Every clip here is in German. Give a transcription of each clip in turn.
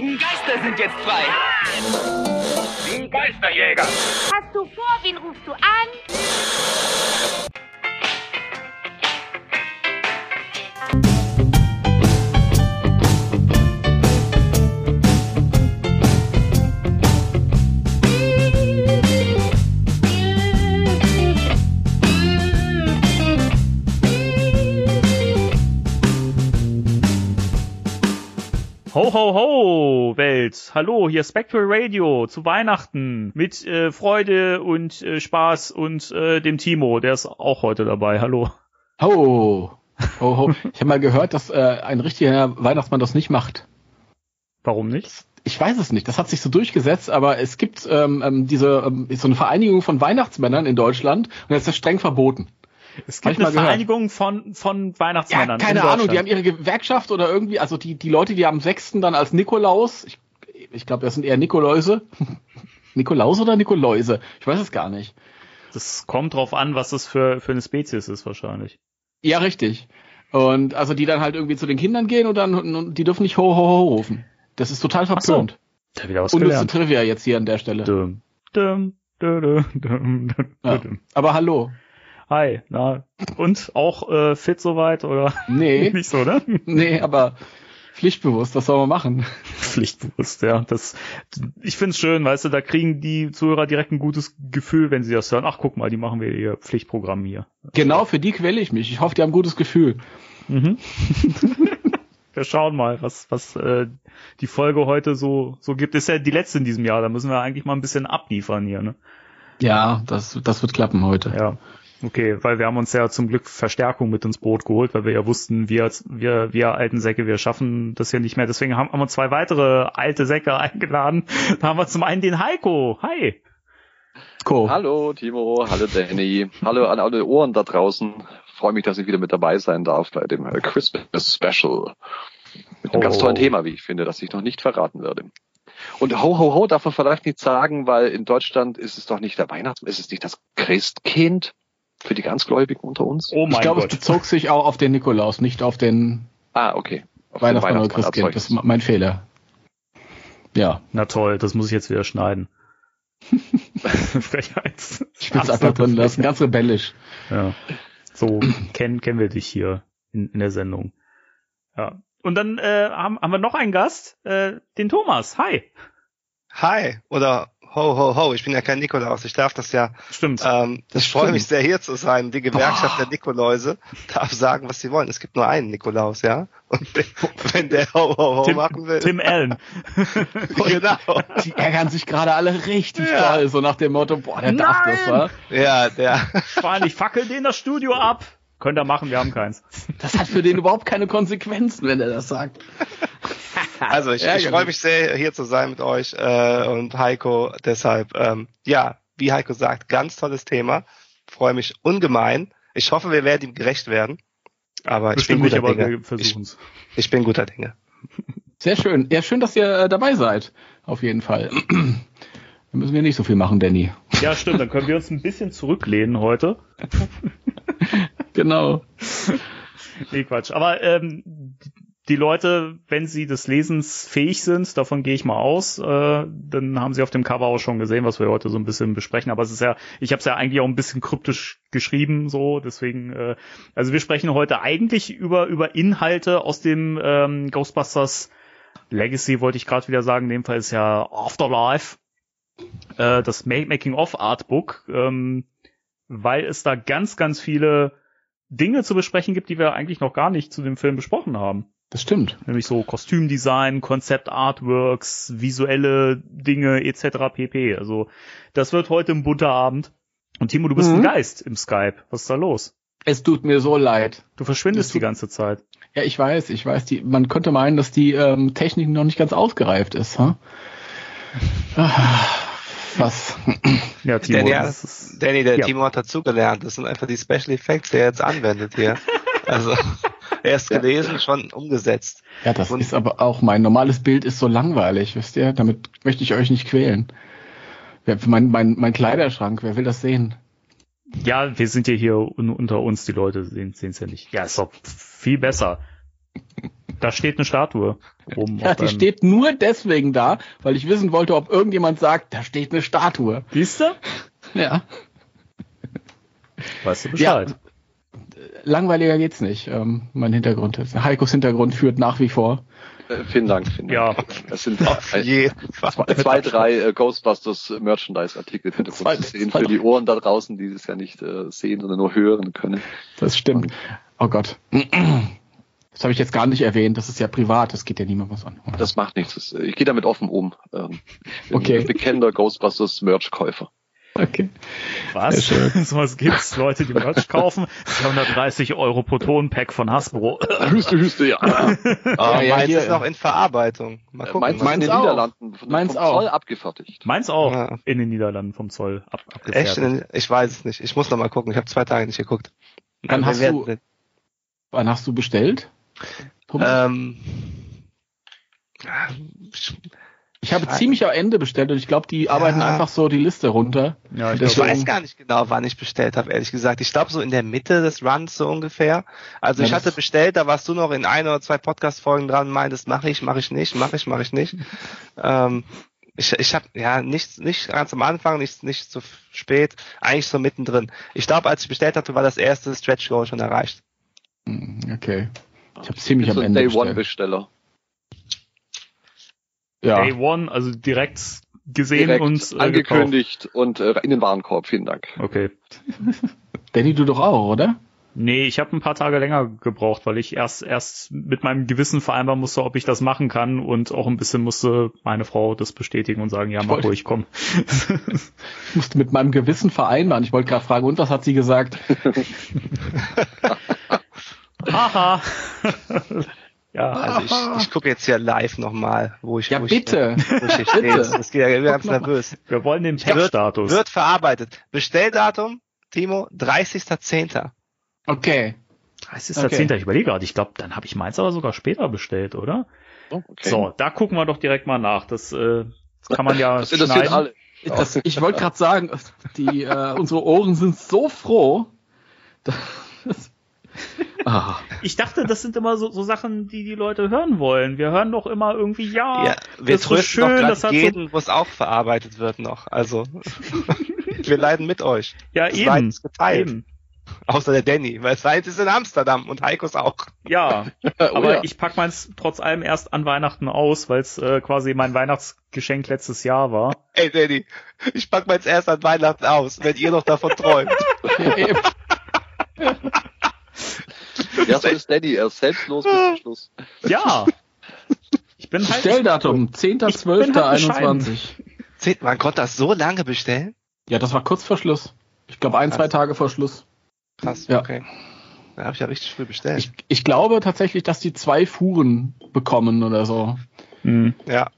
geistigen Geister sind jetzt frei. Die Geisterjäger. Hast du vor, wen rufst du an? Ho, ho, ho, Welt. Hallo, hier Spectral Radio zu Weihnachten mit äh, Freude und äh, Spaß und äh, dem Timo, der ist auch heute dabei. Hallo. Ho, ho, ho. Ich habe mal gehört, dass äh, ein richtiger Weihnachtsmann das nicht macht. Warum nicht? Ich weiß es nicht. Das hat sich so durchgesetzt, aber es gibt ähm, ähm, diese ähm, so eine Vereinigung von Weihnachtsmännern in Deutschland und das ist streng verboten. Es gibt eine gehört. Vereinigung von, von Ja, Weihnachtsmännern. keine in Ahnung, die haben ihre Gewerkschaft oder irgendwie, also die, die Leute, die am 6. dann als Nikolaus, ich, ich glaube, das sind eher Nikoläuse. Nikolaus oder Nikoläuse? Ich weiß es gar nicht. Das kommt drauf an, was das für, für eine Spezies ist wahrscheinlich. Ja, richtig. Und also die dann halt irgendwie zu den Kindern gehen und dann und die dürfen nicht ho ho ho rufen. Das ist total Ach so. verpönt. Da wieder was Unnütze. Trivia jetzt hier an der Stelle. Dum, dum, dum, dum, dum, dum, Ja. dum. Aber hallo. Hi, na, und auch äh, fit soweit oder Nee, nicht so, ne? nee, aber pflichtbewusst, was soll man machen? Pflichtbewusst, ja. Das, ich find's schön, weißt du, da kriegen die Zuhörer direkt ein gutes Gefühl, wenn sie das hören. Ach, guck mal, die machen wir ihr Pflichtprogramm hier. Genau, für die quäle ich mich. Ich hoffe, die haben ein gutes Gefühl. Mhm. wir schauen mal, was, was äh, die Folge heute so, so gibt. Ist ja die letzte in diesem Jahr, da müssen wir eigentlich mal ein bisschen abliefern hier, ne? Ja, das, das wird klappen heute. Ja. Okay, weil wir haben uns ja zum Glück Verstärkung mit ins Boot geholt, weil wir ja wussten, wir, wir, wir alten Säcke, wir schaffen das hier nicht mehr. Deswegen haben, haben wir zwei weitere alte Säcke eingeladen. Da haben wir zum einen den Heiko. Hi. Co. Hallo Timo, hallo Danny, hallo an alle Ohren da draußen. Freue mich, dass ich wieder mit dabei sein darf bei dem äh, Christmas Special. Mit einem Ho, ganz tollen. Thema, wie ich finde, das ich noch nicht verraten werde. Und ho ho ho darf man vielleicht nicht sagen, weil in Deutschland ist es doch nicht der Weihnachtsmann, ist es nicht das Christkind für die ganz Gläubigen unter uns? Oh mein Ich glaube, es bezog sich auch auf den Nikolaus, nicht auf den Ah, okay. Auf den Weihnachtsmann oder Weihnachtsmann, Christkind. Das ist mein Fehler. Ja, Na toll, das muss ich jetzt wieder schneiden. Frechheit. ich will es einfach drin lassen. Ganz rebellisch. Ja. So kennen, kennen wir dich hier in, in der Sendung. Ja. Und dann äh, haben, haben wir noch einen Gast, äh, den Thomas. Hi. Hi oder ho ho ho, ich bin ja kein Nikolaus, ich darf das ja. Stimmt. Ähm, Das ich freue mich sehr hier zu sein. Die Gewerkschaft der Nikoläuse darf sagen, was sie wollen. Es gibt nur einen Nikolaus, ja. Und wenn der ho ho ho Tim, machen will, Tim Allen. genau. Die ärgern sich gerade alle richtig Ja. toll, so nach dem Motto, boah, der darf das, Nein! wa? Ja, der. Ich fackel den das Studio ab. Könnt ihr machen, wir haben keins. Das hat für den überhaupt keine Konsequenzen, wenn er das sagt. Also ich, ich freue mich sehr, hier zu sein mit euch äh, und Heiko. Deshalb, ähm, ja, wie Heiko sagt, ganz tolles Thema. Freue mich ungemein. Ich hoffe, wir werden ihm gerecht werden. Aber ich bin Bestimmt nicht, guter aber Dinge. wir Ich, ich bin guter Dinge. Sehr schön. Ja, schön, dass ihr äh, dabei seid. Auf jeden Fall. Da müssen wir nicht so viel machen, Danny. Ja, stimmt, dann können wir uns ein bisschen zurücklehnen heute. Genau. Nee, Quatsch. Aber ähm, die Leute, wenn sie des Lesens fähig sind, davon gehe ich mal aus, äh, dann haben sie auf dem Cover auch schon gesehen, was wir heute so ein bisschen besprechen. Aber es ist ja, ich habe es ja eigentlich auch ein bisschen kryptisch geschrieben, so deswegen. Äh, also wir sprechen heute eigentlich über über Inhalte aus dem ähm, Ghostbusters Legacy, wollte ich gerade wieder sagen. In dem Fall ist ja Afterlife, äh, das Ma- Making of Artbook, ähm, weil es da ganz, ganz viele Dinge zu besprechen gibt, die wir eigentlich noch gar nicht zu dem Film besprochen haben. Das stimmt. Nämlich so Kostümdesign, Konzept Artworks, visuelle Dinge etc. pp. Also das wird heute ein bunter Abend. Und Timo, du bist Mhm. ein Geist im Skype. Was ist da los? Es tut mir so leid. Du verschwindest Es die ganze Zeit. Ja, ich weiß, ich weiß, die, man könnte meinen, dass die ähm, Technik noch nicht ganz ausgereift ist. Huh? Was? Ja, Timo, Danny, das ist, Danny, der Ja. Timo hat dazugelernt. Das sind einfach die Special Effects, die er jetzt anwendet hier. Also erst gelesen, schon umgesetzt. Ja, das Und- ist aber auch mein normales Bild ist so langweilig, wisst ihr? Damit möchte ich euch nicht quälen. Wer, mein, mein, mein Kleiderschrank, wer will das sehen? ja, wir sind ja hier un unter uns, die Leute sehen es ja nicht. Ja, ist doch viel besser. Da steht eine Statue oben. Ja, die steht nur deswegen da, weil ich wissen wollte, ob irgendjemand sagt, da steht eine Statue. Siehst du? Ja. Weißt du Bescheid. Langweiliger geht's nicht. Ähm, mein Hintergrund ist. Heikos Hintergrund führt nach wie vor. Äh, vielen Dank. Vielen Ja. Dank. Es sind Auf äh, zwei, zwei drei äh, Ghostbusters Merchandise-Artikel im Zwei- Hintergrund zu sehen zwei- für die Ohren da draußen, die es ja nicht äh, sehen, sondern nur hören können. Das stimmt. Oh Gott. Das habe ich jetzt gar nicht erwähnt. Das ist ja privat. Das geht ja niemand was an. Das macht nichts. Äh, ich gehe damit offen um. Ähm, bin Okay. ein Bekennender Ghostbusters Merch-Käufer. Okay. Was? So was gibt's? Leute, die Merch kaufen? 230 Euro pro Tonpack von Hasbro. Hüste, Hüste, ja. Oh, ja, meins hier- ist noch in Verarbeitung. Mal gucken. Meins, in den auch. Niederlanden von, Meins vom auch. Zoll abgefertigt. Meins auch Ja. in den Niederlanden vom Zoll ab, Echt? abgefertigt. Ich weiß es nicht. Ich muss noch mal gucken. Ich habe zwei Tage nicht geguckt. Wann hast du-. Wann hast du bestellt? Ähm, ich habe ziemlich am Ende bestellt und ich glaube, die arbeiten einfach so die Liste runter. Ja, ich ich weiß gar nicht genau, wann ich bestellt habe, ehrlich gesagt. Ich glaube so in der Mitte des Runs so ungefähr. Also Ja, ich hatte bestellt, da warst du noch in ein oder zwei Podcast-Folgen dran, meintest, mache ich, mache ich nicht, mache ich, mache ich nicht. ähm, ich ich habe ja nicht nicht ganz am Anfang, nicht nicht zu spät, eigentlich so mittendrin. Ich glaube, als ich bestellt hatte, war das erste Stretch Goal schon erreicht. Hm, Okay. Ich habe ziemlich Ich am bin so ein Ende Day bestellt. One Besteller. Ja. Day One, also direkt gesehen Direkt und äh, angekündigt und äh, in den Warenkorb. Vielen Dank. gekauft. Okay. Danny, du doch auch, oder? Nee, ich habe ein paar Tage länger gebraucht, weil ich erst erst mit meinem Gewissen vereinbaren musste, ob ich das machen kann und auch ein bisschen musste meine Frau das bestätigen und sagen, ja, mach ruhig, komm. Ich musste mit meinem Gewissen vereinbaren. Ich wollte gerade fragen, und was hat sie gesagt? Haha. ja, Also ich, ich gucke jetzt hier live nochmal, wo ich Ja, wo bitte. Ich, wo ich hier stehe. Bitte. Das geht ja ganz Guck noch mal. nervös. wir wollen den Wird, Pack-Status. wird verarbeitet. Bestelldatum, Timo, 30.10. Okay. 30.10. Okay. Ich überlege gerade, ich glaube, dann habe ich meins aber sogar später bestellt, oder? Oh, okay. So, da gucken wir doch direkt mal nach. Das, äh, das kann man ja Das schneiden. alle. Das, ich wollte gerade sagen, die, äh, unsere Ohren sind so froh. dass- ah, Ich dachte, das sind immer so, so Sachen, die die Leute hören wollen. Wir hören doch immer irgendwie, ja, Ja, wir das ist so schön, das hat so, jeden, wo es auch verarbeitet wird noch. Also, wir leiden mit euch. ja Das eben, ist geteilt. eben, Außer der Danny, weil Science ist in Amsterdam und Heikos auch. ja. Oh, Aber ja. ich pack meins trotz allem erst an Weihnachten aus, weil es äh, quasi mein Weihnachtsgeschenk letztes Jahr war. Ey Danny, ich pack mal jetzt erst an Weihnachten aus, wenn ihr noch davon träumt. ja, so ist Danny. Er ist selbstlos bis zum Schluss. Ja. Ich bin halt. Bestelldatum, Ich bin halt 10.12.21. Seht, man konnte das so lange bestellen? Ja, das war kurz vor Schluss. Ich glaube, ein, zwei Tage vor Schluss. Krass, Ja. okay. Da habe ich ja richtig früh bestellt. Ich, ich glaube tatsächlich, dass die zwei Fuhren bekommen oder so. Hm. Ja.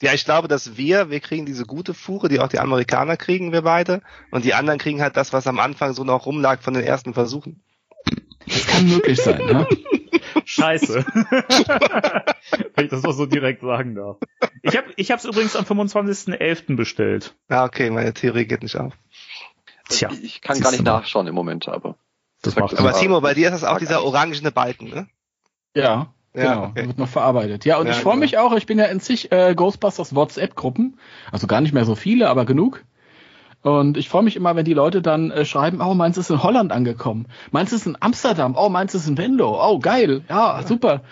Ja, ich glaube, dass wir, wir kriegen diese gute Fuhre, die auch die Amerikaner kriegen, wir beide. Und die anderen kriegen halt das, was am Anfang so noch rumlag von den ersten Versuchen. Das kann möglich sein, ne? Scheiße. Wenn ich das mal so direkt sagen darf. Ich habe ich hab's übrigens am 25.11. bestellt. Ja, okay, meine Theorie geht nicht auf. Tja. Ich kann gar nicht mal. nachschauen im Moment, aber. Das macht Aber. Timo, bei dir ist das auch dieser orangene Balken, ne? Ja, Ja, genau. okay. Wird noch verarbeitet. Ja, und Ja, ich freue genau. mich auch, ich bin ja in zig äh, Ghostbusters WhatsApp-Gruppen. Also gar nicht mehr so viele, aber genug. Und ich freue mich immer, wenn die Leute dann äh, schreiben, oh, meins ist in Holland angekommen. Meins ist in Amsterdam. Oh, meins ist in Venlo. Oh, geil. Ja, super.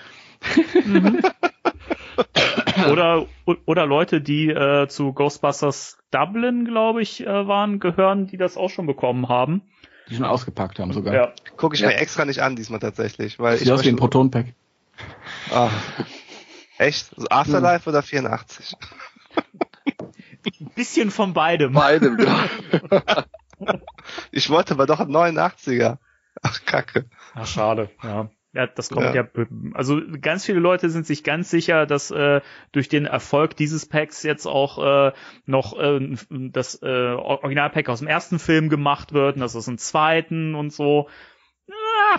Oder, oder Leute, die äh, zu Ghostbusters Dublin, glaube ich, äh, waren, gehören, die das auch schon bekommen haben. Die schon ausgepackt haben sogar. Ja. Gucke ich Ja. mir extra nicht an diesmal tatsächlich, weil ich Sieht aus wie ein Proton-Pack. ah, echt? So Afterlife oder 84? Ein bisschen von beidem. Beidem, ja. Ich wollte aber doch einen 89er. Ach, Kacke. Ach, schade, ja. Ja, das kommt Ja. ja. also ganz viele Leute sind sich ganz sicher, dass äh, durch den Erfolg dieses Packs jetzt auch äh, noch äh, das äh, Originalpack aus dem ersten Film gemacht wird und das aus dem zweiten und so.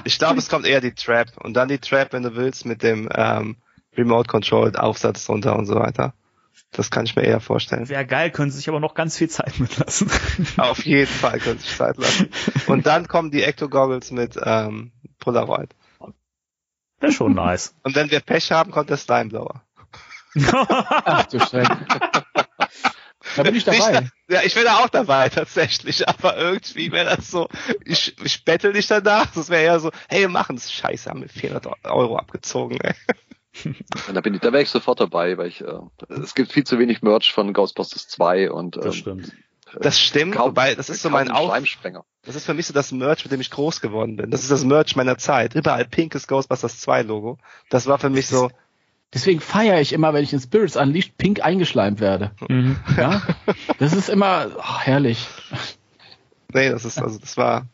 Ich glaube, es kommt eher die Trap und dann die Trap, wenn du willst, mit dem ähm, Remote Controlled Aufsatz drunter und so weiter. Das kann ich mir eher vorstellen. Wäre geil, können sie sich aber noch ganz viel Zeit mitlassen. Auf jeden Fall können sich Zeit lassen. Und dann kommen die Ecto Goggles mit ähm, Polaroid. Das ist schon nice. Und wenn wir Pech haben, kommt der Slimeblower. Ach du Schreck. Da bin ich dabei. Nicht, ja, ich wäre da auch dabei, tatsächlich. Aber irgendwie wäre das so, ich, ich bettel dich danach. Das wäre eher so, hey, wir machen es. Scheiße, haben wir 400 Euro abgezogen, ey. Da bin ich, da wäre ich sofort dabei, weil ich, äh, es gibt viel zu wenig Merch von Ghostbusters 2 und ähm, Das stimmt. Das stimmt, kaum- wobei, das ist so mein ein Auf, Schleimsprenger. das ist für mich so das Merch, mit dem ich groß geworden bin. Das ist das Merch meiner Zeit. Überall pinkes Ghostbusters 2 Logo. Das war für mich so, Deswegen feiere ich immer, wenn ich in Spirits Unleashed pink eingeschleimt werde. Mhm. Ja? Das ist immer oh, herrlich. nee, das ist, also, das war,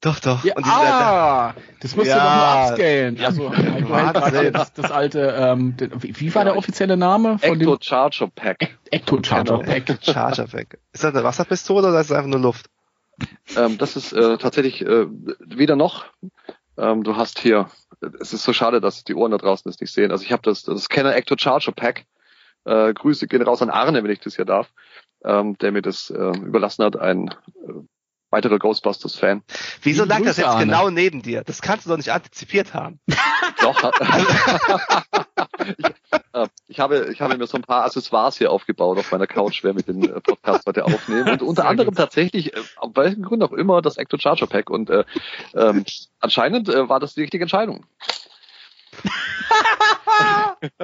doch, doch. Ja, ah, das musst Ja. du doch nur upscalen. Also, Wahnsinn. gerade hier das, das alte, ähm, den, wie, wie war der offizielle Name von Ecto Charger Pack. Ecto Charger Genau. Pack? Charger weg. Ist das eine Wasserpistole oder ist das einfach nur Luft? Ähm, das ist äh, tatsächlich äh, weder noch. Ähm, du hast hier, es ist so schade, dass die Ohren da draußen das nicht sehen. Also ich habe das, das Canon Ecto Charger Pack. Äh, Grüße gehen raus an Arne, wenn ich das hier darf, ähm, der mir das äh, überlassen hat, ein weiterer Ghostbusters-Fan. Wieso lag das jetzt Arne. genau neben dir? Das kannst du doch nicht antizipiert haben. Doch. ich, äh, ich, habe, ich habe mir so ein paar Accessoires hier aufgebaut auf meiner Couch, während wir den äh, Podcast heute aufnehmen. Und unter Sehr anderem gut. tatsächlich, äh, auf welchen Grund auch immer, das Ecto Charger Pack. Und äh, ähm, anscheinend äh, war das die richtige Entscheidung.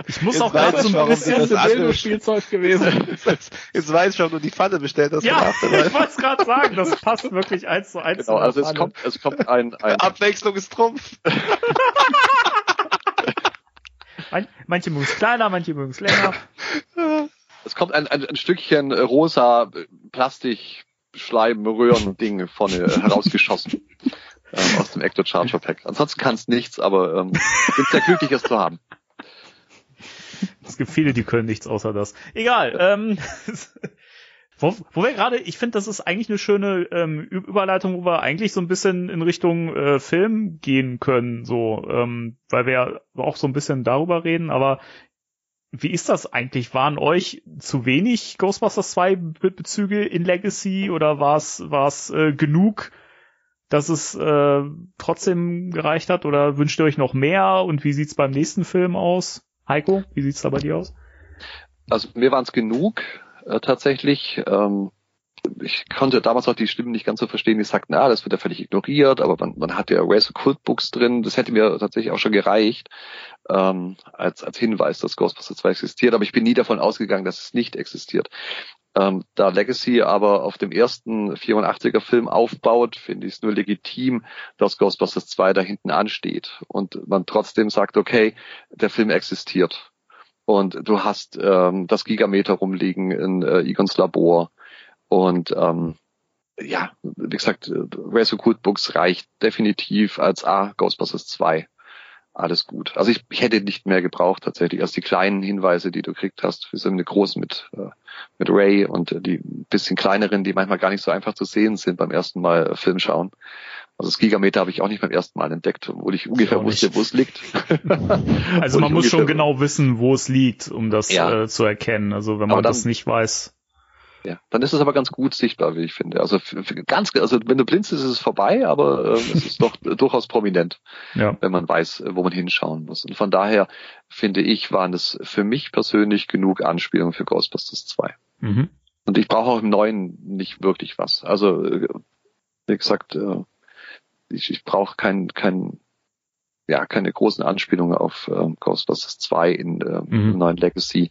Ich muss Jetzt auch gerade so ein warum bisschen. sie das andere- Spielzeug gewesen. Jetzt weiß ich, warum du die Pfanne bestellt hast. Ja, ich wollte es gerade sagen, das passt wirklich eins zu eins. Genau, also es Pfanne. kommt, es kommt ein, ein Abwechslung ist Trumpf. Man- Manche mögen es kleiner, manche mögen es länger. es kommt ein, ein, ein Stückchen äh, rosa Plastik Schleim Röhren Ding vorne äh, herausgeschossen. Ähm, aus dem Ecto Charger Pack. Ansonsten kann es nichts, aber ähm, bin sehr glücklich, es zu haben. Es gibt viele, die können nichts außer das. Egal. Ähm, wo, wo wir gerade, ich finde, das ist eigentlich eine schöne ähm, Überleitung, wo wir eigentlich so ein bisschen in Richtung äh, Film gehen können, so, ähm, weil wir ja auch so ein bisschen darüber reden. Aber wie ist das eigentlich? Waren euch zu wenig Ghostbusters 2 Be Bezüge in Legacy oder war es war es äh, genug? Dass es äh, trotzdem gereicht hat oder wünscht ihr euch noch mehr und wie sieht's beim nächsten Film aus? Heiko, wie sieht's da bei dir aus? Also mir waren es genug äh, tatsächlich. Ähm, ich konnte damals auch die Stimmen nicht ganz so verstehen, die sagten, ah, das wird ja völlig ignoriert, aber man, man hat ja Race Cult Books drin, das hätte mir tatsächlich auch schon gereicht, ähm, als, als Hinweis, dass Ghostbusters 2 existiert, aber ich bin nie davon ausgegangen, dass es nicht existiert. Ähm, da Legacy aber auf dem ersten 84er Film aufbaut, finde ich es nur legitim, dass Ghostbusters 2 da hinten ansteht und man trotzdem sagt, okay, der Film existiert. Und du hast ähm, das Gigameter rumliegen in äh, Egons Labor. Und ähm, ja, wie gesagt, äh, Race of Good Books reicht definitiv als A, Ghostbusters 2. Alles gut. Also ich, ich hätte nicht mehr gebraucht tatsächlich als die kleinen Hinweise, die du gekriegt hast. Wir sind eine großen mit, äh, mit Ray und äh, die bisschen kleineren, die manchmal gar nicht so einfach zu sehen sind beim ersten Mal äh, Film schauen. Also das Gigameter habe ich auch nicht beim ersten Mal entdeckt, obwohl ich ungefähr wusste, wo es liegt. Also man muss schon genau wissen, wo es liegt, um das Ja. äh, zu erkennen. Also wenn man dann- das nicht weiß. Ja, dann ist es aber ganz gut sichtbar, wie ich finde. Also für, für ganz, also wenn du blinzt, ist es vorbei, aber äh, es ist doch durchaus prominent, Ja. wenn man weiß, wo man hinschauen muss. Und von daher finde ich, waren es für mich persönlich genug Anspielungen für Ghostbusters 2. Mhm. Und ich brauche auch im Neuen nicht wirklich was. Also äh, wie gesagt, äh, ich, ich brauche kein, kein, ja, keine großen Anspielungen auf äh, Ghostbusters 2 in äh, Mhm. neuen Legacy,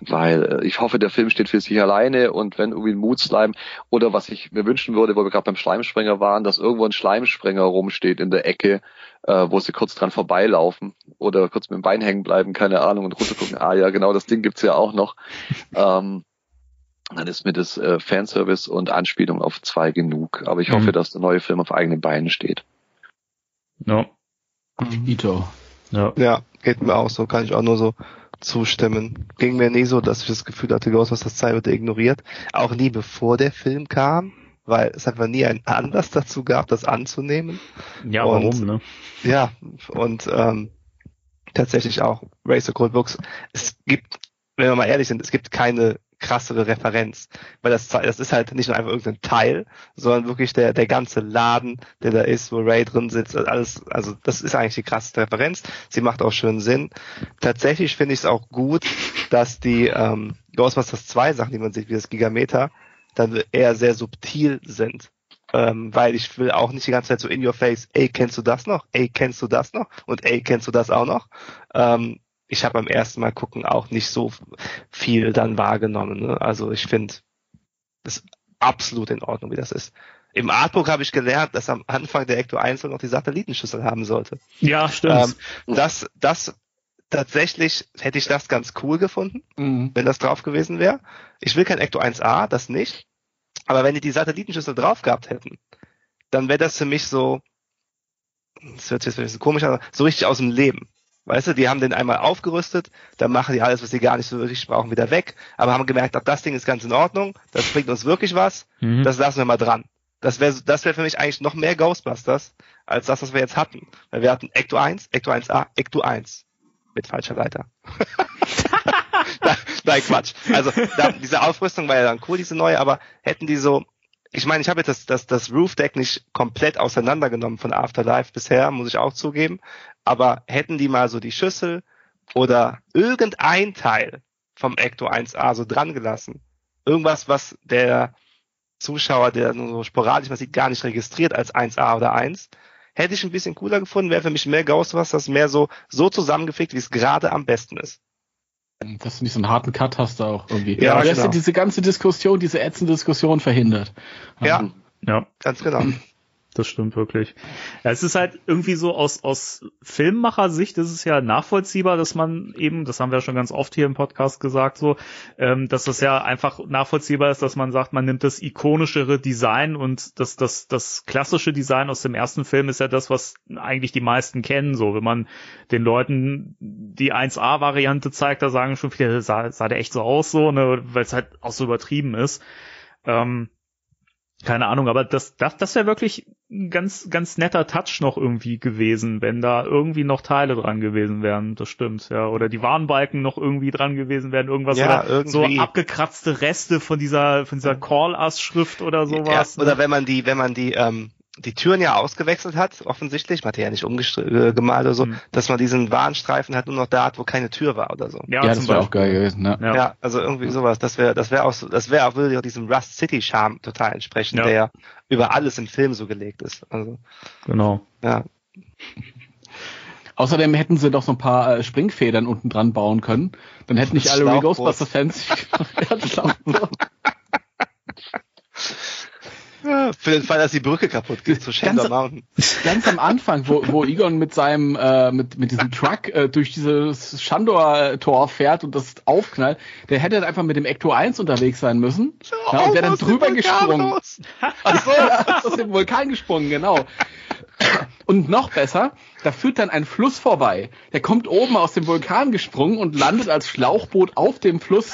weil äh, ich hoffe, der Film steht für sich alleine und wenn irgendwie ein Moodslime oder was ich mir wünschen würde, wo wir gerade beim Schleimsprenger waren, dass irgendwo ein Schleimsprenger rumsteht in der Ecke, äh, wo sie kurz dran vorbeilaufen oder kurz mit dem Bein hängen bleiben, keine Ahnung, und runtergucken, ah ja, genau, das Ding gibt's ja auch noch. Ähm, dann ist mir das äh, Fanservice und Anspielung auf zwei genug. Aber ich Mhm. hoffe, dass der neue Film auf eigenen Beinen steht. Ja. Ito. Ja. Ja, geht mir auch so, kann ich auch nur so zustimmen. Ging mir nie so, dass ich das Gefühl hatte, Ghostbusters 2 wird ignoriert. Auch nie bevor der Film kam, weil es einfach nie einen Anlass dazu gab, das anzunehmen. Ja, Und- warum, ne? Ja, und ähm, tatsächlich auch Racer Cold Books. Es gibt, wenn wir mal ehrlich sind, es gibt keine krassere Referenz. Weil das, das ist halt nicht nur einfach irgendein Teil, sondern wirklich der, der ganze Laden, der da ist, wo Ray drin sitzt, alles, also das ist eigentlich die krasseste Referenz. Sie macht auch schön Sinn. Tatsächlich finde ich es auch gut, dass die ähm, Ghostbusters 2 Sachen, die man sieht, wie das Gigameter, dann eher sehr subtil sind. Ähm, weil ich will auch nicht die ganze Zeit so in your face, ey, kennst du das noch? Ey, kennst du das noch? Und ey, kennst du das auch noch? Ähm, ich habe beim ersten Mal gucken auch nicht so viel dann wahrgenommen. Ne? Also ich finde das absolut in Ordnung, wie das ist. Im Artbook habe ich gelernt, dass am Anfang der Ecto 1 noch die Satellitenschüssel haben sollte. Ja, stimmt. Ähm, das, das tatsächlich hätte ich das ganz cool gefunden, Mhm. wenn das drauf gewesen wäre. Ich will kein Ecto 1a, das nicht. Aber wenn die die Satellitenschüssel drauf gehabt hätten, dann wäre das für mich so, das hört sich jetzt ein bisschen komisch an, aber so richtig aus dem Leben. Weißt du, die haben den einmal aufgerüstet, dann machen die alles, was sie gar nicht so wirklich brauchen, wieder weg, aber haben gemerkt, ab das Ding ist ganz in Ordnung, das bringt uns wirklich was, Mhm. das lassen wir mal dran. Das wäre das wäre für mich eigentlich noch mehr Ghostbusters als das, was wir jetzt hatten. Weil wir hatten Ecto 1, Ecto 1a, Ecto 1 mit falscher Leiter. Nein, Quatsch. Also da, diese Aufrüstung war ja dann cool, diese neue, aber hätten die so, ich meine, ich habe jetzt das, das, das Roof Deck nicht komplett auseinandergenommen von Afterlife bisher, muss ich auch zugeben, aber hätten die mal so die Schüssel oder irgendein Teil vom Ecto 1A so dran gelassen, irgendwas, was der Zuschauer, der nur so sporadisch man sieht, gar nicht registriert als 1A oder 1, hätte ich ein bisschen cooler gefunden, wäre für mich mehr Ghostbusters, mehr so, so zusammengeflickt, wie es gerade am besten ist. Dass du nicht so einen harten Cut hast da auch irgendwie. Ja, Aber das genau. hat diese ganze Diskussion, diese ätzende Diskussion verhindert. Ja, Ja, ganz genau. Das stimmt wirklich. Ja, es ist halt irgendwie so aus, aus Filmmacher-Sicht ist es ja nachvollziehbar, dass man eben, das haben wir ja schon ganz oft hier im Podcast gesagt, so, ähm, dass das ja einfach nachvollziehbar ist, dass man sagt, man nimmt das ikonischere Design und das, das, das klassische Design aus dem ersten Film ist ja das, was eigentlich die meisten kennen, so, wenn man den Leuten die 1A-Variante zeigt, da sagen schon viele, sah, sah der echt so aus, so, ne, weil es halt auch so übertrieben ist. Ähm, keine Ahnung, aber das, das, das wäre wirklich ein ganz, ganz netter Touch noch irgendwie gewesen, wenn da irgendwie noch Teile dran gewesen wären. Das stimmt, ja. Oder die Warnbalken noch irgendwie dran gewesen wären, irgendwas Ja, oder so irgendwie. abgekratzte Reste von dieser, von dieser Call-Us-Schrift oder sowas. Ja, oder wenn man die, wenn man die, ähm, die Türen ja ausgewechselt hat, offensichtlich, man hat die ja nicht umgemalt oder so, Hm. dass man diesen Warnstreifen halt nur noch da hat, wo keine Tür war oder so. ja, Ja, das wäre auch geil gewesen. Ne? Ja. Ja, also irgendwie sowas. Das wäre, das wäre auch so, das wäre auch wirklich auch diesem Rust City Charme total entsprechen, Ja. der ja über alles im Film so gelegt ist. Also, Genau. ja. Außerdem hätten sie doch so ein paar äh, Springfedern unten dran bauen können. Dann hätten nicht alle. Ghostbusters-Fans ja, das Schlauchboot. ja. Für den Fall, dass die Brücke kaputt geht zu Shadow Mountain. ganz am Anfang, wo, wo Egon mit seinem, äh, mit, mit diesem Truck äh, durch dieses Shandor-Tor fährt und das aufknallt, der hätte dann einfach mit dem Ecto 1 unterwegs sein müssen. Ja, und wäre dann drüber gesprungen. raus. Ach so, ja, aus dem Vulkan gesprungen, genau. Und noch besser, da führt dann ein Fluss vorbei. Der kommt oben aus dem Vulkan gesprungen und landet als Schlauchboot auf dem Fluss.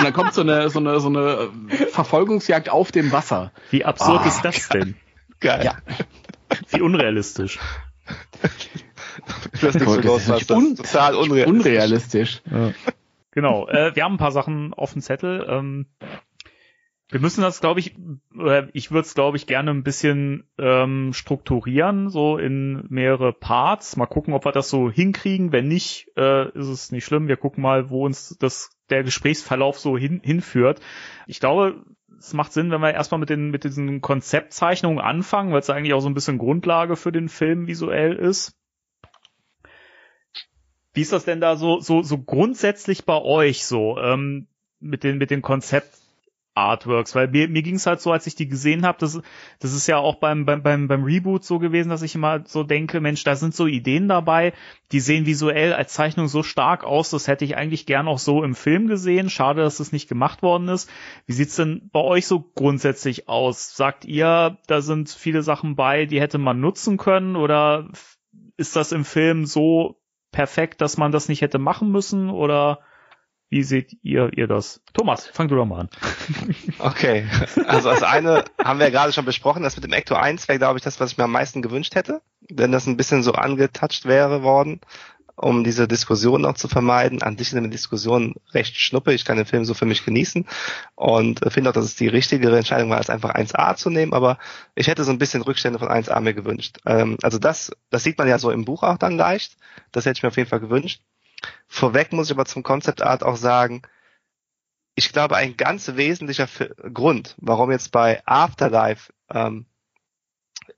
Und dann kommt so eine, so eine, so eine äh, Verfolgungsjagd auf dem Wasser. Wie absurd Ah, ist das denn? Geil. Ja. Wie unrealistisch. Das ist nicht so Das ist un- total unrealistisch. Unrealistisch. Genau. Äh, wir haben ein paar Sachen auf dem Zettel. Ähm, wir müssen das, glaube ich, oder ich würde es, glaube ich, gerne ein bisschen ähm, strukturieren, so in mehrere Parts. Mal gucken, ob wir das so hinkriegen. Wenn nicht, äh, ist es nicht schlimm. Wir gucken mal, wo uns das der Gesprächsverlauf so hin, hinführt. Ich glaube, es macht Sinn, wenn wir erstmal mit den mit diesen Konzeptzeichnungen anfangen, weil es eigentlich auch so ein bisschen Grundlage für den Film visuell ist. Wie ist das denn da so so so grundsätzlich bei euch so ähm, mit den mit den Konzept Artworks, weil mir, mir ging es halt so, als ich die gesehen habe, das, das ist ja auch beim, beim, beim, beim Reboot so gewesen, dass ich immer so denke, Mensch, da sind so Ideen dabei, die sehen visuell als Zeichnung so stark aus, das hätte ich eigentlich gern auch so im Film gesehen. Schade, dass das nicht gemacht worden ist. Wie sieht's denn bei euch so grundsätzlich aus? Sagt ihr, da sind viele Sachen bei, die hätte man nutzen können oder ist das im Film so perfekt, dass man das nicht hätte machen müssen oder wie seht ihr, ihr das? Thomas, fang du doch mal an. Okay, also das eine haben wir ja gerade schon besprochen, das mit dem Ecto 1 wäre, glaube ich, das, was ich mir am meisten gewünscht hätte, wenn das ein bisschen so angetouched wäre worden. um diese Diskussion noch zu vermeiden. An sich sind die Diskussion recht schnuppe. Ich kann den Film so für mich genießen und finde auch, dass es die richtigere Entscheidung war, als einfach 1A zu nehmen. Aber ich hätte so ein bisschen Rückstände von 1A mir gewünscht. Ähm, also das, das sieht man ja so im Buch auch dann leicht. Das hätte ich mir auf jeden Fall gewünscht. Vorweg muss ich aber zum Concept Art auch sagen, ich glaube, ein ganz wesentlicher Grund, warum jetzt bei Afterlife ähm,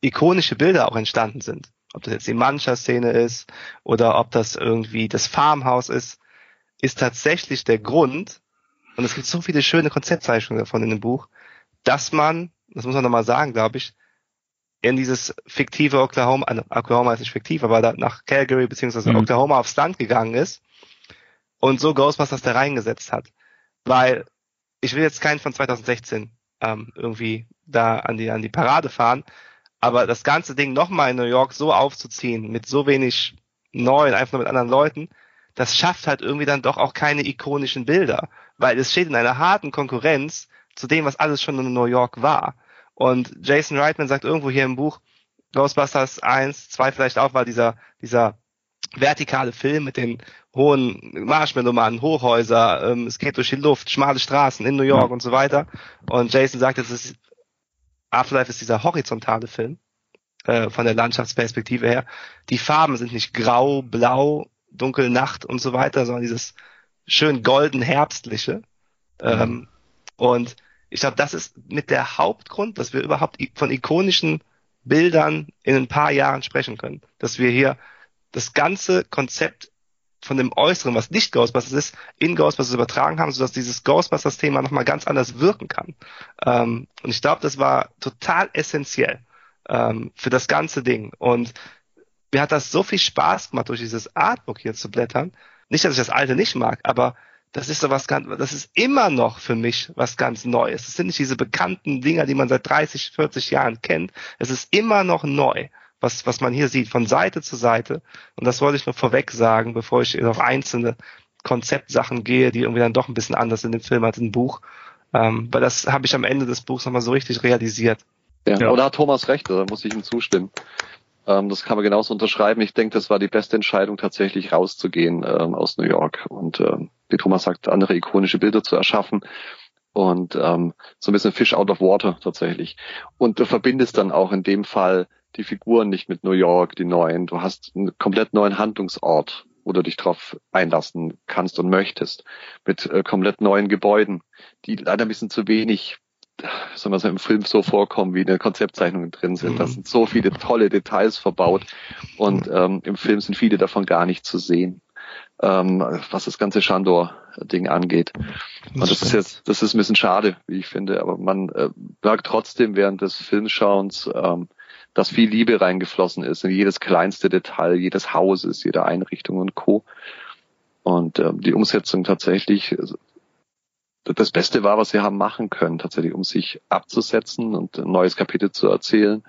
ikonische Bilder auch entstanden sind, ob das jetzt die Mancha-Szene ist oder ob das irgendwie das Farmhaus ist, ist tatsächlich der Grund, und es gibt so viele schöne Konzeptzeichnungen davon in dem Buch, dass man, das muss man nochmal sagen, glaube ich, in dieses fiktive Oklahoma, also Oklahoma ist nicht fiktiv, aber nach Calgary beziehungsweise mhm. Oklahoma aufs Land gegangen ist und so Ghostbusters da reingesetzt hat. Weil ich will jetzt keinen von 2016 ähm, irgendwie da an die, an die Parade fahren, aber das ganze Ding nochmal in New York so aufzuziehen, mit so wenig neuen, einfach nur mit anderen Leuten, das schafft halt irgendwie dann doch auch keine ikonischen Bilder, weil es steht in einer harten Konkurrenz zu dem, was alles schon in New York war. Und Jason Reitman sagt irgendwo hier im Buch, Ghostbusters 1, 2 vielleicht auch, war dieser, dieser vertikale Film mit den hohen Marshmallow-Mannen, Hochhäuser, ähm, es geht durch die Luft, schmale Straßen in New York ja. und so weiter. Und Jason sagt, es ist Afterlife ist dieser horizontale Film äh, von der Landschaftsperspektive her. Die Farben sind nicht grau, blau, dunkel Nacht und so weiter, sondern dieses schön golden herbstliche. Ähm, und ich glaube, das ist mit der Hauptgrund, dass wir überhaupt von ikonischen Bildern in ein paar Jahren sprechen können. Dass wir hier das ganze Konzept von dem Äußeren, was nicht Ghostbusters ist, in Ghostbusters übertragen haben, sodass dieses Ghostbusters-Thema nochmal ganz anders wirken kann. Ähm, und ich glaube, das war total essentiell ähm, für das ganze Ding. Und mir hat das so viel Spaß gemacht, durch dieses Artbook hier zu blättern. Nicht, dass ich das alte nicht mag, aber das ist so was ganz, das ist immer noch für mich was ganz Neues. Es sind nicht diese bekannten Dinger, die man seit 30, 40 Jahren kennt. Es ist immer noch neu was, was man hier sieht, von Seite zu Seite. Und das wollte ich nur vorweg sagen, bevor ich auf einzelne Konzeptsachen gehe, die irgendwie dann doch ein bisschen anders in dem Film als im Buch. Ähm, weil das habe ich am Ende des Buchs nochmal so richtig realisiert. Ja, ja. oder hat Thomas recht, da muss ich ihm zustimmen. Ähm, das kann man genauso unterschreiben. Ich denke, das war die beste Entscheidung, tatsächlich rauszugehen ähm, aus New York und ähm, wie Thomas sagt, andere ikonische Bilder zu erschaffen und ähm, so ein bisschen Fish out of water tatsächlich. Und du verbindest dann auch in dem Fall die Figuren nicht mit New York, die neuen. Du hast einen komplett neuen Handlungsort, wo du dich drauf einlassen kannst und möchtest. Mit äh, komplett neuen Gebäuden, die leider ein bisschen zu wenig sagen wir so, im Film so vorkommen, wie in den Konzeptzeichnungen drin sind. Da mhm. sind so viele tolle Details verbaut und ähm, im Film sind viele davon gar nicht zu sehen, ähm, was das ganze Shandor-Ding angeht. Und das ist jetzt, das ist ein bisschen schade, wie ich finde, aber man äh, merkt trotzdem während des Filmschauens, ähm, dass viel Liebe reingeflossen ist in jedes kleinste Detail, jedes Hauses, jede Einrichtung und Co. Und ähm, die Umsetzung tatsächlich also, das Beste war, was sie haben machen können, tatsächlich, um sich abzusetzen und ein neues Kapitel zu erzählen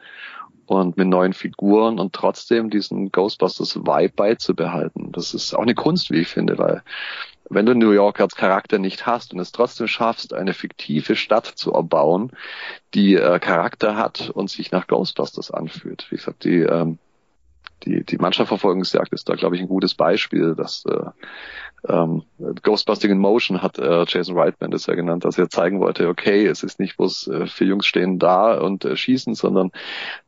und mit neuen Figuren und trotzdem diesen Ghostbusters Vibe beizubehalten. Das ist auch eine Kunst, wie ich finde, weil wenn du New York als Charakter nicht hast und es trotzdem schaffst, eine fiktive Stadt zu erbauen, die äh, Charakter hat und sich nach Ghostbusters anfühlt. Wie gesagt, die, ähm, die, die Mannschaftsverfolgungsjagd ist da, glaube ich, ein gutes Beispiel, dass äh, ähm, Ghostbusting in Motion hat äh, Jason Reitman das ja genannt, dass er zeigen wollte, okay, es ist nicht bloß äh, vier Jungs stehen da und äh, schießen, sondern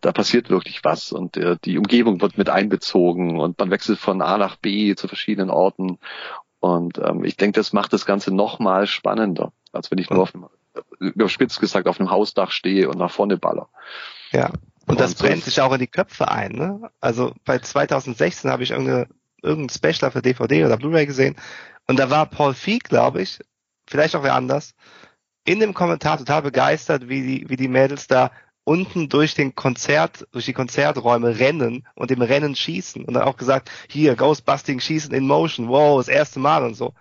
da passiert wirklich was und äh, die Umgebung wird mit einbezogen und man wechselt von A nach B zu verschiedenen Orten und ähm, ich denke, das macht das Ganze noch mal spannender, als wenn ich nur auf einem, überspitzt gesagt, auf einem Hausdach stehe und nach vorne baller. Ja. Und das und brennt sich auch in die Köpfe ein. Ne? Also bei 2016 habe ich irgendeine, irgendein Special für DVD oder Blu-ray gesehen und da war Paul Feig, glaube ich, vielleicht auch wer anders, in dem Kommentar total begeistert, wie die, wie die Mädels da unten durch den Konzert, durch die Konzerträume rennen und im Rennen schießen. Und dann auch gesagt, hier, Ghostbusting schießen in Motion, wow, das erste Mal und so.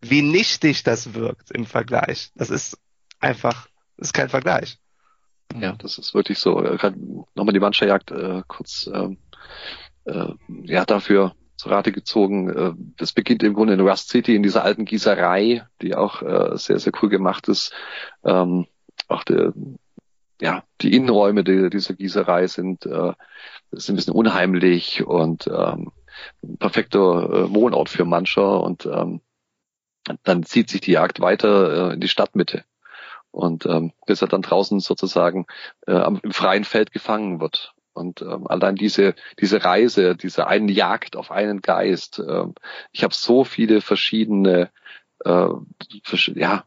Wie nichtig das wirkt im Vergleich. Das ist einfach, das ist kein Vergleich. Ja, das ist wirklich so. Nochmal die Mannscherjagd äh, kurz ähm, äh, ja dafür zu Rate gezogen. Äh, das beginnt im Grunde in Rust City in dieser alten Gießerei, die auch äh, sehr, sehr cool gemacht ist. Ähm, auch der ja, die Innenräume die, dieser Gießerei sind, äh, sind ein bisschen unheimlich und ähm, perfekter äh, Wohnort für mancher und ähm, dann zieht sich die Jagd weiter äh, in die Stadtmitte und ähm, bis er dann draußen sozusagen äh, im freien Feld gefangen wird. Und ähm, allein diese diese Reise, diese eine Jagd auf einen Geist. Ähm, ich habe so viele verschiedene äh, ja,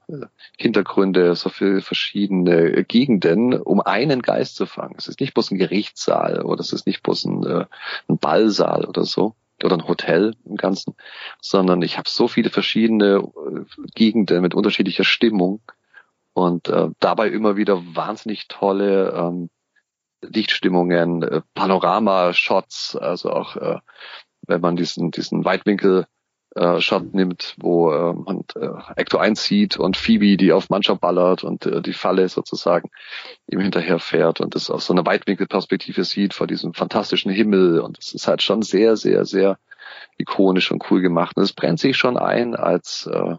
Hintergründe, so viele verschiedene Gegenden, um einen Geist zu fangen. Es ist nicht bloß ein Gerichtssaal oder es ist nicht bloß ein, äh, ein Ballsaal oder so oder ein Hotel im Ganzen, sondern ich habe so viele verschiedene äh, Gegenden mit unterschiedlicher Stimmung und äh, dabei immer wieder wahnsinnig tolle ähm, Lichtstimmungen, äh, Panorama-Shots, also auch äh, wenn man diesen diesen Weitwinkel äh, Shot nimmt, wo äh, man äh, Ecto 1 sieht und Phoebe, die auf Mancha ballert und äh, die Falle sozusagen ihm hinterher fährt und das aus so einer Weitwinkelperspektive sieht vor diesem fantastischen Himmel und es ist halt schon sehr, sehr, sehr ikonisch und cool gemacht und es brennt sich schon ein als äh,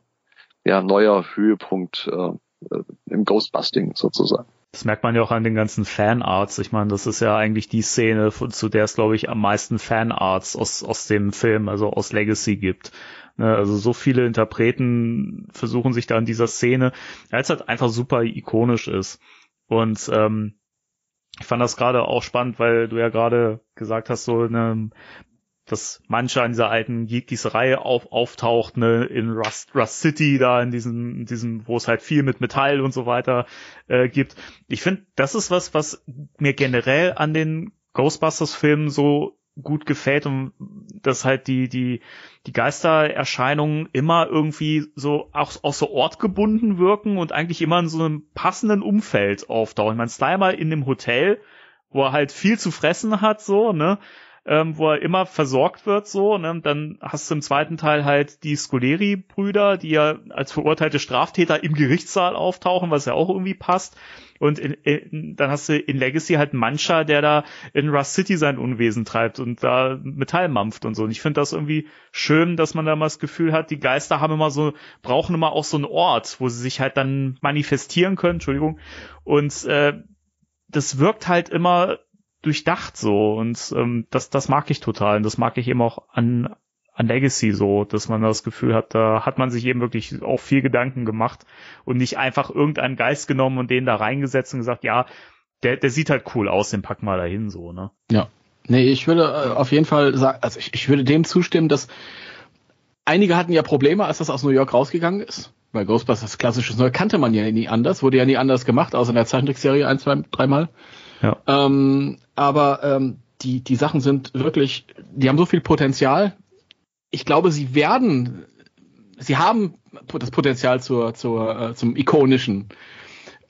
ja neuer Höhepunkt äh, im Ghostbusting sozusagen. Das merkt man ja auch an den ganzen Fanarts. Ich meine, das ist ja eigentlich die Szene, zu der es, glaube ich, am meisten Fanarts aus, aus dem Film, also aus Legacy gibt. Ne, also so viele Interpreten versuchen sich da in dieser Szene, weil es halt einfach super ikonisch ist. Und ähm, ich fand das gerade auch spannend, weil du ja gerade gesagt hast, so eine, dass manche an dieser alten Gießerei auf, auftaucht, ne, in Rust, Rust City, da in diesem, in diesem, wo es halt viel mit Metall und so weiter äh, gibt. Ich finde, das ist was, was mir generell an den Ghostbusters-Filmen so gut gefällt und dass halt die, die, die Geistererscheinungen immer irgendwie so auch, auch so ortgebunden wirken und eigentlich immer in so einem passenden Umfeld auftauchen. Ich meine, Slimer in dem Hotel, wo er halt viel zu fressen hat, so, ne, ähm, wo er immer versorgt wird, so, ne? Dann hast du im zweiten Teil halt die Scoleri-Brüder, die ja als verurteilte Straftäter im Gerichtssaal auftauchen, was ja auch irgendwie passt. Und in, in, dann hast du in Legacy halt Mancha, der da in Rust City sein Unwesen treibt und da Metall mampft und so. Und ich finde das irgendwie schön, dass man da mal das Gefühl hat, die Geister haben immer so, brauchen immer auch so einen Ort, wo sie sich halt dann manifestieren können, Entschuldigung. Und äh, das wirkt halt immer durchdacht so und ähm, das, das mag ich total und das mag ich eben auch an, an Legacy so, dass man das Gefühl hat, da hat man sich eben wirklich auch viel Gedanken gemacht und nicht einfach irgendeinen Geist genommen und den da reingesetzt und gesagt, ja, der, der sieht halt cool aus, den packen wir da hin so, ne? Ja. Nee, ich würde äh, auf jeden Fall sagen, also ich, ich würde dem zustimmen, dass einige hatten ja Probleme, als das aus New York rausgegangen ist. Weil Ghostbusters klassisches Neu kannte man ja nie anders, wurde ja nie anders gemacht, außer in der Zeichentrickserie ein, zwei, dreimal. Ähm, aber ähm, die, die Sachen sind wirklich, die haben so viel Potenzial. Ich glaube, sie werden, sie haben das Potenzial zur, zur, äh, zum ikonischen.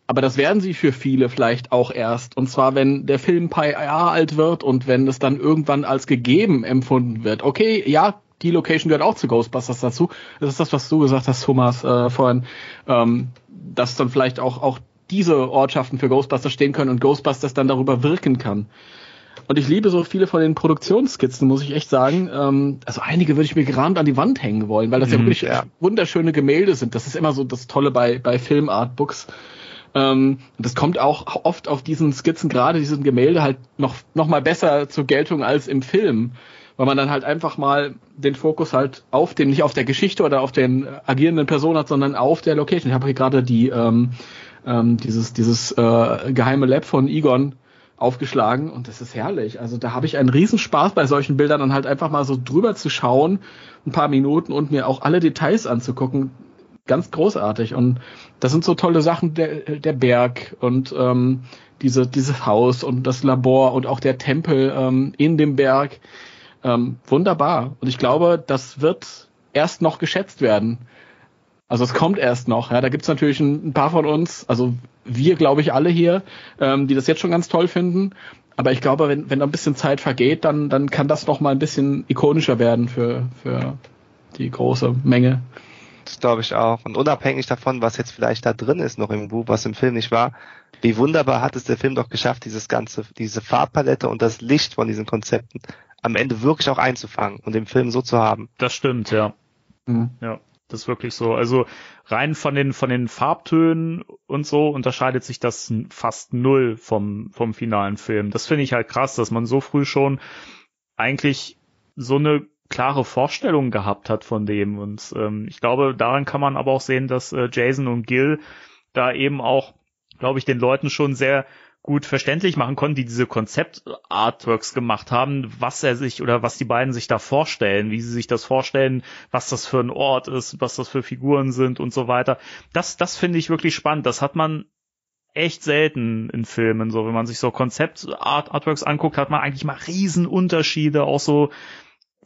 Aber das werden sie für viele vielleicht auch erst. Und zwar, wenn der Film ein paar Jahre alt wird und wenn es dann irgendwann als gegeben empfunden wird. Okay, ja, die Location gehört auch zu Ghostbusters dazu. Das ist das, was du gesagt hast, Thomas, äh, vorhin. Ähm, dass dann vielleicht auch, auch diese Ortschaften für Ghostbusters stehen können und Ghostbusters dann darüber wirken kann. Und ich liebe so viele von den Produktionsskizzen, muss ich echt sagen. Ähm, also einige würde ich mir gerahmt an die Wand hängen wollen, weil das mhm, ja wirklich ja. wunderschöne Gemälde sind. Das ist immer so das Tolle bei, bei Filmartbooks. Ähm, das kommt auch oft auf diesen Skizzen, gerade diesen Gemälde, halt noch, noch mal besser zur Geltung als im Film. Weil man dann halt einfach mal den Fokus halt auf dem, nicht auf der Geschichte oder auf den agierenden Person hat, sondern auf der Location. Ich habe hier gerade die ähm, ähm, dieses, dieses äh, geheime Lab von Egon aufgeschlagen und das ist herrlich. Also da habe ich einen Riesenspaß bei solchen Bildern dann halt einfach mal so drüber zu schauen, ein paar Minuten und mir auch alle Details anzugucken. Ganz großartig. Und das sind so tolle Sachen, der, der Berg und ähm, diese, dieses Haus und das Labor und auch der Tempel ähm, in dem Berg. Ähm, wunderbar. Und ich glaube, das wird erst noch geschätzt werden. Also es kommt erst noch. Ja, da gibt's natürlich ein, ein, paar von uns, also wir, glaube ich, alle hier, ähm, die das jetzt schon ganz toll finden. Aber ich glaube, wenn, wenn da ein bisschen Zeit vergeht, dann, dann kann das noch mal ein bisschen ikonischer werden für, für die große Menge. Das glaube ich auch. Und unabhängig davon, was jetzt vielleicht da drin ist noch im Buch, was im Film nicht war, wie wunderbar hat es der Film doch geschafft, dieses ganze, diese Farbpalette und das Licht von diesen Konzepten am Ende wirklich auch einzufangen und im Film so zu haben. Das stimmt, ja. Mhm. Ja. Das wirklich so. Also rein von den, von den Farbtönen und so unterscheidet sich das fast null vom, vom finalen Film. Das finde ich halt krass, dass man so früh schon eigentlich so eine klare Vorstellung gehabt hat von dem. Und ähm, ich glaube, daran kann man aber auch sehen, dass äh, Jason und Gil da eben auch, glaube ich, den Leuten schon sehr gut verständlich machen konnten, die diese Konzept-Artworks gemacht haben, was er sich oder was die beiden sich da vorstellen, wie sie sich das vorstellen, was das für ein Ort ist, was das für Figuren sind und so weiter. Das, das finde ich wirklich spannend. Das hat man echt selten in Filmen. So, wenn man sich so Konzept-Artworks anguckt, hat man eigentlich mal Riesenunterschiede, auch so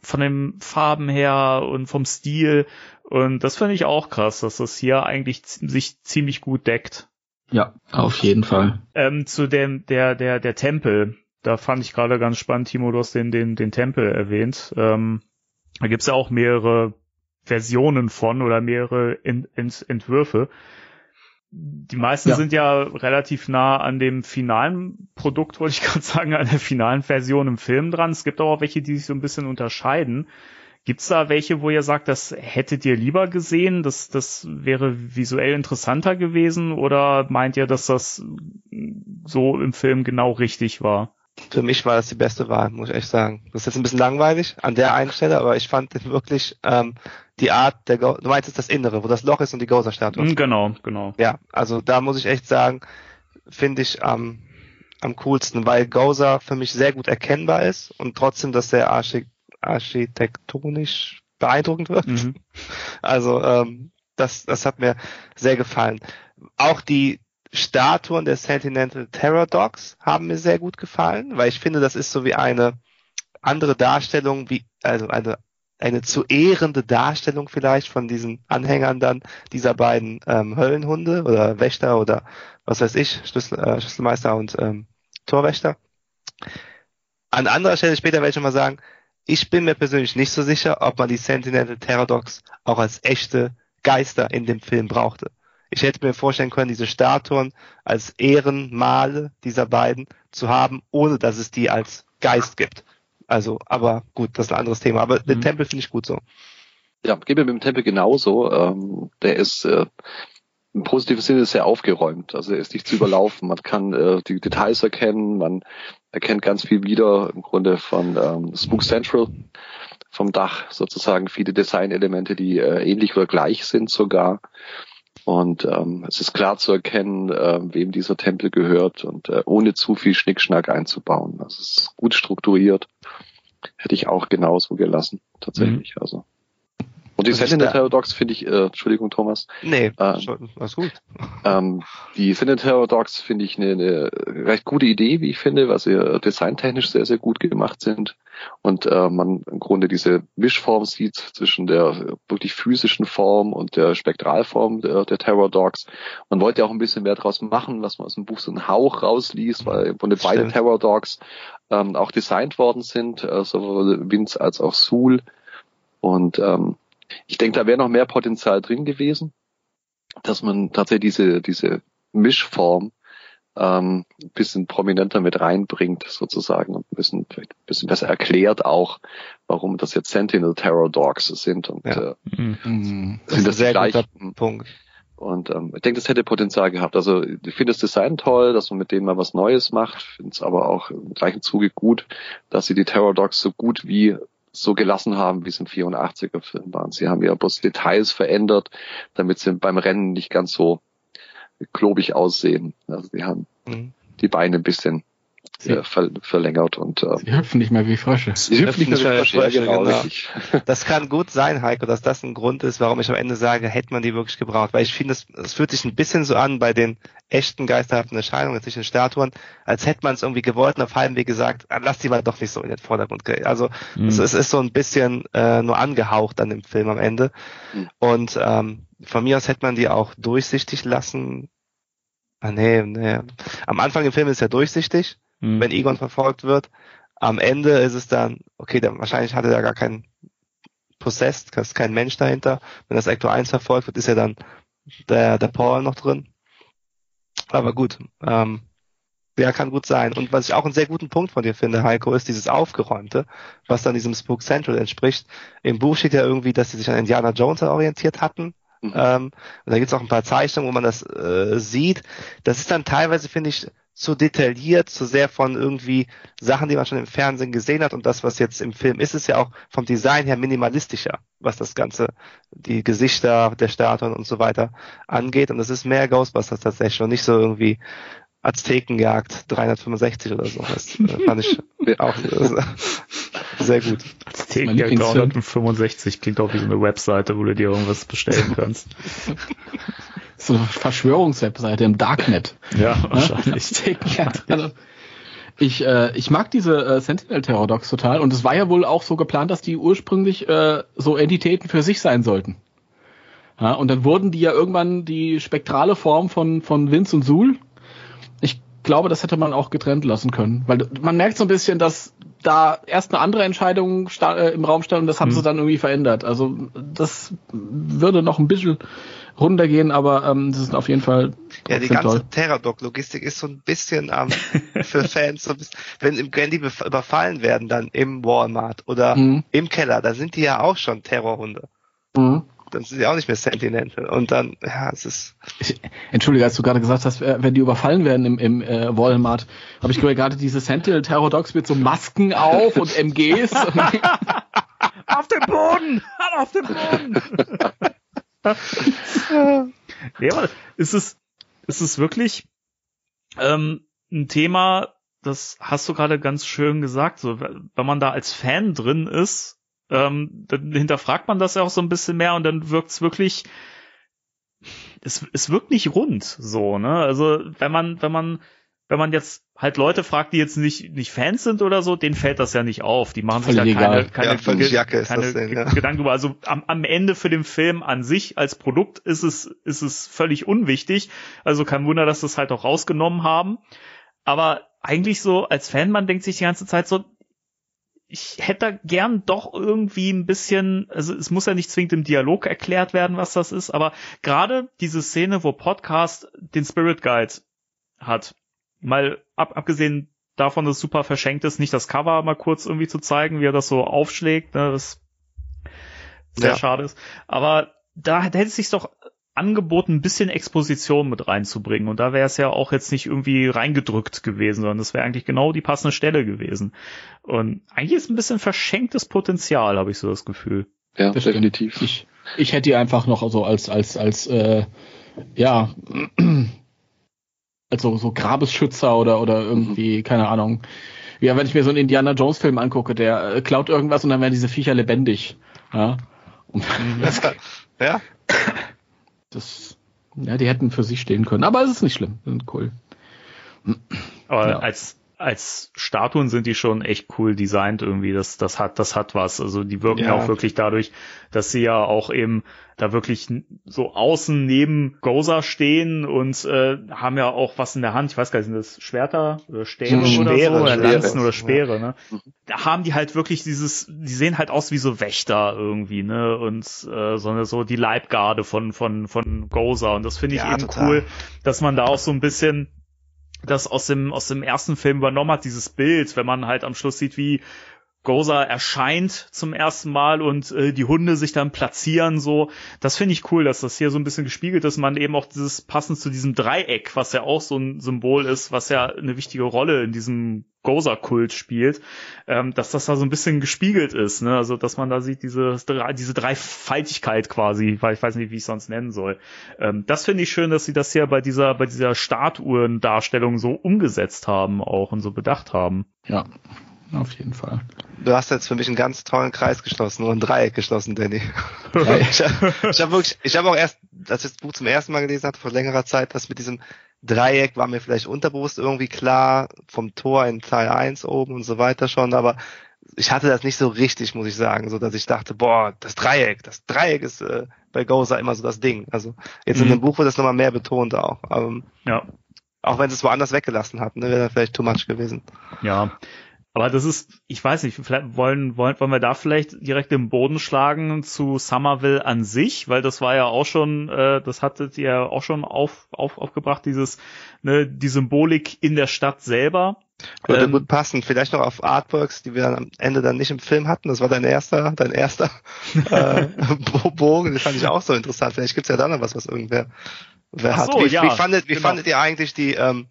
von den Farben her und vom Stil. Und das finde ich auch krass, dass das hier eigentlich sich ziemlich gut deckt. Ja, auf jeden Fall. Ähm, zu dem, der, der, der Tempel. Da fand ich gerade ganz spannend, Timo, du hast den, den, den Tempel erwähnt. Ähm, da gibt's ja auch mehrere Versionen von oder mehrere Ent, Ent, Entwürfe. Die meisten ja. sind ja relativ nah an dem finalen Produkt, wollte ich gerade sagen, an der finalen Version im Film dran. Es gibt aber auch welche, die sich so ein bisschen unterscheiden. Gibt's da welche, wo ihr sagt, das hättet ihr lieber gesehen, das, das wäre visuell interessanter gewesen oder meint ihr, dass das so im Film genau richtig war? Für mich war das die beste Wahl, muss ich echt sagen. Das ist jetzt ein bisschen langweilig an der einen Stelle, aber ich fand wirklich ähm, die Art der Go du meinst jetzt das Innere, wo das Loch ist und die Gozer-Statue. Mm, genau, genau. Ja, also da muss ich echt sagen, finde ich am am coolsten, weil Gozer für mich sehr gut erkennbar ist und trotzdem das sehr arschig architektonisch beeindruckend wird. Mhm. Also ähm, das, das hat mir sehr gefallen. Auch die Statuen der Sentinel Terror Dogs haben mir sehr gut gefallen, weil ich finde, das ist so wie eine andere Darstellung, wie also eine eine zu ehrende Darstellung vielleicht von diesen Anhängern dann dieser beiden ähm, Höllenhunde oder Wächter oder was weiß ich, Schlüssel, äh, Schlüsselmeister und ähm, Torwächter. An anderer Stelle später werde ich schon mal sagen, ich bin mir persönlich nicht so sicher, ob man die Sentinel Terradox auch als echte Geister in dem Film brauchte. Ich hätte mir vorstellen können, diese Statuen als Ehrenmale dieser beiden zu haben, ohne dass es die als Geist gibt. Also, aber gut, das ist ein anderes Thema. Aber mhm. den Tempel finde ich gut so. Ja, geht mir mit dem Tempel genauso. Ähm, der ist äh, im positiven Sinne sehr aufgeräumt. Also er ist nicht zu überlaufen. Man kann äh, die Details erkennen, man erkennt ganz viel wieder im Grunde von ähm, Spook Central vom Dach sozusagen viele Designelemente, die äh, ähnlich oder gleich sind sogar. Und ähm, es ist klar zu erkennen, äh, wem dieser Tempel gehört und äh, ohne zu viel Schnickschnack einzubauen. Also es ist gut strukturiert. Hätte ich auch genauso gelassen, tatsächlich. Mhm. Also und die Sentinel Dogs finde ich, äh, Entschuldigung Thomas. Nee, äh, schon, alles gut. Ähm, die Sentinel Dogs finde ich eine, eine recht gute Idee, wie ich finde, weil sie designtechnisch sehr, sehr gut gemacht sind. Und äh, man im Grunde diese Mischform sieht zwischen der wirklich physischen Form und der Spektralform der, der Terror Dogs. Man wollte auch ein bisschen mehr draus machen, was man aus dem Buch so einen Hauch rausliest, weil im Grunde beide Terror Dogs ähm, auch designt worden sind, äh, sowohl Vince als auch Sul. Und ähm, ich denke, da wäre noch mehr Potenzial drin gewesen, dass man tatsächlich diese, diese Mischform ähm, ein bisschen prominenter mit reinbringt sozusagen und ein bisschen, vielleicht ein bisschen besser erklärt auch, warum das jetzt Sentinel Terror Dogs sind und ja. äh, mhm. das sind das sehr gleichen Punkt. Und ähm, ich denke, das hätte Potenzial gehabt. Also ich finde das Design toll, dass man mit denen mal was Neues macht, finde es aber auch im gleichen Zuge gut, dass sie die Terror Dogs so gut wie so gelassen haben, wie es im 84er Film waren. Sie haben ja bloß Details verändert, damit sie beim Rennen nicht ganz so klobig aussehen. Also sie haben mhm. die Beine ein bisschen äh, ver verlängert und äh, sie hüpfen nicht mehr wie Frösche. Sie hüpfen nicht mehr wie Frösche, Frösche ja, genau. genau. Das kann gut sein, Heiko, dass das ein Grund ist, warum ich am Ende sage, hätte man die wirklich gebraucht. Weil ich finde, es, fühlt sich ein bisschen so an bei den echten geisterhaften Erscheinungen, nicht den Statuen, als hätte man es irgendwie gewollt und auf halbem Weg gesagt, ah, lass die mal doch nicht so in den Vordergrund. Also mhm. es, es, ist so ein bisschen äh, nur angehaucht an dem Film am Ende. Mhm. Und ähm, von mir aus hätte man die auch durchsichtig lassen. Ah, nee, nee. Am Anfang im Film ist ja durchsichtig mhm. wenn Egon verfolgt wird. Am Ende ist es dann, okay, dann, wahrscheinlich hatte er gar keinen Possessed, da ist kein Mensch dahinter. Wenn das Ecto 1 verfolgt wird, ist ja dann der, der Paul noch drin. Aber gut, ähm, ja, kann gut sein. Und was ich auch einen sehr guten Punkt von dir finde, Heiko, ist dieses Aufgeräumte, was dann diesem Spook Central entspricht. Im Buch steht ja irgendwie, dass sie sich an Indiana Jones orientiert hatten. Mhm. Ähm, und da gibt's auch ein paar Zeichnungen, wo man das äh, sieht. Das ist dann teilweise, finde ich, zu detailliert, zu sehr von irgendwie Sachen, die man schon im Fernsehen gesehen hat und das, was jetzt im Film ist, ist ja auch vom Design her minimalistischer, was das Ganze, die Gesichter der Statuen und so weiter angeht und das ist mehr Ghostbusters tatsächlich und nicht so irgendwie Aztekenjagd 365 oder so. Das äh, fand ich auch äh, sehr gut. Aztekenjagd 365 klingt auch wie so eine Webseite, wo du dir irgendwas bestellen kannst. So eine Verschwörungswebseite im Darknet. Ja, wahrscheinlich. Aztekenjagd. Ich, äh, ich mag diese äh, Sentinel-Terror-Docs total und es war ja wohl auch so geplant, dass die ursprünglich äh, so Entitäten für sich sein sollten. Ja, und dann wurden die ja irgendwann die spektrale Form von, von Vince und Sul glaube, das hätte man auch getrennt lassen können, weil man merkt so ein bisschen, dass da erst eine andere Entscheidung äh, im Raum stand und das haben mhm. sie dann irgendwie verändert. Also das würde noch ein bisschen runtergehen, aber ähm, das ist auf jeden Fall ja die ganze Terrordoc-Logistik ist so ein bisschen ähm, für Fans so ein bisschen, wenn, wenn die überfallen werden dann im Walmart oder mhm. im Keller, da sind die ja auch schon Terrorhunde. Mhm dann sind sie auch nicht mehr Sentinel. Und dann, ja, es ist. Ich, Entschuldige, als du gerade gesagt hast, äh, wenn die überfallen werden im, im äh, Walmart, habe ich gerade diese Sentinel Terror Dogs mit so Masken auf und MGs. auf dem Boden! Auf dem Boden! aber ist es, ist es wirklich ähm, ein Thema, das hast du gerade ganz schön gesagt, so, wenn man da als Fan drin ist, ähm, dann hinterfragt man das ja auch so ein bisschen mehr und dann wirkt's wirklich, es, es wirkt nicht rund, so, ne? Also, wenn man, wenn man, wenn man jetzt halt Leute fragt, die jetzt nicht, nicht Fans sind oder so, denen fällt das ja nicht auf. Die machen sich da keine, keine, ja, Jacke keine denn, ja. Gedanken über. Also am, am Ende für den Film an sich als Produkt ist es, ist es völlig unwichtig. Also kein Wunder, dass das halt auch rausgenommen haben. Aber eigentlich so als Fan, man denkt sich die ganze Zeit so, ich hätte gern doch irgendwie ein bisschen, also es muss ja nicht zwingend im Dialog erklärt werden, was das ist, aber gerade diese Szene, wo Podcast den Spirit Guide hat, mal ab, abgesehen davon, dass es super verschenkt ist, nicht das Cover mal kurz irgendwie zu zeigen, wie er das so aufschlägt, ne, das sehr ja. schade ist. Aber da hätte es sich doch angeboten, ein bisschen Exposition mit reinzubringen. Und da wäre es ja auch jetzt nicht irgendwie reingedrückt gewesen, sondern das wäre eigentlich genau die passende Stelle gewesen. Und eigentlich ist ein bisschen verschenktes Potenzial, habe ich so das Gefühl. Ja, das definitiv. Ich, ich hätte die einfach noch so als, als, als, äh, ja, also so Grabesschützer oder, oder irgendwie, mhm. keine Ahnung. Ja, wenn ich mir so einen Indiana Jones Film angucke, der äh, klaut irgendwas und dann werden diese Viecher lebendig. Ja. Und, ja. Das, ja, die hätten für sich stehen können, aber es ist nicht schlimm, sind cool. Aber ja. als als Statuen sind die schon echt cool designt irgendwie. Das, das hat, das hat was. Also die wirken ja. auch wirklich dadurch, dass sie ja auch eben da wirklich so außen neben Gozer stehen und äh, haben ja auch was in der Hand. Ich weiß gar nicht, sind das Schwerter oder Stäbe ja, oder Speere, so oder Speere. Lanzen oder Speere, ne? Da haben die halt wirklich dieses, die sehen halt aus wie so Wächter irgendwie, ne? Und äh, so, so die Leibgarde von von von Gozer und das finde ich Ja, eben total. cool, dass man da auch so ein bisschen das aus dem, aus dem ersten Film übernommen hat, dieses Bild, wenn man halt am Schluss sieht, wie Gozer erscheint zum ersten Mal und äh, die Hunde sich dann platzieren, so. Das finde ich cool, dass das hier so ein bisschen gespiegelt ist. Man eben auch dieses passend zu diesem Dreieck, was ja auch so ein Symbol ist, was ja eine wichtige Rolle in diesem Gozer-Kult spielt, ähm, dass das da so ein bisschen gespiegelt ist, ne? Also, dass man da sieht, diese, diese Dreifaltigkeit quasi, weil ich weiß nicht, wie ich es sonst nennen soll. Ähm, das finde ich schön, dass sie das hier bei dieser, bei dieser Statuendarstellung so umgesetzt haben auch und so bedacht haben. Ja, auf jeden Fall. Du hast jetzt für mich einen ganz tollen Kreis geschlossen oder ein Dreieck geschlossen, Danny. ich habe ich hab wirklich, ich habe auch erst, als ich das Buch zum ersten Mal gelesen hatte, vor längerer Zeit, das mit diesem Dreieck war mir vielleicht unterbewusst irgendwie klar, vom Tor in Teil 1 oben und so weiter schon, aber ich hatte das nicht so richtig, muss ich sagen, so dass ich dachte, boah, das Dreieck, das Dreieck ist äh, bei Goza immer so das Ding. Also jetzt in Mhm. dem Buch wird das nochmal mehr betont auch. Ähm, Ja. auch wenn sie es woanders weggelassen hat, ne, wäre vielleicht too much gewesen. Ja. Aber das ist, ich weiß nicht, vielleicht wollen, wollen, wollen wir da vielleicht direkt den Boden schlagen zu Somerville an sich, weil das war ja auch schon, äh, das hattet ihr auch schon auf, auf, aufgebracht, dieses, ne, die Symbolik in der Stadt selber. Würde Ähm, gut passen. Vielleicht noch auf Artworks, die wir dann am Ende dann nicht im Film hatten. Das war dein erster, dein erster äh, Bo- Bogen. Das fand ich auch so interessant. Vielleicht gibt's ja da noch was, was irgendwer wer Ach hat. so, wie, ja, wie, fandet, wie genau. fandet ihr eigentlich die, ähm,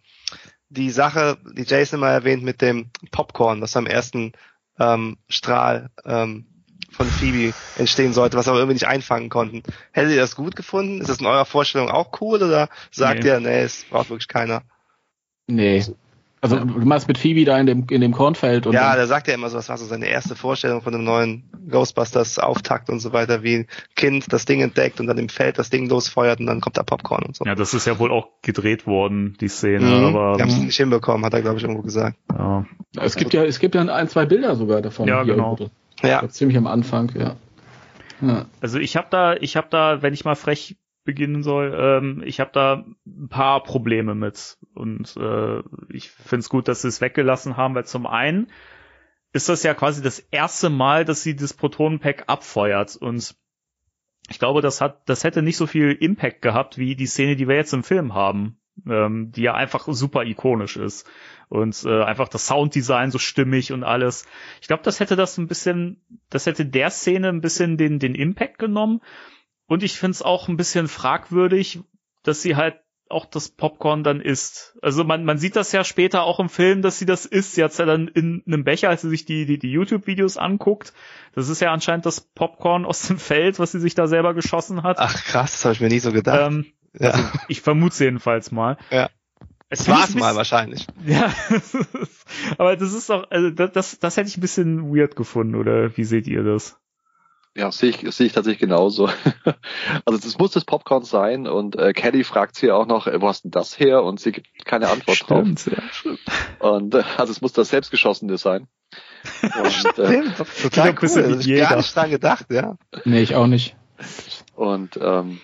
die Sache, die Jason mal erwähnt mit dem Popcorn, was am ersten ähm, Strahl ähm, von Phoebe entstehen sollte, was aber irgendwie nicht einfangen konnten. Hättet ihr das gut gefunden? Ist das in eurer Vorstellung auch cool oder sagt Nee. ihr, nee, es braucht wirklich keiner? Nee. Also du meinst mit Phoebe da in dem, in dem Kornfeld und ja, der sagt ja immer so, das war so seine erste Vorstellung von einem neuen Ghostbusters Auftakt und so weiter, wie ein Kind das Ding entdeckt und dann im Feld das Ding losfeuert und dann kommt da Popcorn und so. Ja, das ist ja wohl auch gedreht worden, die Szene, Mhm. aber Die haben es nicht hinbekommen, hat er glaube ich irgendwo gesagt. ja. es gibt ja, es gibt ja ein, zwei Bilder sogar davon. Ja, genau. Ja, Ziemlich am Anfang, ja. ja. Also ich habe da, ich habe da, wenn ich mal frech beginnen soll, ähm, ich habe da ein paar Probleme mit. Und äh, ich finde es gut, dass sie es weggelassen haben, weil zum einen ist das ja quasi das erste Mal, dass sie das Protonenpack abfeuert. Und ich glaube, das hat, das hätte nicht so viel Impact gehabt wie die Szene, die wir jetzt im Film haben, ähm, die ja einfach super ikonisch ist. Und äh, einfach das Sounddesign so stimmig und alles. Ich glaube, das hätte das ein bisschen, das hätte der Szene ein bisschen den den Impact genommen und ich finde es auch ein bisschen fragwürdig, dass sie halt auch das Popcorn dann isst. Also man, man sieht das ja später auch im Film, dass sie das isst. Sie hat's ja dann in einem Becher, als sie sich die, die, die YouTube-Videos anguckt. Das ist ja anscheinend das Popcorn aus dem Feld, was sie sich da selber geschossen hat. ach krass, das habe ich mir nie so gedacht. ähm, ja. also ich vermute jedenfalls mal. Ja. Es war's ein mal wahrscheinlich. Ja, aber das ist doch, also das, das, das hätte ich ein bisschen weird gefunden, oder wie seht ihr das? Ja, sehe ich, sehe ich tatsächlich genauso. Also das muss das Popcorn sein und äh, Kelly fragt sie auch noch, äh, wo hast denn das her? Und sie gibt keine Antwort drauf. ja. Und äh, also es muss das selbstgeschossene sein. Und, äh, Stimmt, doch, total cool. ich Jäger. gar nicht dran gedacht, ja. Nee, ich auch nicht. und ähm,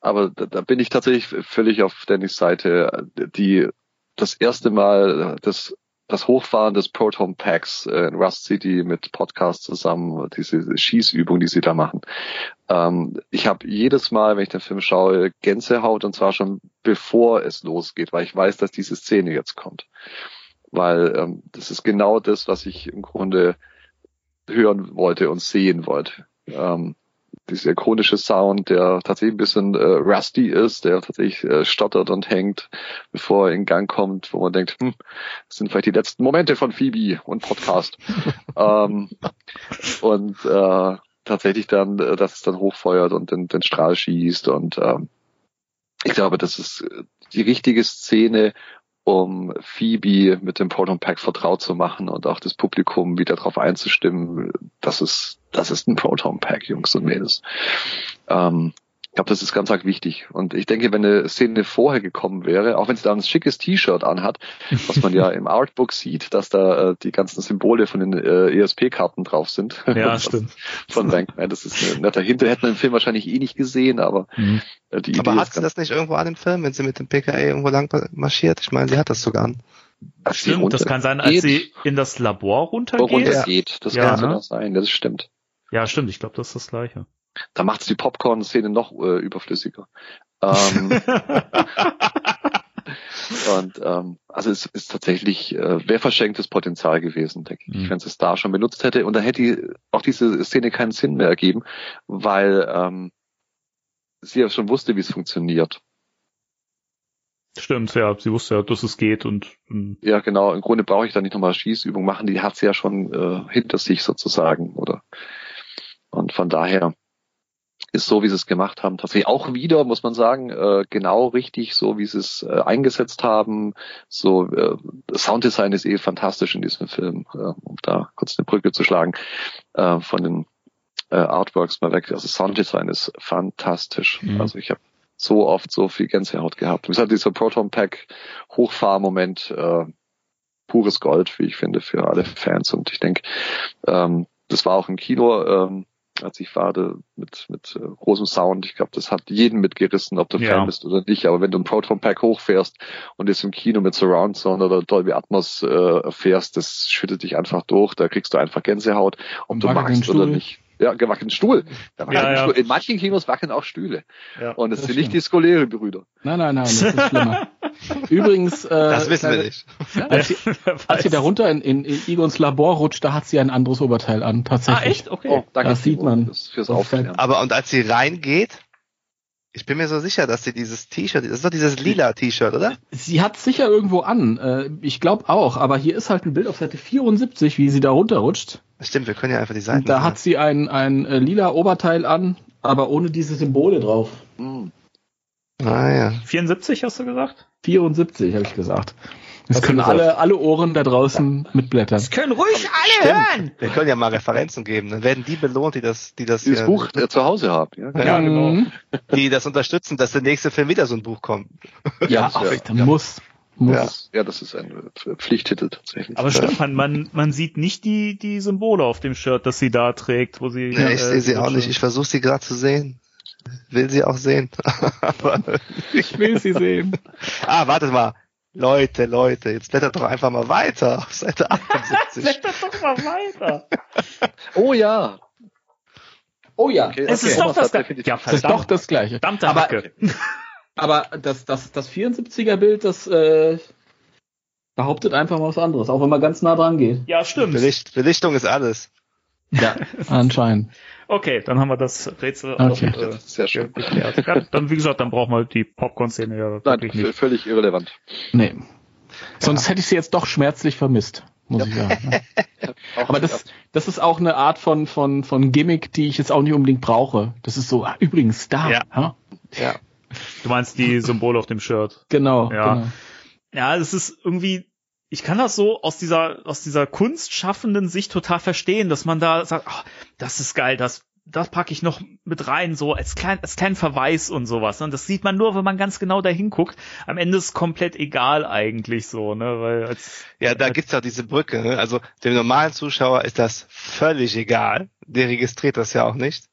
aber da, da bin ich tatsächlich völlig auf Dannys Seite, die das erste Mal das das Hochfahren des Proton Packs äh, in Rust City mit Podcast zusammen, diese Schießübung, die sie da machen. Ähm, ich habe jedes Mal, wenn ich den Film schaue, Gänsehaut und zwar schon bevor es losgeht, weil ich weiß, dass diese Szene jetzt kommt. Weil ähm, das ist genau das, was ich im Grunde hören wollte und sehen wollte. Ähm, dieser ikonische Sound, der tatsächlich ein bisschen äh, rusty ist, der tatsächlich äh, stottert und hängt, bevor er in Gang kommt, wo man denkt, hm, das sind vielleicht die letzten Momente von Phoebe und Podcast. ähm, und äh, tatsächlich dann, äh, dass es dann hochfeuert und den, den Strahl schießt und ähm, ich glaube, das ist äh, die richtige Szene, um Phoebe mit dem Proton Pack vertraut zu machen und auch das Publikum wieder darauf einzustimmen, dass es, das ist ein Proton Pack, Jungs und Mädels. Ähm, ich glaube, das ist ganz arg wichtig. Und ich denke, wenn eine Szene vorher gekommen wäre, auch wenn sie da ein schickes T-Shirt anhat, was man ja im Artbook sieht, dass da äh, die ganzen Symbole von den äh, ESP-Karten drauf sind. Ja, stimmt. Von Bankman. Das ist ein netter Hinter, hätte man im Film wahrscheinlich eh nicht gesehen, aber Mhm. äh, die Idee Aber hat ist sie das nicht irgendwo an dem Film, wenn sie mit dem PKA irgendwo lang marschiert? Ich meine, sie hat das sogar an. als Stimmt, das kann sein, als runtergeht, sie in das Labor runtergeht. runtergeht. Das Ja, kann ne? sogar sein, das stimmt. Ja, stimmt, ich glaube, das ist das gleiche. Da macht die Popcorn-Szene noch äh, überflüssiger. Ähm, und ähm, also es ist tatsächlich äh, wäre verschenktes Potenzial gewesen, denke ich, Mhm. wenn sie es da schon benutzt hätte. Und da hätte die, auch diese Szene keinen Sinn mehr ergeben, weil ähm, sie ja schon wusste, wie es funktioniert. Stimmt, ja, sie wusste ja, dass es geht und ähm, Ja, genau. Im Grunde brauche ich da nicht nochmal Schießübung machen. Die hat sie ja schon äh, hinter sich sozusagen, oder? Und von daher ist so, wie sie es gemacht haben, tatsächlich auch wieder, muss man sagen, äh, genau richtig, so wie sie es äh, eingesetzt haben. So, äh, Sounddesign ist eh fantastisch in diesem Film, äh, um da kurz eine Brücke zu schlagen, äh, von den äh, Artworks mal weg. Also Sounddesign ist fantastisch. Mhm. Also ich habe so oft so viel Gänsehaut gehabt. Es hat dieser Proton Pack Hochfahrmoment, äh, pures Gold, wie ich finde, für alle Fans. Und ich denke, ähm, das war auch im Kino, ähm, als ich da mit, mit äh, großem Sound. Ich glaube, das hat jeden mitgerissen, ob du Ja. Fan bist oder nicht. Aber wenn du ein Proton Pack hochfährst und jetzt im Kino mit Surround Sound oder Dolby Atmos äh, fährst, das schüttet dich einfach durch. Da kriegst du einfach Gänsehaut, ob du magst oder nicht. Ja, gewackelten Stuhl. Der wackelnde Ja, ja. Stuhl. In manchen Kinos wackeln auch Stühle. Ja. Und es Das sind nicht die Scoleri-Brüder. Nein, nein, nein, das ist schlimmer. Übrigens, äh, Das wissen wir kleine- nicht. Als sie, als sie da runter in, in, in Igons Labor rutscht, da hat sie ein anderes Oberteil an, Ah, tatsächlich. echt? Okay. Oh, danke Das sieht man. das- fürs Aufklären. Aber und als sie reingeht, Ich bin mir so sicher, dass sie dieses T-Shirt, das ist doch dieses lila T-Shirt, oder? Sie hat sicher irgendwo an. Äh, ich glaube auch, aber hier ist halt ein Bild auf Seite 74, wie sie da runterrutscht. Stimmt, wir können ja einfach die Seiten. Da hat sie ein, ein äh, lila Oberteil an, aber ohne diese Symbole drauf. Hm. Ah ja. 74 hast du gesagt? 74, habe ich gesagt. Das du können alle, alle Ohren da draußen mitblättern. können ruhig Stimmt. Wir können ja mal Referenzen geben. Dann werden die belohnt, die das, die das, Dieses hier- Buch äh, zu Hause haben. Ja, Ja, genau. Die das unterstützen, dass der nächste Film wieder so ein Buch kommt. Ja, das ach, muss. muss. Ja. Das, ja, das ist ein äh, Pflichttitel tatsächlich. Aber stimmt, man, man, man sieht nicht die, die Symbole auf dem Shirt, das sie da trägt, wo sie. Nee, ich äh, sehe sie auch nicht. Ich versuche sie gerade zu sehen. Will sie auch sehen. Aber, Ich will sie sehen. ah, wartet mal. Leute, Leute, jetzt blättert doch einfach mal weiter auf Seite 78. Blättert doch mal weiter. oh ja. Oh ja. Okay, Es ist okay. doch das Ja, Das ist doch das Gleiche. Verdammte Aber- Hacke. Aber das, das, das 74er Bild, das äh, behauptet einfach mal was anderes, auch wenn man ganz nah dran geht. Ja, stimmt. Belicht, Belichtung ist alles. Ja, anscheinend. Okay, dann haben wir das Rätsel Okay. auch, äh, Sehr schön. geklärt. Ja, dann, wie gesagt, dann brauchen wir die Popcorn-Szene ja Nein, wirklich nicht. völlig irrelevant. Nee. Sonst hätte ich sie jetzt doch schmerzlich vermisst, muss ich sagen. Auch Aber das, das ist auch eine Art von, von, von Gimmick, die ich jetzt auch nicht unbedingt brauche. Das ist so, ah, übrigens, da. Ja. ha? Ja. Du meinst die Symbole auf dem Shirt. Genau, Ja. genau. Ja, das ist irgendwie, ich kann das so aus dieser, aus dieser kunstschaffenden Sicht total verstehen, dass man da sagt, ach, das ist geil, das, das packe ich noch mit rein, so als klein, als kleinen Verweis und sowas. Und das sieht man nur, wenn man ganz genau dahin guckt. Am Ende ist komplett egal eigentlich so, ne, weil als, Ja, da gibt's auch diese Brücke. Ne? Also dem normalen Zuschauer ist das völlig egal. Der registriert das ja auch nicht.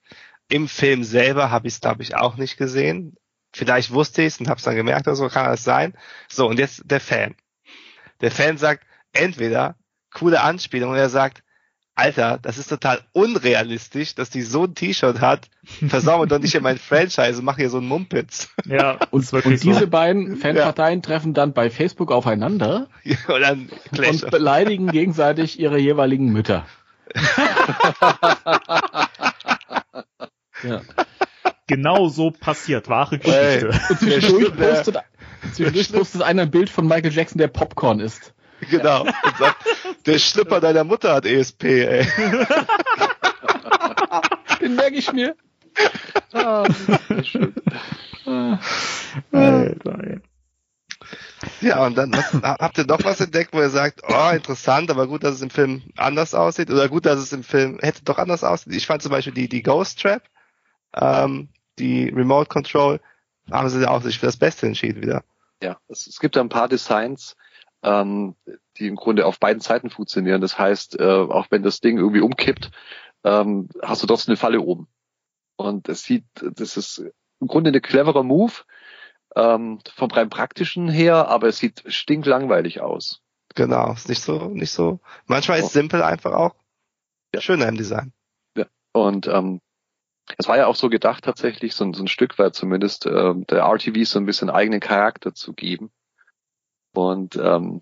Im Film selber habe ich es, glaube ich, auch nicht gesehen. Vielleicht wusste ich es und habe es dann gemerkt oder so, kann das sein. So, und jetzt der Fan. Der Fan sagt entweder coole Anspielung und er sagt, Alter, das ist total unrealistisch, dass die so ein T-Shirt hat. Versau mir doch nicht in mein Franchise und mach hier so einen Mumpitz. ja, Und, und diese so. beiden Fanparteien treffen dann bei Facebook aufeinander und dann Clash. und beleidigen gegenseitig ihre jeweiligen Mütter. ja. genau so passiert, wahre Geschichte. Und zwischendurch postet, zwischendurch postet einer ein Bild von Michael Jackson, der Popcorn isst. Genau. Und sagt, der Schlipper deiner Mutter hat ESP, ey. Den merke ich mir. Ah, sehr schön. Alter, ey. Ja, und dann was, habt ihr noch was entdeckt, wo ihr sagt, oh, interessant, aber gut, dass es im Film anders aussieht, oder gut, dass es im Film hätte doch anders aussieht. Ich fand zum Beispiel die, die Ghost Trap, ähm, die Remote Control, haben sie auch sich für das Beste entschieden wieder. Ja, es, es gibt da ein paar Designs, ähm, die im Grunde auf beiden Seiten funktionieren. Das heißt, äh, auch wenn das Ding irgendwie umkippt, ähm, hast du trotzdem eine Falle oben. Und es sieht, das ist im Grunde ein cleverer Move ähm, vom rein praktischen her, aber es sieht stinklangweilig aus. Genau, ist nicht so, nicht so. Manchmal ist simpel einfach auch Ja. schöner im Design. Und ähm, es war ja auch so gedacht, tatsächlich so, ein- so ein Stück weit zumindest ähm, der RTV so ein bisschen eigenen Charakter zu geben. Und ähm,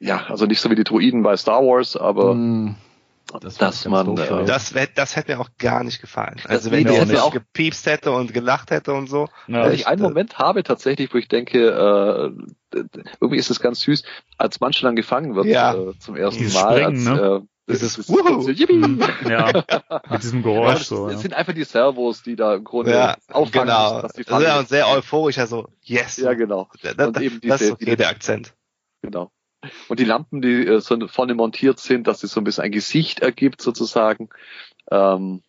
ja, also nicht so wie die Druiden bei Star Wars, aber Hm, das dass man doof äh. Das, wär- das hätte mir auch gar nicht gefallen. Also wenn jetzt auch- gepiepst hätte und gelacht hätte und so. Ja, Weil ich- ich einen Moment habe tatsächlich, wo ich denke, äh, irgendwie ist es ganz süß, als manche dann gefangen wird Ja. äh, zum ersten Mal. Springen, als, ne? äh, Dieses ist, Wuhu. Mhm. ja, mit diesem Ja, Geräusch das, so. das Ja. sind einfach die Servos, die da im Grunde Ja, auffangen genau. müssen, dass die Ja, sehr euphorisch, also yes. Ja, genau. Das, das, Und eben das diese- ist okay, der Akzent. Genau. Und die Lampen, die äh, so vorne montiert sind, dass es so ein bisschen ein Gesicht ergibt sozusagen. Ähm,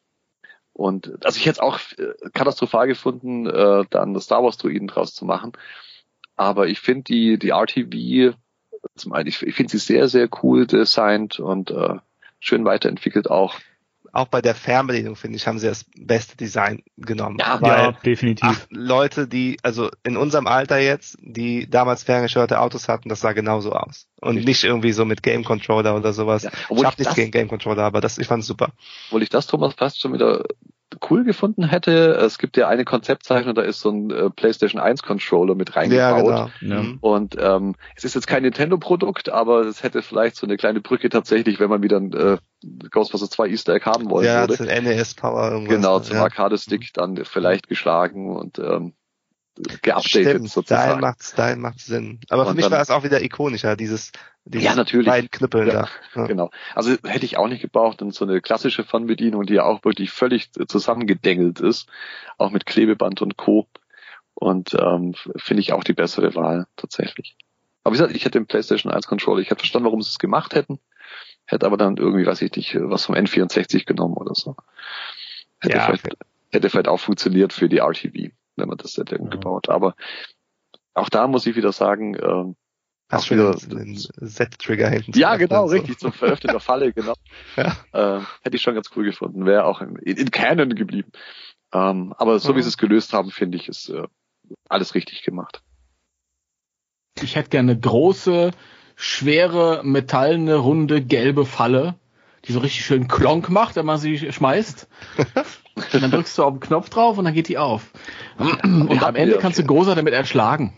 und also ich hätte es auch äh, katastrophal gefunden, äh, dann das Star Wars Druiden draus zu machen. Aber ich finde die die RTV zum einen, ich, ich finde sie sehr sehr cool designt und äh, schön weiterentwickelt auch. Auch bei der Fernbedienung, finde ich, haben sie das beste Design genommen. Ja, weil ja, definitiv. ach, Leute, die, also in unserem Alter jetzt, die damals ferngesteuerte Autos hatten, das sah genauso aus. Und nicht irgendwie so mit Game Controller oder sowas. Ja, ich habe ich nichts das- gegen Game Controller, aber das, ich fand's super. Obwohl ich das Thomas fast schon wieder cool gefunden hätte, es gibt ja eine Konzeptzeichnung, da ist so ein äh, PlayStation 1 Controller mit reingebaut. genau. Ja. Mhm. Und ähm, es ist jetzt kein Nintendo-Produkt, aber es hätte vielleicht so eine kleine Brücke tatsächlich, wenn man wieder ein äh, Ghostbusters 2 Easter Egg haben wollen Ja, würde. zum NES Power irgendwas. Genau, zum ja. Arcade-Stick dann vielleicht geschlagen und ähm, geupdatet Stimmt, dahin sozusagen. macht's, dahin macht's Sinn. Aber für Und mich dann- war es auch wieder ikonischer, dieses, dieses Ja, natürlich. beiden Knüppeln Ja, da. Ja. Genau. Also hätte ich auch nicht gebraucht. Und so eine klassische Fernbedienung, die ja auch wirklich völlig zusammengedengelt ist, auch mit Klebeband und Co. Und ähm, finde ich auch die bessere Wahl tatsächlich. Aber wie gesagt, ich hätte den PlayStation 1 Controller, ich hätte verstanden, warum sie es gemacht hätten, hätte aber dann irgendwie, weiß ich nicht, was vom N64 genommen oder so. Hätte, Ja. vielleicht, hätte vielleicht auch funktioniert für die RTV, wenn man das hätte umgebaut. Aber auch da muss ich wieder sagen, ähm, Hast auch du wieder, den Z-Trigger hinten ja, genau, so. richtig, zum Veröffnen der Falle, genau. Ja. Äh, hätte ich schon ganz cool gefunden, wäre auch in, in Canon geblieben. Ähm, aber so wie Mhm. sie es gelöst haben, finde ich, ist äh, alles richtig gemacht. Ich hätte gerne eine große, schwere, metallene, runde, gelbe Falle, die so richtig schön Klonk macht, wenn man sie schmeißt. und dann drückst du auf den Knopf drauf und dann geht die auf. Und am Ende kannst du. Gosa damit erschlagen.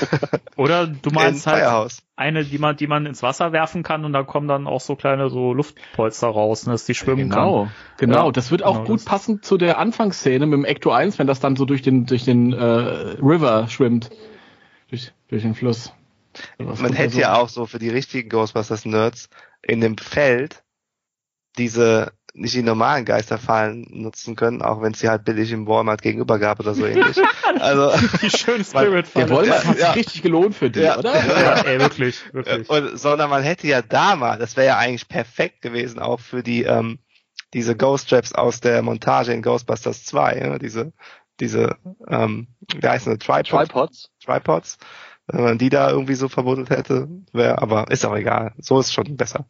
Oder du In meinst halt Firehouse. eine, die man, die man ins Wasser werfen kann und da kommen dann auch so kleine so Luftpolster raus, ne, dass die schwimmen kann. Genau, genau. Ja, das wird auch genau gut das. passen zu der Anfangsszene mit dem Ecto 1, wenn das dann so durch den, durch den äh, River schwimmt. Durch, durch den Fluss. Was Man hätte so? ja auch so für die richtigen Ghostbusters-Nerds in dem Feld diese nicht die normalen Geisterfallen nutzen können, auch wenn es sie halt billig im Walmart gegenüber gab oder so ähnlich. also Die schöne spirit Der Ja, hat sich ja. richtig gelohnt für die, Ja. oder? Ja, ey, wirklich, wirklich. und, sondern man hätte ja da mal, das wäre ja eigentlich perfekt gewesen auch für die ähm, diese Ghost Traps aus der Montage in Ghostbusters 2, ja, diese diese ähm, wie heißen die, Tripod, Tripods? Tripods, wenn man die da irgendwie so verbuddelt hätte, wäre, aber ist auch egal. So ist schon besser.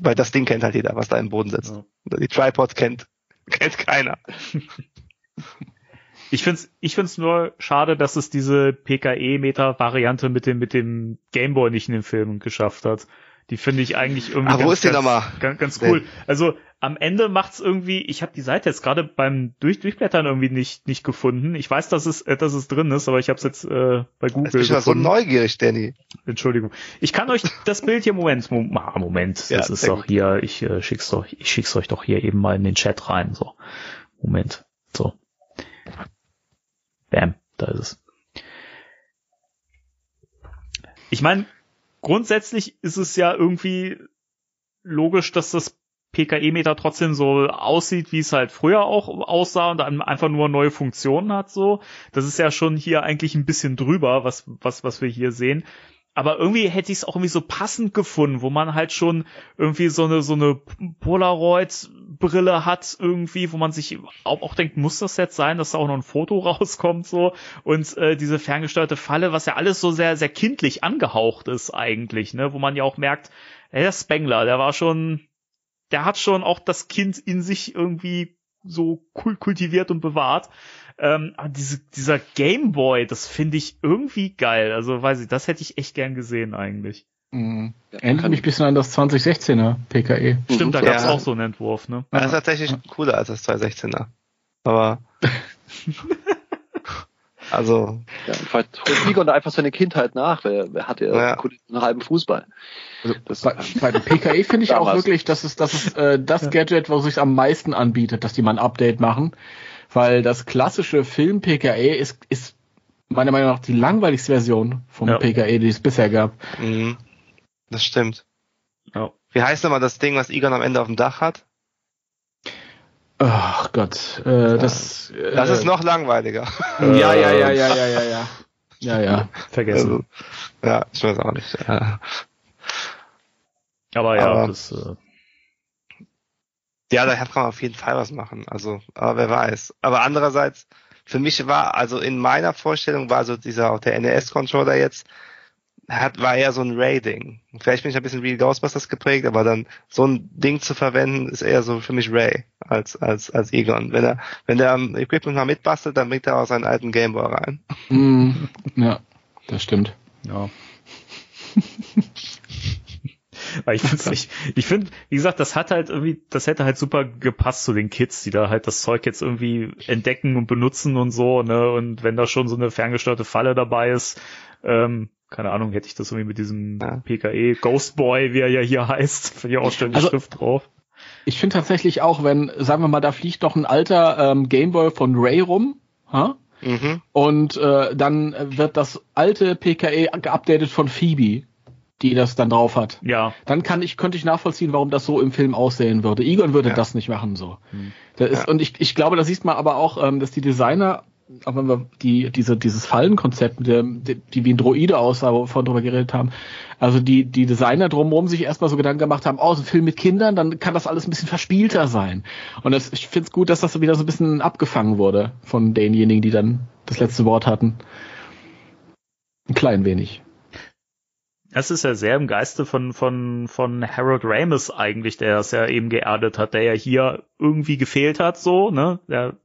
Weil das Ding kennt halt jeder, was da im Boden sitzt. Ja. Die Tripods kennt, kennt keiner. Ich find's, ich find's nur schade, dass es diese PKE-Meter-Variante mit dem, mit dem Gameboy nicht in den Filmen geschafft hat. Die finde ich eigentlich irgendwie wo ganz, ist die ganz, nochmal? ganz, ganz cool. Also am Ende macht's irgendwie, ich habe die Seite jetzt gerade beim Durch Durchblättern irgendwie nicht, nicht gefunden. Ich weiß, dass es, äh, dass es drin ist, aber ich habe es jetzt äh, bei Google Jetzt bin ich mal so neugierig, Danny. Entschuldigung. Ich kann euch das Bild hier Moment, Moment, ah, Moment, Ja, das ist doch gut. hier, ich äh, schick's doch, ich schick's euch doch hier eben mal in den Chat rein, so. Moment, so. Bam, da ist es. Ich meine, grundsätzlich ist es ja irgendwie logisch, dass das PKE-Meter trotzdem so aussieht, wie es halt früher auch aussah und dann einfach nur neue Funktionen hat, so. Das ist ja schon hier eigentlich ein bisschen drüber, was, was, was wir hier sehen. Aber irgendwie hätte ich es auch irgendwie so passend gefunden, wo man halt schon irgendwie so eine, so eine Polaroid-Brille hat irgendwie, wo man sich auch, auch denkt, muss das jetzt sein, dass da auch noch ein Foto rauskommt, so. Und äh, diese ferngesteuerte Falle, was ja alles so sehr, sehr kindlich angehaucht ist eigentlich, ne, wo man ja auch merkt, der Spengler, der war schon, der hat schon auch das Kind in sich irgendwie so kul kultiviert und bewahrt. Ähm, aber diese, dieser Gameboy, das finde ich irgendwie geil. Also weiß ich, das hätte ich echt gern gesehen eigentlich. Mhm. Erinnert mich ein bisschen an das 2016er PKE. Stimmt, da Mhm. gab's Ja. auch so einen Entwurf, ne? Das ist tatsächlich cooler als das 216er. Aber also Ja, vielleicht holt Egon da einfach seine Kindheit nach. Wer, wer hat ja, Ja. einen halben Fußball? Also Das- bei, bei dem PKE finde ich auch wirklich, das ist das ist äh, das Gadget, wo sich am meisten anbietet, dass die mal ein Update machen, weil das klassische Film PKE ist ist meiner Meinung nach die langweiligste Version vom Ja. PKE, die es bisher gab. mh, das stimmt. Ja. Wie heißt nochmal das Ding, was Egon am Ende auf dem Dach hat? Ach Gott, äh, das. Äh, das ist äh, noch langweiliger. Ja, ja, ja, ja, ja, ja, ja. Ja, ja. Vergessen. Also, ja, ich weiß auch nicht. Ja. Aber ja, aber, das. Äh, ja, da kann man auf jeden Fall was machen. Also, aber wer weiß. Aber andererseits, für mich war, also in meiner Vorstellung war so dieser, auch der NES-Controller jetzt, hat, war eher so ein Ray-Ding. Vielleicht bin ich ein bisschen wie Ghostbusters geprägt, aber dann so ein Ding zu verwenden, ist eher so für mich Ray als, als, als Egon. Wenn er, wenn der am Equipment mal mitbastelt, dann bringt er auch seinen alten Gameboy rein. Mm, ja, das stimmt. ja. Weil ich finde, ich, ich finde, wie gesagt, das hat halt irgendwie, das hätte halt super gepasst zu den Kids, die da halt das Zeug jetzt irgendwie entdecken und benutzen und so, ne? Und wenn da schon so eine ferngesteuerte Falle dabei ist, ähm, keine Ahnung, hätte ich das irgendwie mit diesem Ja. PKE Ghost Boy, wie er ja hier heißt, für die ausstellende Also- Schrift drauf. Ich finde tatsächlich auch, wenn, sagen wir mal, da fliegt doch ein alter ähm, Gameboy von Ray rum, ha? Mhm. und äh, dann wird das alte PKE geupdatet von Phoebe, die das dann drauf hat. Ja, Dann kann ich, könnte ich nachvollziehen, warum das so im Film aussehen würde. Egon würde Ja. das nicht machen so. Hm. Das ist, Ja. Und ich, ich glaube, da sieht man aber auch, ähm, dass die Designer, auch wenn wir die, diese, dieses Fallenkonzept, mit der, die, wie ein Droide aussah, wo wir vorhin drüber geredet haben, also die, die Designer drumherum sich erstmal so Gedanken gemacht haben, oh, so ein Film mit Kindern, dann kann das alles ein bisschen verspielter sein. Und das, ich finde es gut, dass das wieder so ein bisschen abgefangen wurde von denjenigen, die dann das letzte Wort hatten. Ein klein wenig. Das ist ja sehr im Geiste von, von, von Harold Ramis eigentlich, der das ja eben geerdet hat, der ja hier irgendwie gefehlt hat, so, ne? Der,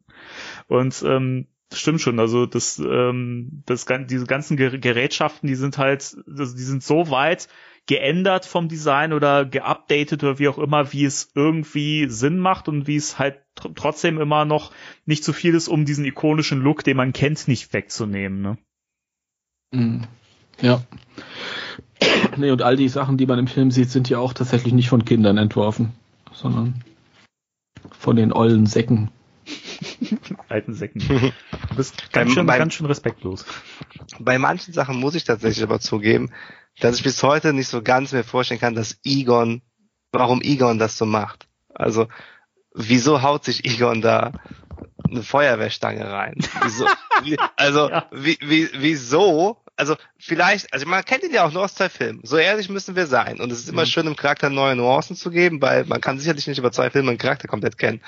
und ähm, stimmt schon, also das, ähm, das, diese ganzen Ger- Gerätschaften, die sind halt, also die sind so weit geändert vom Design oder geupdatet oder wie auch immer, wie es irgendwie Sinn macht und wie es halt tr trotzdem immer noch nicht zu viel ist, um diesen ikonischen Look, den man kennt, nicht wegzunehmen, ne? Mhm. Ja. Nee, und all die Sachen, die man im Film sieht, sind ja auch tatsächlich nicht von Kindern entworfen, sondern von den ollen Säcken. Alten Säcken. Du bist ganz schön, beim- ganz schön respektlos. Bei manchen Sachen muss ich tatsächlich aber zugeben, dass ich bis heute nicht so ganz mir vorstellen kann, dass Egon, warum Egon das so macht. Also, wieso haut sich Egon da eine Feuerwehrstange rein? Wieso, wie, also, Ja. wie, wie, wieso? Also, vielleicht, also man kennt ihn ja auch nur aus zwei Filmen. So ehrlich müssen wir sein. Und es ist immer schön, dem Charakter neue Nuancen zu geben, weil man kann sicherlich nicht über zwei Filme einen Charakter komplett kennen.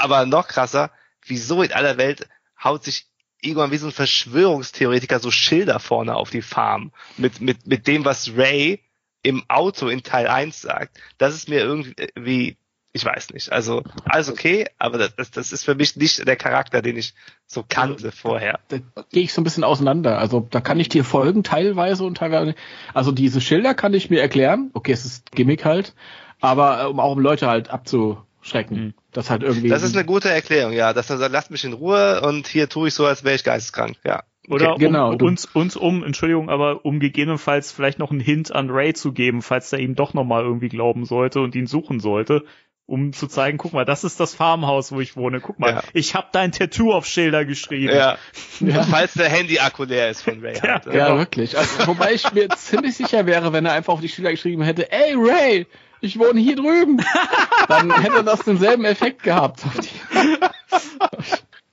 Aber noch krasser, wieso in aller Welt haut sich Egon wie so ein Verschwörungstheoretiker so Schilder vorne auf die Farm mit, mit, mit dem, was Ray im Auto in Teil 1 sagt. Das ist mir irgendwie, ich weiß nicht. Also, alles okay, aber das, das, das ist für mich nicht der Charakter, den ich so kannte vorher. Da gehe ich so ein bisschen auseinander. Also da kann ich dir folgen, teilweise und teilweise. nicht. Also diese Schilder kann ich mir erklären. Okay, es ist Gimmick halt, aber äh, um auch um Leute halt abzuschrecken. Mhm. Das halt irgendwie. Das ist eine gute Erklärung, ja. Dass er sagt, lasst mich in Ruhe und hier tue ich so, als wäre ich geisteskrank, ja. Oder genau, um, uns, uns um, Entschuldigung, aber um gegebenenfalls vielleicht noch einen Hint an Ray zu geben, falls er ihm doch nochmal irgendwie glauben sollte und ihn suchen sollte, um zu zeigen, guck mal, das ist das Farmhaus, wo ich wohne. Guck mal, Ja. ich habe dein Tattoo auf Schilder geschrieben. Ja. Ja. Falls der Handy-Akku leer ist von Ray. Ja, halt. ja, genau. wirklich. Also, wobei ich mir ziemlich sicher wäre, wenn er einfach auf die Schilder geschrieben hätte, ey Ray, ich wohne hier drüben. Dann hätte das denselben Effekt gehabt.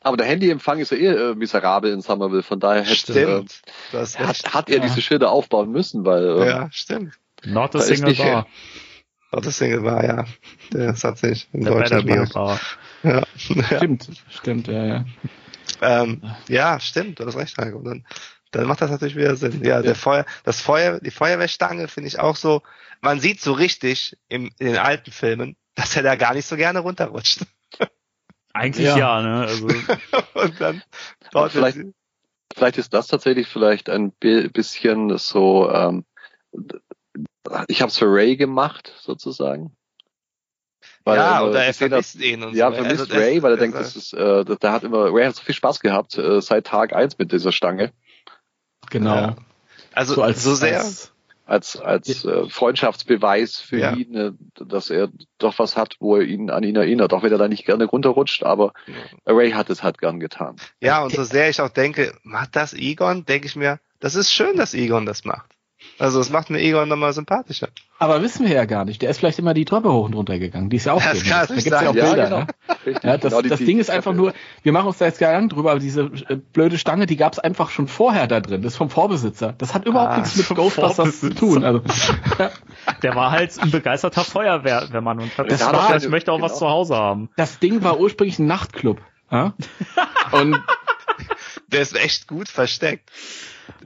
Aber der Handyempfang ist ja eh äh, miserabel in Somerville, von daher hätte, äh, hat, hat er Ja. diese Schilder aufbauen müssen, weil äh, Ja, stimmt. Not a single nicht- bar. Oh, das Single war, ja. Das hat sich in Der Deutschland. Bar. Ja. Stimmt, stimmt, ja, ja. Ähm, ja, stimmt, du hast recht, Heiko. Dann, dann macht das natürlich wieder Sinn. Ja, der Feuer, das Feuer, die Feuerwehrstange finde ich auch so, man sieht so richtig im, in den alten Filmen, dass er da gar nicht so gerne runterrutscht. Eigentlich Ja. ja, ne? Also, Und dann baut vielleicht, vielleicht ist das tatsächlich vielleicht ein bi- bisschen so, ähm, ich habe es für Ray gemacht, sozusagen. Weil, ja, oder er vermisst ihn und Ja, so. vermisst Also Ray, weil er denkt, das ist, äh, da hat immer, Ray hat so viel Spaß gehabt äh, seit Tag eins mit dieser Stange, Genau. Ja. Also so als, so sehr. als als als äh, Freundschaftsbeweis für Ja. ihn, äh, dass er doch was hat, wo er ihn an ihn erinnert, auch wenn er da nicht gerne runterrutscht, aber Ray hat es halt gern getan. Ja, und so sehr ich auch denke, macht das Egon, denke ich mir, das ist schön, dass Egon das macht. Also es macht mir Egon nochmal sympathischer. Aber wissen wir ja gar nicht. Der ist vielleicht immer die Treppe hoch und runter gegangen. Die ist ja auch Das Da nicht gibt's ja auch sein. Ja, Bilder. genau. ne? Ja, das, Genau, das Ding ist einfach nur, wir machen uns da jetzt gar nicht drüber, aber diese äh, blöde Stange, die gab's einfach schon vorher da drin. Das ist vom Vorbesitzer. Das hat überhaupt Ah, nichts mit Ghostbusters zu tun. Also, ja, der war halt ein begeisterter Feuerwehrmann und hat gesagt, war- ich möchte auch was genau. zu Hause haben. das Ding war ursprünglich ein Nachtclub. Ja? Und Der ist echt gut versteckt.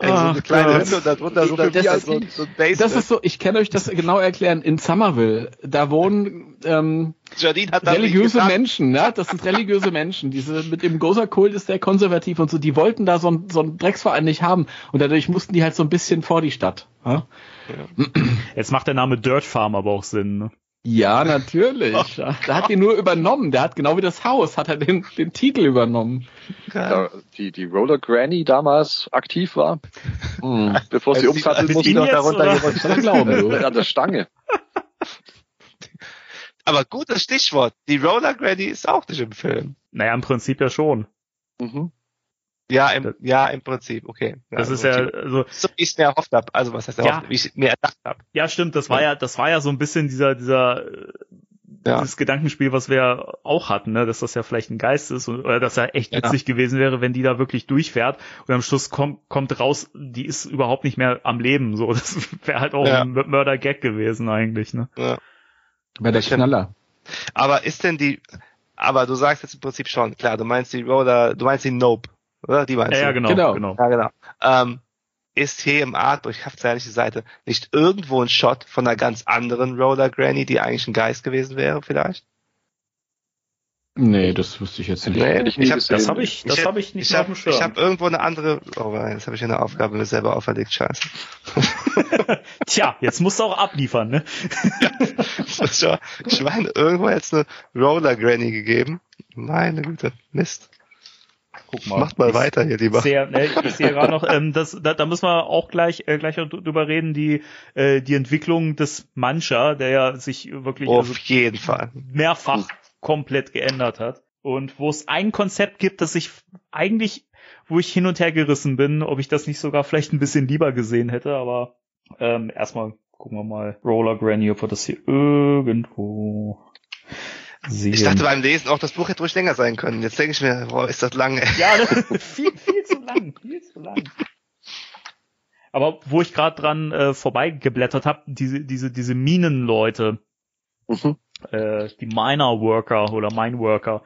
So eine kleine Gott. Hütte und darunter so, Das das ist- so, so ein Basement. Das ist so, ich kann euch das genau erklären. In Somerville, da wohnen ähm, religiöse. Menschen, ja, das sind religiöse Menschen. Diese mit dem Gozer-Kult ist der konservativ und so. Die wollten da so, ein, so einen Drecksverein nicht haben und dadurch mussten die halt so ein bisschen vor die Stadt. Ja, Jetzt macht der Name Dirt Farm aber auch Sinn. Ne? Ja natürlich. Ja, Da hat die nur übernommen. Der hat genau wie das Haus, hat er den, den Titel übernommen. Da, die, die Roller Granny damals aktiv war, Hm. bevor sie umsatteln musste. die noch darunter gerutscht Das glauben du. An der Stange. Aber gutes Stichwort. Die Roller Granny ist auch nicht im Film. Naja, im Prinzip ja schon. Mhm. Ja, im, Das- ja, im Prinzip, okay. Das im ist ja, also, So wie ich es mir erhofft habe. Also was heißt Ja. erhofft, wie ich mir erdacht habe. ja, stimmt, das war ja, das war ja so ein bisschen dieser, dieser, äh, Ja. dieses Gedankenspiel, was wir auch hatten, ne, dass das ja vielleicht ein Geist ist und, oder dass er echt Ja. witzig gewesen wäre, wenn die da wirklich durchfährt und am Schluss kommt, kommt raus, die ist überhaupt nicht mehr am Leben, so. Das wäre halt auch Ja. ein Mörder-Gag gewesen eigentlich, ne. Ja. Bei der. Knaller. Aber ist denn die, aber du sagst jetzt im Prinzip schon, klar, du meinst die Roller, du meinst die Nope, oder? Die meinst Ja, ja, du? genau, Genau. genau. Ja, genau. Ähm, ist hier im ich hab's ja nicht die Seite, nicht irgendwo ein Shot von einer ganz anderen Roller Granny, die eigentlich ein Geist gewesen wäre, vielleicht? Nee, das wüsste ich jetzt nicht. Nee, ich ich hab-. Das habe ich, das Ich- habe ich nicht Ich mehr auf habe dem Schirm. ich hab irgendwo eine andere, oh, jetzt habe ich eine Aufgabe mir selber auferlegt, scheiße. Tja, jetzt musst du auch abliefern, ne? Ich meine, irgendwo jetzt eine Roller Granny gegeben. Meine Güte, Mist. Guck mal. Macht mal Ich- weiter hier lieber. Sehr, ne, ich sehe gerade noch, ähm, das, da, da müssen wir auch gleich, äh, gleich drüber reden, die, äh, die Entwicklung des Mancha, der ja sich wirklich Auf also jeden Fall. mehrfach komplett geändert hat. Und wo es ein Konzept gibt, das ich eigentlich, wo ich hin und her gerissen bin, ob ich das nicht sogar vielleicht ein bisschen lieber gesehen hätte, aber ähm, erstmal gucken wir mal Roller Granny, ob wir das hier irgendwo sehen. Ich dachte beim Lesen auch, das Buch hätte ruhig länger sein können. Jetzt denke ich mir, boah, ist das lang. ey. Ja, das viel, viel zu lang, viel zu lang. Aber wo ich gerade dran äh, vorbeigeblättert habe, diese, diese, diese Minenleute, Mhm. äh, die Miner Worker oder Mine Worker,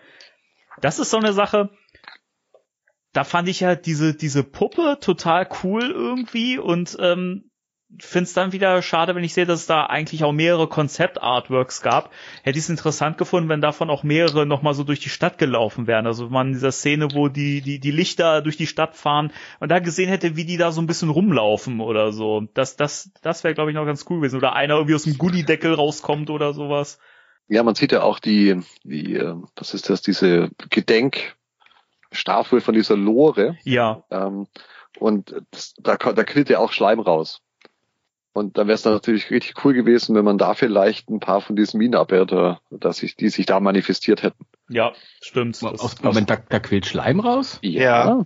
das ist so eine Sache, da fand ich ja diese, diese Puppe total cool irgendwie und ähm, finde es dann wieder schade, wenn ich sehe, dass es da eigentlich auch mehrere Konzept-Artworks gab. Hätte ich es interessant gefunden, wenn davon auch mehrere nochmal so durch die Stadt gelaufen wären. Also wenn man in dieser Szene, wo die, die, die Lichter durch die Stadt fahren und da gesehen hätte, wie die da so ein bisschen rumlaufen oder so. Das, das, das wäre, glaube ich, noch ganz cool gewesen. Oder einer irgendwie aus dem Gullideckel rauskommt oder sowas. Ja, man sieht ja auch die, die, äh, was ist das, diese Gedenkstatue von dieser Lore. Ja, Ähm, und das, da, da quillt ja auch Schleim raus. Und dann wäre es natürlich richtig cool gewesen, wenn man da vielleicht ein paar von diesen Minenarbeiter, dass sich, die sich da manifestiert hätten. ja, stimmt. Das, Aus, Moment, da, da quillt Schleim raus? Ja.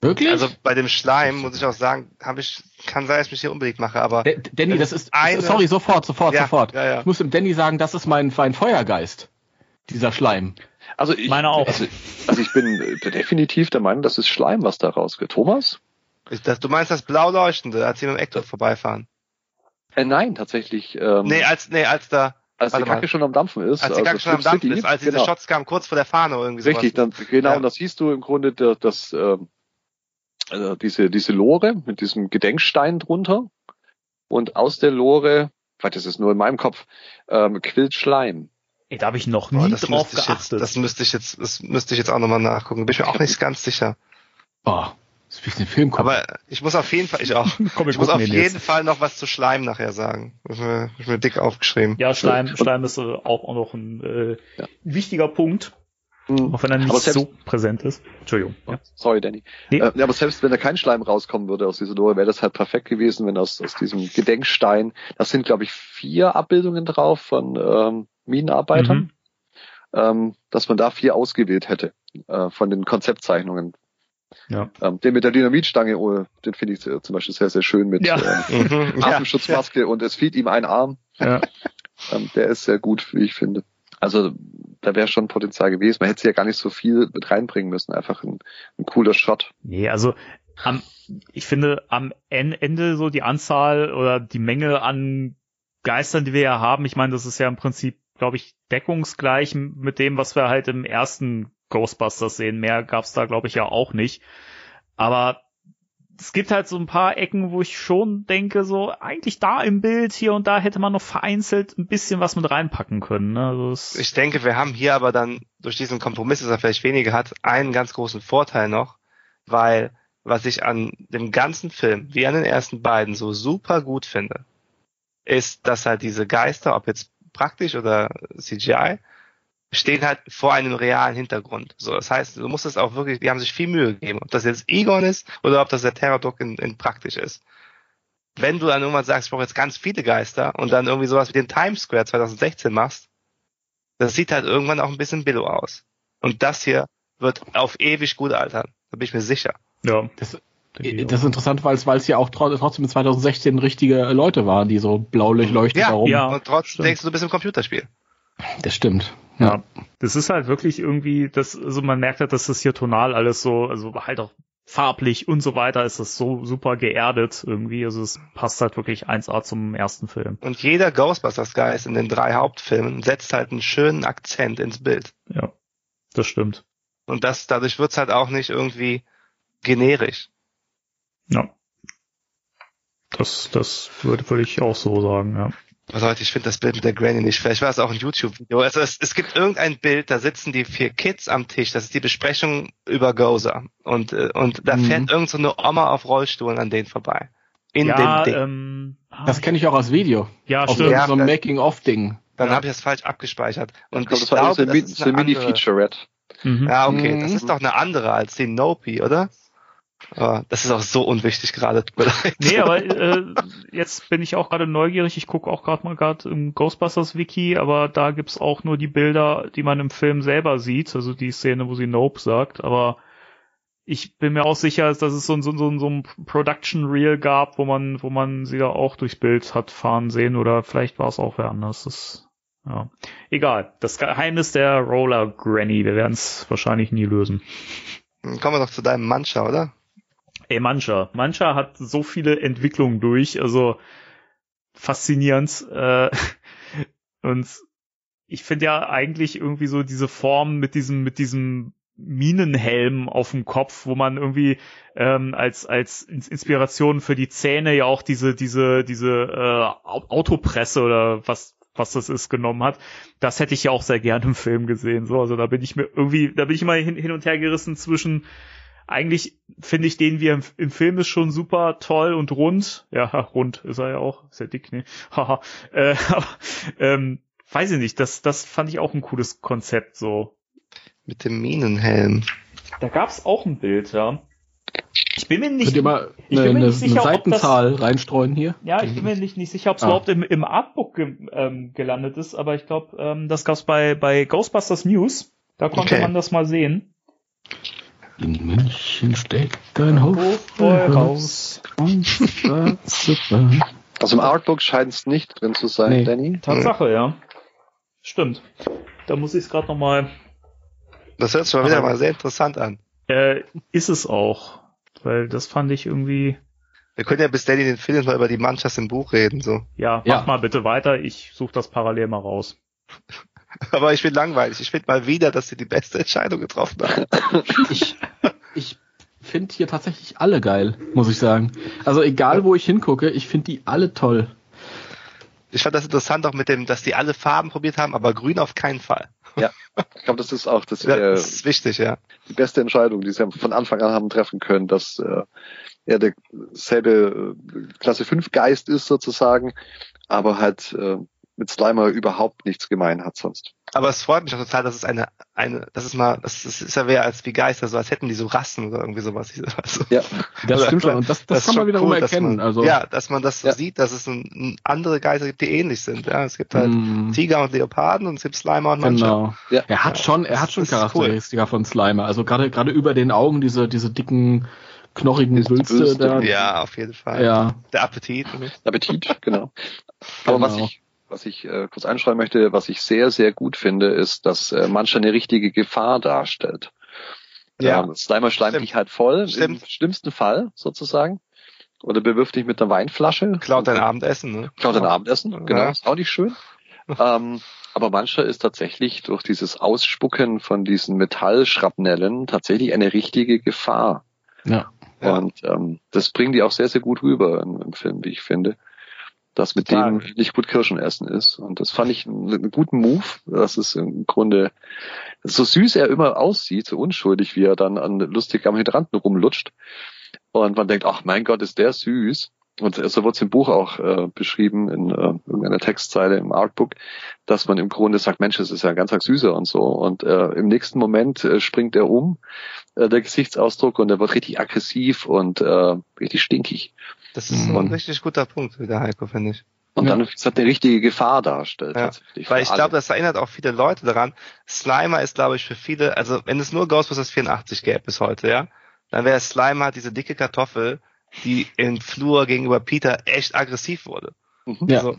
Wirklich? Also bei dem Schleim muss ich auch sagen, habe ich, kann sein, dass ich mich hier unbedingt mache, aber D Danny, das Das ist, eine- sorry, sofort, sofort, Ja, sofort. ja, ja. Ich muss dem Danny sagen, das ist mein, mein Feuergeist. Dieser Schleim. Also ich, Meine auch. Also, also ich bin äh, definitiv der Meinung, das ist Schleim, was da rausgeht. Thomas? ich, das, du meinst das blau leuchtende, als sie mit dem Eckdorf vorbeifahren. Äh, nein, tatsächlich. Ähm, Nee, als, nee, als da, als die warte mal. Kacke schon am Dampfen ist. als die also Kacke schon am Dampfen City, ist, als diese genau. Shots kamen, kurz vor der Fahne irgendwie Richtig, sowas. dann, genau, Ja. und da siehst du im Grunde der, das, ähm, also diese, diese Lore mit diesem Gedenkstein drunter. Und aus der Lore, vielleicht ist es nur in meinem Kopf, ähm, quillt Schleim. ey, da habe ich noch Boah, nie das drauf müsste ich jetzt, geachtet. das müsste ich jetzt, das müsste ich jetzt auch nochmal nachgucken. Bin ich mir auch nicht ganz sicher. Oh, das den Film. Aber ich muss auf jeden Fall, ich auch. Komm, Ich muss auf den jeden jetzt. Fall noch was zu Schleim nachher sagen. Das ist mir, das ist mir dick aufgeschrieben. Ja, Schleim, Schleim ist äh, auch, auch noch ein äh, Ja. wichtiger Punkt, Hm. auch wenn er nicht selbst- so präsent ist. Entschuldigung. Ja. Sorry, Danny. Nee. Äh, ja, aber selbst wenn da kein Schleim rauskommen würde aus dieser Lore, wäre das halt perfekt gewesen, wenn aus, aus diesem Gedenkstein, das sind, glaube ich, vier Abbildungen drauf von ähm, Minenarbeitern, Mhm. ähm, dass man da vier ausgewählt hätte äh, von den Konzeptzeichnungen. Ja. Ähm, den mit der Dynamitstange, oh, den finde ich äh, zum Beispiel sehr, sehr schön mit Ja. ähm, Mhm. Ja. Atemschutzmaske und es fehlt ihm ein Arm. Ja. Ähm, der ist sehr gut, wie ich finde. Also da wäre schon Potenzial gewesen. Man hätte sie ja gar nicht so viel mit reinbringen müssen. Einfach ein, ein cooler Shot. Nee, also am, ich finde am En- Ende so die Anzahl oder die Menge an Geistern, die wir ja haben, ich meine, das ist ja im Prinzip, glaube ich, deckungsgleich mit dem, was wir halt im ersten Ghostbusters sehen. Mehr gab's da, glaube ich, ja auch nicht. Aber es gibt halt so ein paar Ecken, wo ich schon denke, so eigentlich da im Bild hier und da hätte man noch vereinzelt ein bisschen was mit reinpacken können. Ne? Also Ich denke, wir haben hier aber dann durch diesen Kompromiss, dass er vielleicht weniger hat, einen ganz großen Vorteil noch, weil was ich an dem ganzen Film, wie an den ersten beiden, so super gut finde, ist, dass halt diese Geister, ob jetzt praktisch oder CGI, stehen halt vor einem realen Hintergrund. So, das heißt, du musst es auch wirklich, die haben sich viel Mühe gegeben, ob das jetzt Egon ist oder ob das der Terror-Doc in, in praktisch ist. Wenn du dann irgendwann sagst, ich brauche jetzt ganz viele Geister und dann irgendwie sowas wie den Times Square 2016 machst, das sieht halt irgendwann auch ein bisschen billo aus. Und das hier wird auf ewig gut altern. Da bin ich mir sicher. ja, Das, das ist interessant, weil es weil es ja auch tro- trotzdem in 2016 richtige Leute waren, die so blaulich leuchten Ja, darum. ja. Und trotzdem stimmt. denkst du, du bist im Computerspiel. Das stimmt. Ja, das ist halt wirklich irgendwie, das, also man merkt halt, dass das hier tonal alles so, also halt auch farblich und so weiter ist das so super geerdet irgendwie. Also es passt halt wirklich 1A zum ersten Film. Und jeder Ghostbusters Geist in den drei Hauptfilmen setzt halt einen schönen Akzent ins Bild. Ja, das stimmt. Und das, dadurch wird's halt auch nicht irgendwie generisch. Ja. Das, das würde, würde ich auch so sagen, ja. Aber Leute, ich finde das Bild mit der Granny nicht. Vielleicht war es auch ein YouTube-Video. Also es, es gibt irgendein Bild, da sitzen die vier Kids am Tisch. Das ist die Besprechung über Gozer. Und, äh, und da Mhm. fährt irgend so eine Oma auf Rollstuhlen an denen vorbei. In ja, dem Ding. ähm, ah, Das kenne ich auch als Video. ja, Auf stimmt. Ja, so einem das- Making-of-Ding. Dann ja. habe ich das falsch abgespeichert. Und ich glaube, ich das war glaube, das eine, ist so eine eine andere. Mini-Featurette. Mhm. Ja, okay. Mhm. Das ist doch eine andere als die Nopi, oder? Aber das ist auch so unwichtig gerade. Nee, aber äh, jetzt bin ich auch gerade neugierig. Ich gucke auch gerade mal gerade im Ghostbusters Wiki, aber da gibt's auch nur die Bilder, die man im Film selber sieht, also die Szene, wo sie Nope sagt. Aber ich bin mir auch sicher, dass es so, ein- so, ein- so, ein- Production Reel gab, wo man, wo man sie da auch durchs Bild hat fahren sehen oder vielleicht war es auch wer anders. Das, ja. Egal. Das Geheimnis der Roller Granny. Wir werden es wahrscheinlich nie lösen. Kommen wir doch zu deinem Mancha, oder? Ey, Mancha. Mancha hat so viele Entwicklungen durch, also faszinierend. Äh, und ich finde ja eigentlich irgendwie so diese Form mit diesem, mit diesem Minenhelm auf dem Kopf, wo man irgendwie ähm, als als Ins- Inspiration für die Zähne ja auch diese diese diese äh, Au- Autopresse oder was was das ist genommen hat. Das hätte ich ja auch sehr gerne im Film gesehen. So, also da bin ich mir irgendwie, da bin ich immer hin, hin und her gerissen zwischen eigentlich finde ich den wie im, im Film ist schon super toll und rund. Ja, rund ist er ja auch. Ist ja dick, ne? Haha. äh, aber, ähm, weiß ich nicht, das, das fand ich auch ein cooles Konzept so. Mit dem Minenhelm. Da gab's auch ein Bild, ja. Ich bin mir nicht, Könnt ihr mal ich eine, bin mir eine, nicht sicher, eine ob das- Seitenzahl reinstreuen hier? ja, ich bin mir nicht, nicht sicher, ob es Ah. überhaupt im, im Artbook ge, ähm, gelandet ist, aber ich glaube, ähm, das gab's bei, bei Ghostbusters News. Da konnte Okay. man das mal sehen. In München steckt ein Hof voll raus. und super. Also im Artbook scheint es nicht drin zu sein, Nee. Danny. Tatsache, ja. Stimmt. Da muss ich es gerade nochmal Das hört sich mal wieder Aber- mal sehr interessant an. Äh, ist es auch. Weil das fand ich irgendwie. Wir können ja bis Danny den findet mal über die Manchas im Buch reden, so. Ja, Ja. mach mal bitte weiter. Ich suche das parallel mal raus. Aber ich bin langweilig. Ich finde mal wieder, dass sie die beste Entscheidung getroffen haben. Ich, ich finde hier tatsächlich alle geil, muss ich sagen. Also egal, wo ich hingucke, ich finde die alle toll. Ich fand das interessant auch mit dem, dass die alle Farben probiert haben, aber grün auf keinen Fall. Ich glaube, das ist auch das, Ja, das ist wichtig, ja. die beste Entscheidung, die sie von Anfang an haben treffen können, dass äh, er derselbe äh, Klasse 5 Geist ist sozusagen, aber halt äh, mit Slimer überhaupt nichts gemein hat sonst. Aber es freut mich auch total, dass es eine, eine, das ist mal, das ist, ist ja mehr als wie Geister, so als hätten die so Rassen oder irgendwie sowas. Also, Ja, Das stimmt schon. Und das, das, ist kann man wiederum cool, erkennen. Man, also, ja, dass man das so Ja. sieht, dass es ein, ein andere Geister gibt, die ähnlich sind. Ja, es gibt halt mm, Tiger und Leoparden und es gibt Slimer und Mancha. Genau. Ja. Er hat schon, er hat Das schon ist cool. Charakteristika von Slimer. Also gerade gerade über den Augen diese diese dicken knochigen Wülste da. Ja, auf jeden Fall. Ja, Der Appetit. ne? Appetit, genau. Aber was Genau. ich, was ich äh, kurz einschreiben möchte, was ich sehr, sehr gut finde, ist, dass äh, Mancha eine richtige Gefahr darstellt. Ja. Ähm, Slimer schleimt Stimmt. dich halt voll, Stimmt. im schlimmsten Fall sozusagen. Oder bewirft dich mit einer Weinflasche. Klaut dein Abendessen, ne? Klaut dein Abendessen, genau. Ja. Ist auch nicht schön. ähm, aber Mancha ist tatsächlich durch dieses Ausspucken von diesen Metallschrapnellen tatsächlich eine richtige Gefahr. ja. Ja. Und ähm, das bringen die auch sehr, sehr gut rüber im, im Film, wie ich finde. Dass mit dem nicht gut Kirschen essen ist. Und das fand ich einen, guten Move. Das ist im Grunde so süß er immer aussieht, so unschuldig, wie er dann an lustig am Hydranten rumlutscht. Und man denkt, ach mein Gott, ist der süß. Und so wird es im Buch auch äh, beschrieben, in äh, irgendeiner Textzeile im Artbook, dass man im Grunde sagt, Mensch, das ist ja ein ganz süßer und so. Und äh, im nächsten Moment äh, springt er um, äh, der Gesichtsausdruck, und er wird richtig aggressiv und äh, richtig stinkig. Das ist Mhm. ein richtig guter Punkt, der Heiko, finde ich. Und Ja. dann ist das eine richtige Gefahr darstellt. Ja, tatsächlich Weil ich glaube, das erinnert auch viele Leute daran. Slimer ist, glaube ich, für viele, also wenn es nur Ghostbusters 84 gäbe bis heute, ja, dann wäre Slimer diese dicke Kartoffel, die im Flur gegenüber Peter echt aggressiv wurde. Mhm. Ja. Also,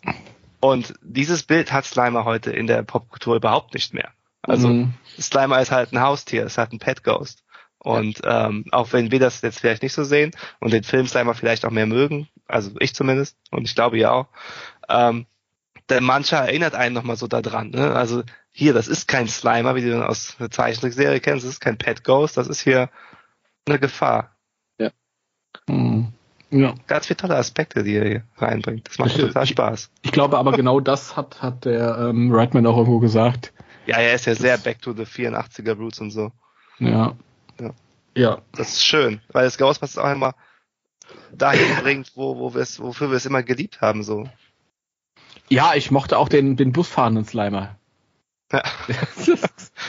und dieses Bild hat Slimer heute in der Popkultur überhaupt nicht mehr. Also Mhm. Slimer ist halt ein Haustier, ist halt ein Pet Ghost. Und ähm, auch wenn wir das jetzt vielleicht nicht so sehen und den Film Slimer vielleicht auch mehr mögen, also ich zumindest und ich glaube ja auch, ähm, denn mancher erinnert einen nochmal so daran. Ne? Also hier, das ist kein Slimer, wie du ihn aus der Zeichentrickserie kennst, das ist kein Pet Ghost, das ist hier eine Gefahr. Mhm. Ja. Ganz viele tolle Aspekte, die er hier reinbringt. Das macht Ich- total ich- Spaß. Ich glaube aber genau das hat, hat der ähm, Redman auch irgendwo gesagt. Ja, er ist ja sehr back to the 84er Roots und so. Ja. Ja. Das ist schön, weil das Ghostbusters auch immer dahin bringt, wo, wo wir es, wofür wir es immer geliebt haben, so. Ja, ich mochte auch den, den busfahrenden Slimer. Ja.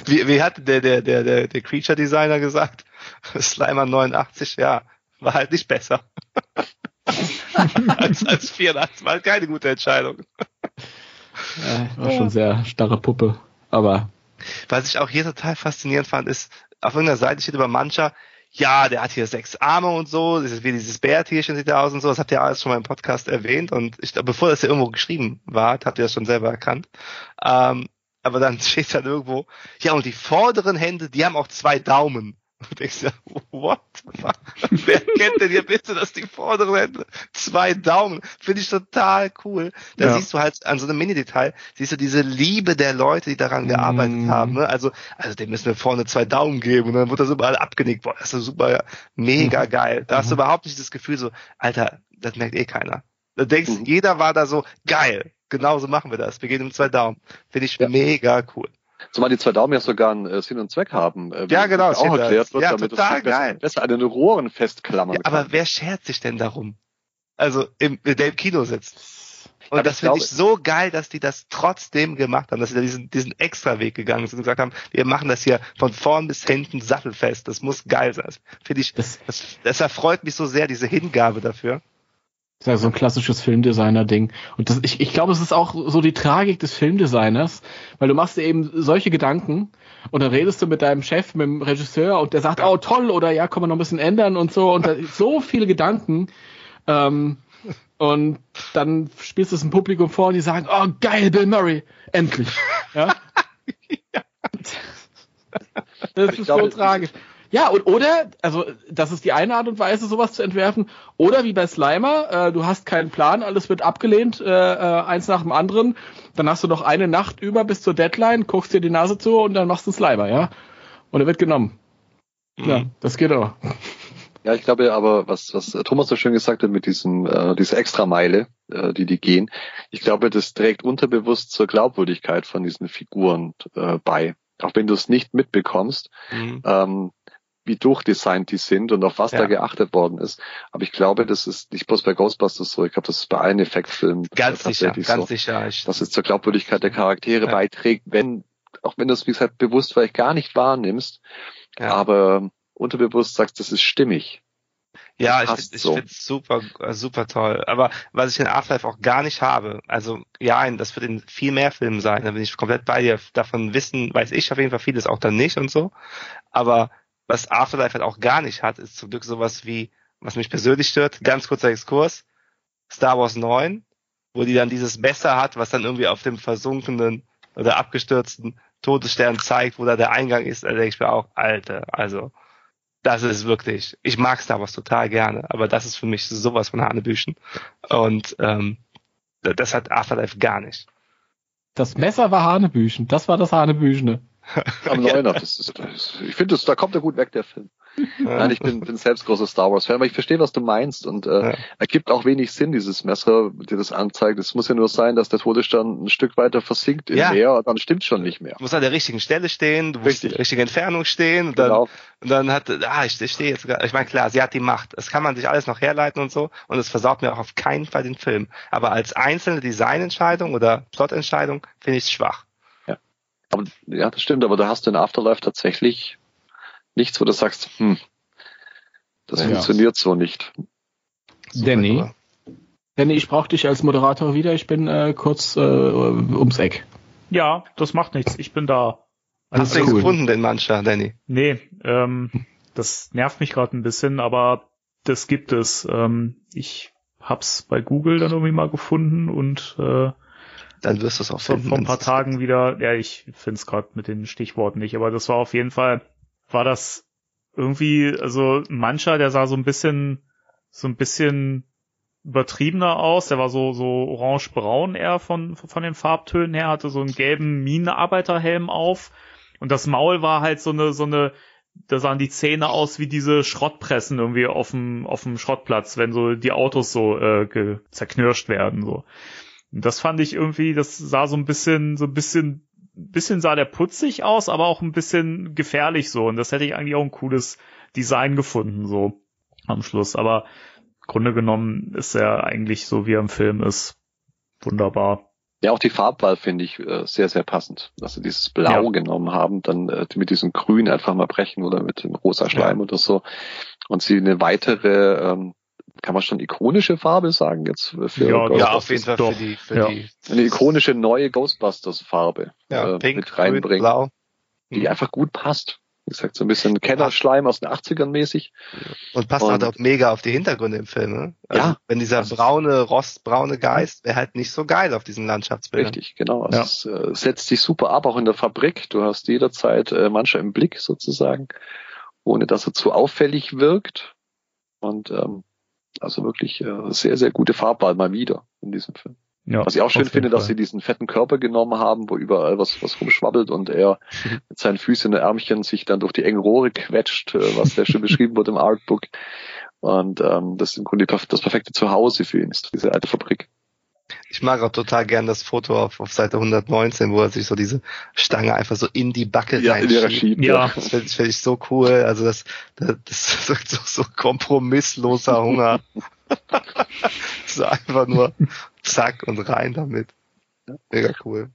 Wie, wie hat der, der, der, der, der Creature Designer gesagt? Slimer 89, ja, war halt nicht besser. als, als 84 war halt keine gute Entscheidung. Ja, war schon sehr starre Puppe. Aber Was ich auch hier total faszinierend fand, ist, auf irgendeiner Seite steht über Mancha, ja, der hat hier sechs Arme und so, das ist wie dieses Bärtierchen sieht er aus und so, das habt ihr alles schon mal im Podcast erwähnt und ich glaube, bevor das hier irgendwo geschrieben war, habt ihr das schon selber erkannt. Ähm, aber dann steht dann irgendwo, ja, und die vorderen Hände, die haben auch zwei Daumen. Und ich so, what? Wer kennt denn hier bitte, dass die vorderen Hände zwei Daumen? Finde ich total cool. Da Ja. siehst du halt an so einem Mini-Detail, siehst du diese Liebe der Leute, die daran gearbeitet Mm. haben. Ne? Also, also dem müssen wir vorne zwei Daumen geben und dann wird das überall abgenickt. Boah, das ist super, mega geil. Da hast du überhaupt nicht das Gefühl so, Alter, das merkt eh keiner. Da denkst Mhm. jeder war da so, geil, genauso machen wir das. Wir gehen um zwei Daumen. Finde ich Ja. mega cool. Zumal die zwei Daumen ja sogar einen äh, Sinn und Zweck haben. Äh, wie Ja, genau, Auch erklärt wird, Ja, damit total es besser, geil. besser an den Rohren festklammern Ja, kann. aber wer schert sich denn darum? Also, im, der im Kino sitzt. Und Aber das finde ich so geil, dass die das trotzdem gemacht haben, dass sie da diesen, diesen extra Weg gegangen sind und gesagt haben, wir machen das hier von vorn bis hinten sattelfest. Das muss geil sein. Das finde ich, das das, das erfreut mich so sehr, diese Hingabe dafür. Ist ja so ein klassisches Filmdesigner-Ding. Und das, ich, ich glaube, es ist auch so die Tragik des Filmdesigners, weil du machst dir eben solche Gedanken und dann redest du mit deinem Chef, mit dem Regisseur und der sagt, oh toll, oder ja, kann man noch ein bisschen ändern und so. Und so viele Gedanken. Ähm, und dann spielst du es im Publikum vor und die sagen, oh geil, Bill Murray, endlich. Ja? Das Ich ist glaube, so das tragisch. Ja, und oder, also das ist die eine Art und Weise, sowas zu entwerfen. Oder wie bei Slimer, äh, du hast keinen Plan, alles wird abgelehnt, äh, äh, eins nach dem anderen. Dann hast du noch eine Nacht über bis zur Deadline, guckst dir die Nase zu und dann machst du Slimer, ja. Und er wird genommen. Ja, Mhm. das geht auch. Ja, ich glaube aber, was, was Thomas so schön gesagt hat mit diesem, äh, dieser Extrameile, äh, die die gehen, ich glaube, das trägt unterbewusst zur Glaubwürdigkeit von diesen Figuren äh, bei. Auch wenn du es nicht mitbekommst, Mhm. ähm, wie durchdesignt die sind und auf was Ja. da geachtet worden ist. Aber ich glaube, das ist nicht bloß bei Ghostbusters so. Ich glaube, das ist bei allen Effektfilmen Ganz sicher, ganz so, sicher. Ich, dass es zur Glaubwürdigkeit der Charaktere Ja. beiträgt, wenn, auch wenn du es, wie gesagt, bewusst vielleicht gar nicht wahrnimmst, Ja. aber unterbewusst sagst, das ist stimmig. Ja, ich finde ich so. find's super, äh, super toll. Aber was ich in Afterlife auch gar nicht habe, also ja, das wird in viel mehr Filmen sein, da bin ich komplett bei dir. Davon wissen, weiß ich auf jeden Fall vieles auch dann nicht und so. Aber was Afterlife halt auch gar nicht hat, ist zum Glück sowas wie, was mich persönlich stört, ganz kurzer Exkurs, Star Wars 9, wo die dann dieses Messer hat, was dann irgendwie auf dem versunkenen oder abgestürzten Todesstern zeigt, wo da der Eingang ist, da denke ich mir auch, Alter, also das ist wirklich, ich mag Star Wars total gerne, aber das ist für mich sowas von Hanebüchen. Und ähm, das hat Afterlife gar nicht. Das Messer war Hanebüchen. Das war das Hanebüchene. Am Neuner, das ist, das, ich finde, da kommt er gut weg, der Film. Nein, ich bin, bin selbst großer Star Wars Fan, aber ich verstehe, was du meinst und äh, Ja. ergibt auch wenig Sinn, dieses Messer, dir das anzeigt. Es muss ja nur sein, dass der Todesstern ein Stück weiter versinkt im Ja. Meer, dann stimmt schon nicht mehr. Du musst an der richtigen Stelle stehen, du musst Richtig. in der richtigen Entfernung stehen und dann, Genau. und dann hat, ah, ich, ich stehe jetzt, ich meine, klar, sie hat die Macht. Das kann man sich alles noch herleiten und so und es versaut mir auch auf keinen Fall den Film. Aber als einzelne Designentscheidung oder Plotentscheidung finde ich es schwach. Aber, ja, das stimmt, aber da hast du in Afterlife tatsächlich nichts, wo du sagst, hm, das Ja. funktioniert so nicht. Danny? Danny, ich brauche dich als Moderator wieder. Ich bin äh, kurz äh, ums Eck. Ja, das macht nichts. Ich bin da. Hast du ihn cool. gefunden, den Mancher, Danny? Nee, ähm, das nervt mich gerade ein bisschen, aber das gibt es. Ähm, ich hab's bei Google dann irgendwie mal gefunden und äh, Dann wirst du es auch so finden. vor ein paar Tagen wieder, ja, ich find's gerade mit den Stichworten nicht, aber das war auf jeden Fall, war das irgendwie, also mancher, der sah so ein bisschen, so ein bisschen übertriebener aus, der war so, so orange-braun eher von, von den Farbtönen her, hatte so einen gelben Minenarbeiterhelm auf und das Maul war halt so eine, so eine, da sahen die Zähne aus wie diese Schrottpressen irgendwie auf dem, auf dem Schrottplatz, wenn so die Autos so äh, zerknirscht werden, so. Das fand ich irgendwie, das sah so ein bisschen, so ein bisschen, bisschen sah der putzig aus, aber auch ein bisschen gefährlich so. Und das hätte ich eigentlich auch ein cooles Design gefunden, so am Schluss. Aber im Grunde genommen ist er eigentlich so, wie er im Film ist. Wunderbar. Ja, auch die Farbwahl finde ich äh, sehr, sehr passend. Dass sie dieses Blau Ja. genommen haben, dann äh, mit diesem Grün einfach mal brechen oder mit dem rosa Schleim oder so. Und sie eine weitere, ähm, kann man schon ikonische Farbe sagen jetzt für Ja, Ja, Ghostbusters? auf jeden Fall für die, für Ja. die, eine ikonische neue Ghostbusters-Farbe ja, äh, pink, mit grün, reinbringen, blau. die einfach gut passt. Wie gesagt, so ein bisschen Kennerschleim aus den 80ern mäßig. Und passt Und- halt auch mega auf die Hintergründe im Film, ne? Also, Ja. Wenn dieser ist- braune, rostbraune Geist wäre halt nicht so geil auf diesen Landschaftsbildern. Richtig, genau. Also Ja. Es äh, setzt sich super ab, auch in der Fabrik. Du hast jederzeit äh, mancher im Blick sozusagen, ohne dass er zu auffällig wirkt. Und ähm, also wirklich äh, sehr, sehr gute Farbwahl mal wieder in diesem Film. Ja, Was ich auch schön finde, dass Fall. sie diesen fetten Körper genommen haben, wo überall was, was rumschwabbelt und er mit seinen Füßen und Ärmchen sich dann durch die engen Rohre quetscht, äh, was sehr schön beschrieben wird im Artbook. Und ähm, das ist im Grunde das perfekte Zuhause für ihn, ist diese alte Fabrik. Ich mag auch total gern das Foto auf, auf Seite 119, wo er sich so diese Stange einfach so in die Backe ihrer reinschiebt. Ja. Das finde find ich so cool. Also das, das, das ist so, so kompromissloser Hunger. so einfach nur zack und rein damit. Mega cool.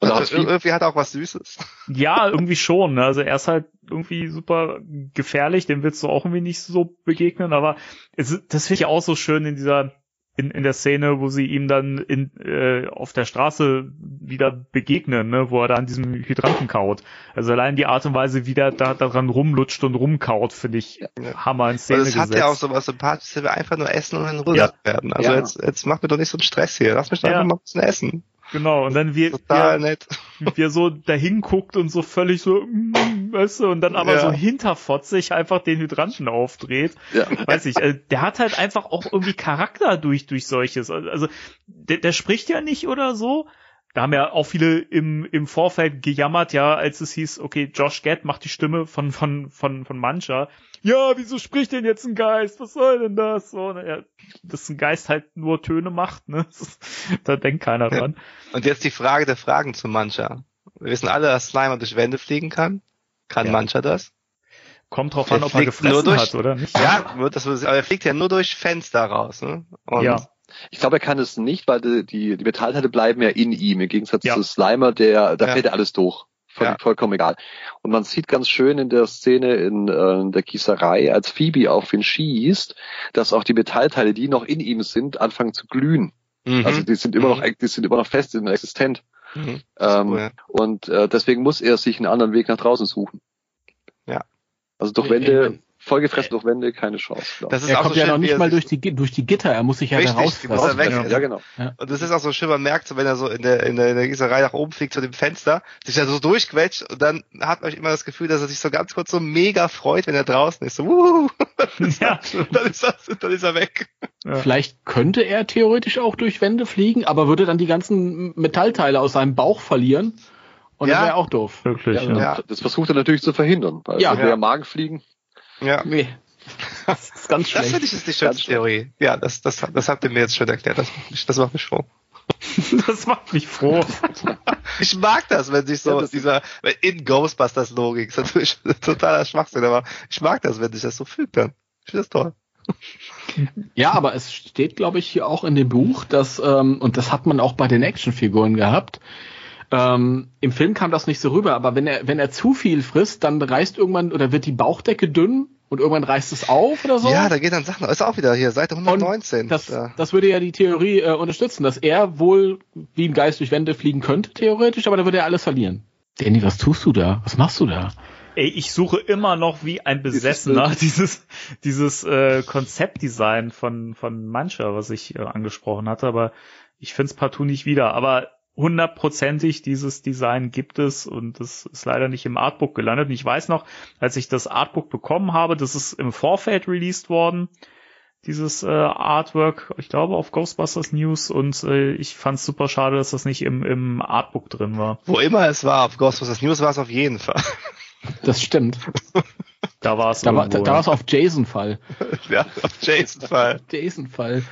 Also, irgendwie hat er auch was Süßes. Ja, irgendwie schon. Ne? Also er ist halt irgendwie super gefährlich, dem willst du auch irgendwie nicht so begegnen, aber es, das finde ich auch so schön in dieser in, in der Szene, wo sie ihm dann in, äh, auf der Straße wieder begegnen, ne, wo er da an diesem Hydranten kaut. Also allein die Art und Weise, wie der da daran rumlutscht und rumkaut, finde ich Hammer in Szene Und es hat gesetzt. ja auch so was Sympathisches, wenn wir einfach nur essen und dann ruhig Ja. werden. Also Ja. jetzt, jetzt macht mir doch nicht so einen Stress hier. Lass mich doch Ja. einfach mal ein bisschen essen. Genau, und dann wie, Total wie, nett. er- er so dahin guckt und so völlig so, mm, weißt du, und dann aber Ja. so hinterfotzig einfach den Hydranten aufdreht. Ja. weiß ich, äh, der hat halt einfach auch irgendwie Charakter durch, durch solches. Also, der, der spricht ja nicht oder so. Da haben ja auch viele im, im Vorfeld gejammert, ja, als es hieß, okay, Josh Gad macht die Stimme von, von, von, von Mancha. Ja, wieso spricht denn jetzt ein Geist? Was soll denn das? So, ne, ja, dass ein Geist halt nur Töne macht, ne? da denkt keiner dran. Und jetzt die Frage der Fragen zu Mancha. Wir wissen alle, dass Slimer durch Wände fliegen kann. Kann Ja. Mancha das? Kommt drauf Der an, ob nur gefressen durch- hat oder nicht. Ja, wird das, aber er fliegt ja nur durch Fenster raus. Ne? Und Ja. Ich glaube, er kann es nicht, weil die, die, die Metallteile bleiben ja in ihm, im Gegensatz Ja. zu Slimer, der, da Ja. fällt ja alles durch. Voll, Ja. Vollkommen egal. Und man sieht ganz schön in der Szene in, äh, in der Gießerei, als Phoebe auf ihn schießt, dass auch die Metallteile, die noch in ihm sind, anfangen zu glühen. Mhm. Also die sind immer noch, Mhm. die sind immer noch fest, sind existent. Mhm. Ähm, cool, ja. Und äh, deswegen muss er sich einen anderen Weg nach draußen suchen. Ja. Also durch Wände, vollgefressen durch Wände, keine Chance. glaub Das ich. ist Er auch kommt so ja schön, noch nicht er mal durch die, durch die Gitter, er muss sich ja da Richtig, die muss er rausfressen. weg- ja, genau. Und das ist auch so schön, man merkt, so, wenn er so in der, in der, in der Gießerei nach oben fliegt zu dem Fenster, sich da so durchquetscht und dann hat man immer das Gefühl, dass er sich so ganz kurz so mega freut, wenn er draußen ist. So, wuhu, Ja, dann, ist er, dann ist er weg. Vielleicht könnte er theoretisch auch durch Wände fliegen, aber würde dann die ganzen Metallteile aus seinem Bauch verlieren. Und Ja. das wäre auch doof. wirklich. Ja, Ja. Ja. Das versucht er natürlich zu verhindern, weil Ja. ja, Ja. ja. Magen fliegen. Ja. Nee. Das ist ganz Das schlecht. finde ich ist die schönste. Theorie. Ja, das, das, das habt ihr mir jetzt schon erklärt. Das macht mich, das macht mich froh. Das macht mich froh. Ich mag das, wenn sich so Ja, das- dieser in Ghostbusters Logik ist natürlich totaler Schwachsinn, aber ich mag das, wenn sich das so fügt dann. Ich finde das toll. Ja, aber es steht, glaube ich, hier auch in dem Buch, dass, ähm, und das hat man auch bei den Actionfiguren gehabt, ähm, im Film kam das nicht so rüber, aber wenn er, wenn er zu viel frisst, dann reißt irgendwann oder wird die Bauchdecke dünn und irgendwann reißt es auf oder so. Ja, da geht dann Sachen. Ist auch wieder hier, Seite 119. das, Ja. das würde ja die Theorie äh, unterstützen, dass er wohl wie ein Geist durch Wände fliegen könnte, theoretisch, aber da würde er alles verlieren. Danny, was tust du da? Was machst du da? Ey, ich suche immer noch wie ein Besessener dieses, dieses äh, Konzeptdesign von, von Mancha, was ich äh, angesprochen hatte, aber ich finde es partout nicht wieder. Aber hundertprozentig dieses Design gibt es und das ist leider nicht im Artbook gelandet. Und ich weiß noch, als ich das Artbook bekommen habe, das ist im Vorfeld released worden, dieses äh, Artwork, ich glaube auf Ghostbusters News und äh, ich fand es super schade, dass das nicht im, im Artbook drin war. Wo immer es war, auf Ghostbusters News war es auf jeden Fall. Das stimmt. Da war es Da war, da, ja. auf Jason-Fall. ja, auf Jason Fall. Jason-Fall.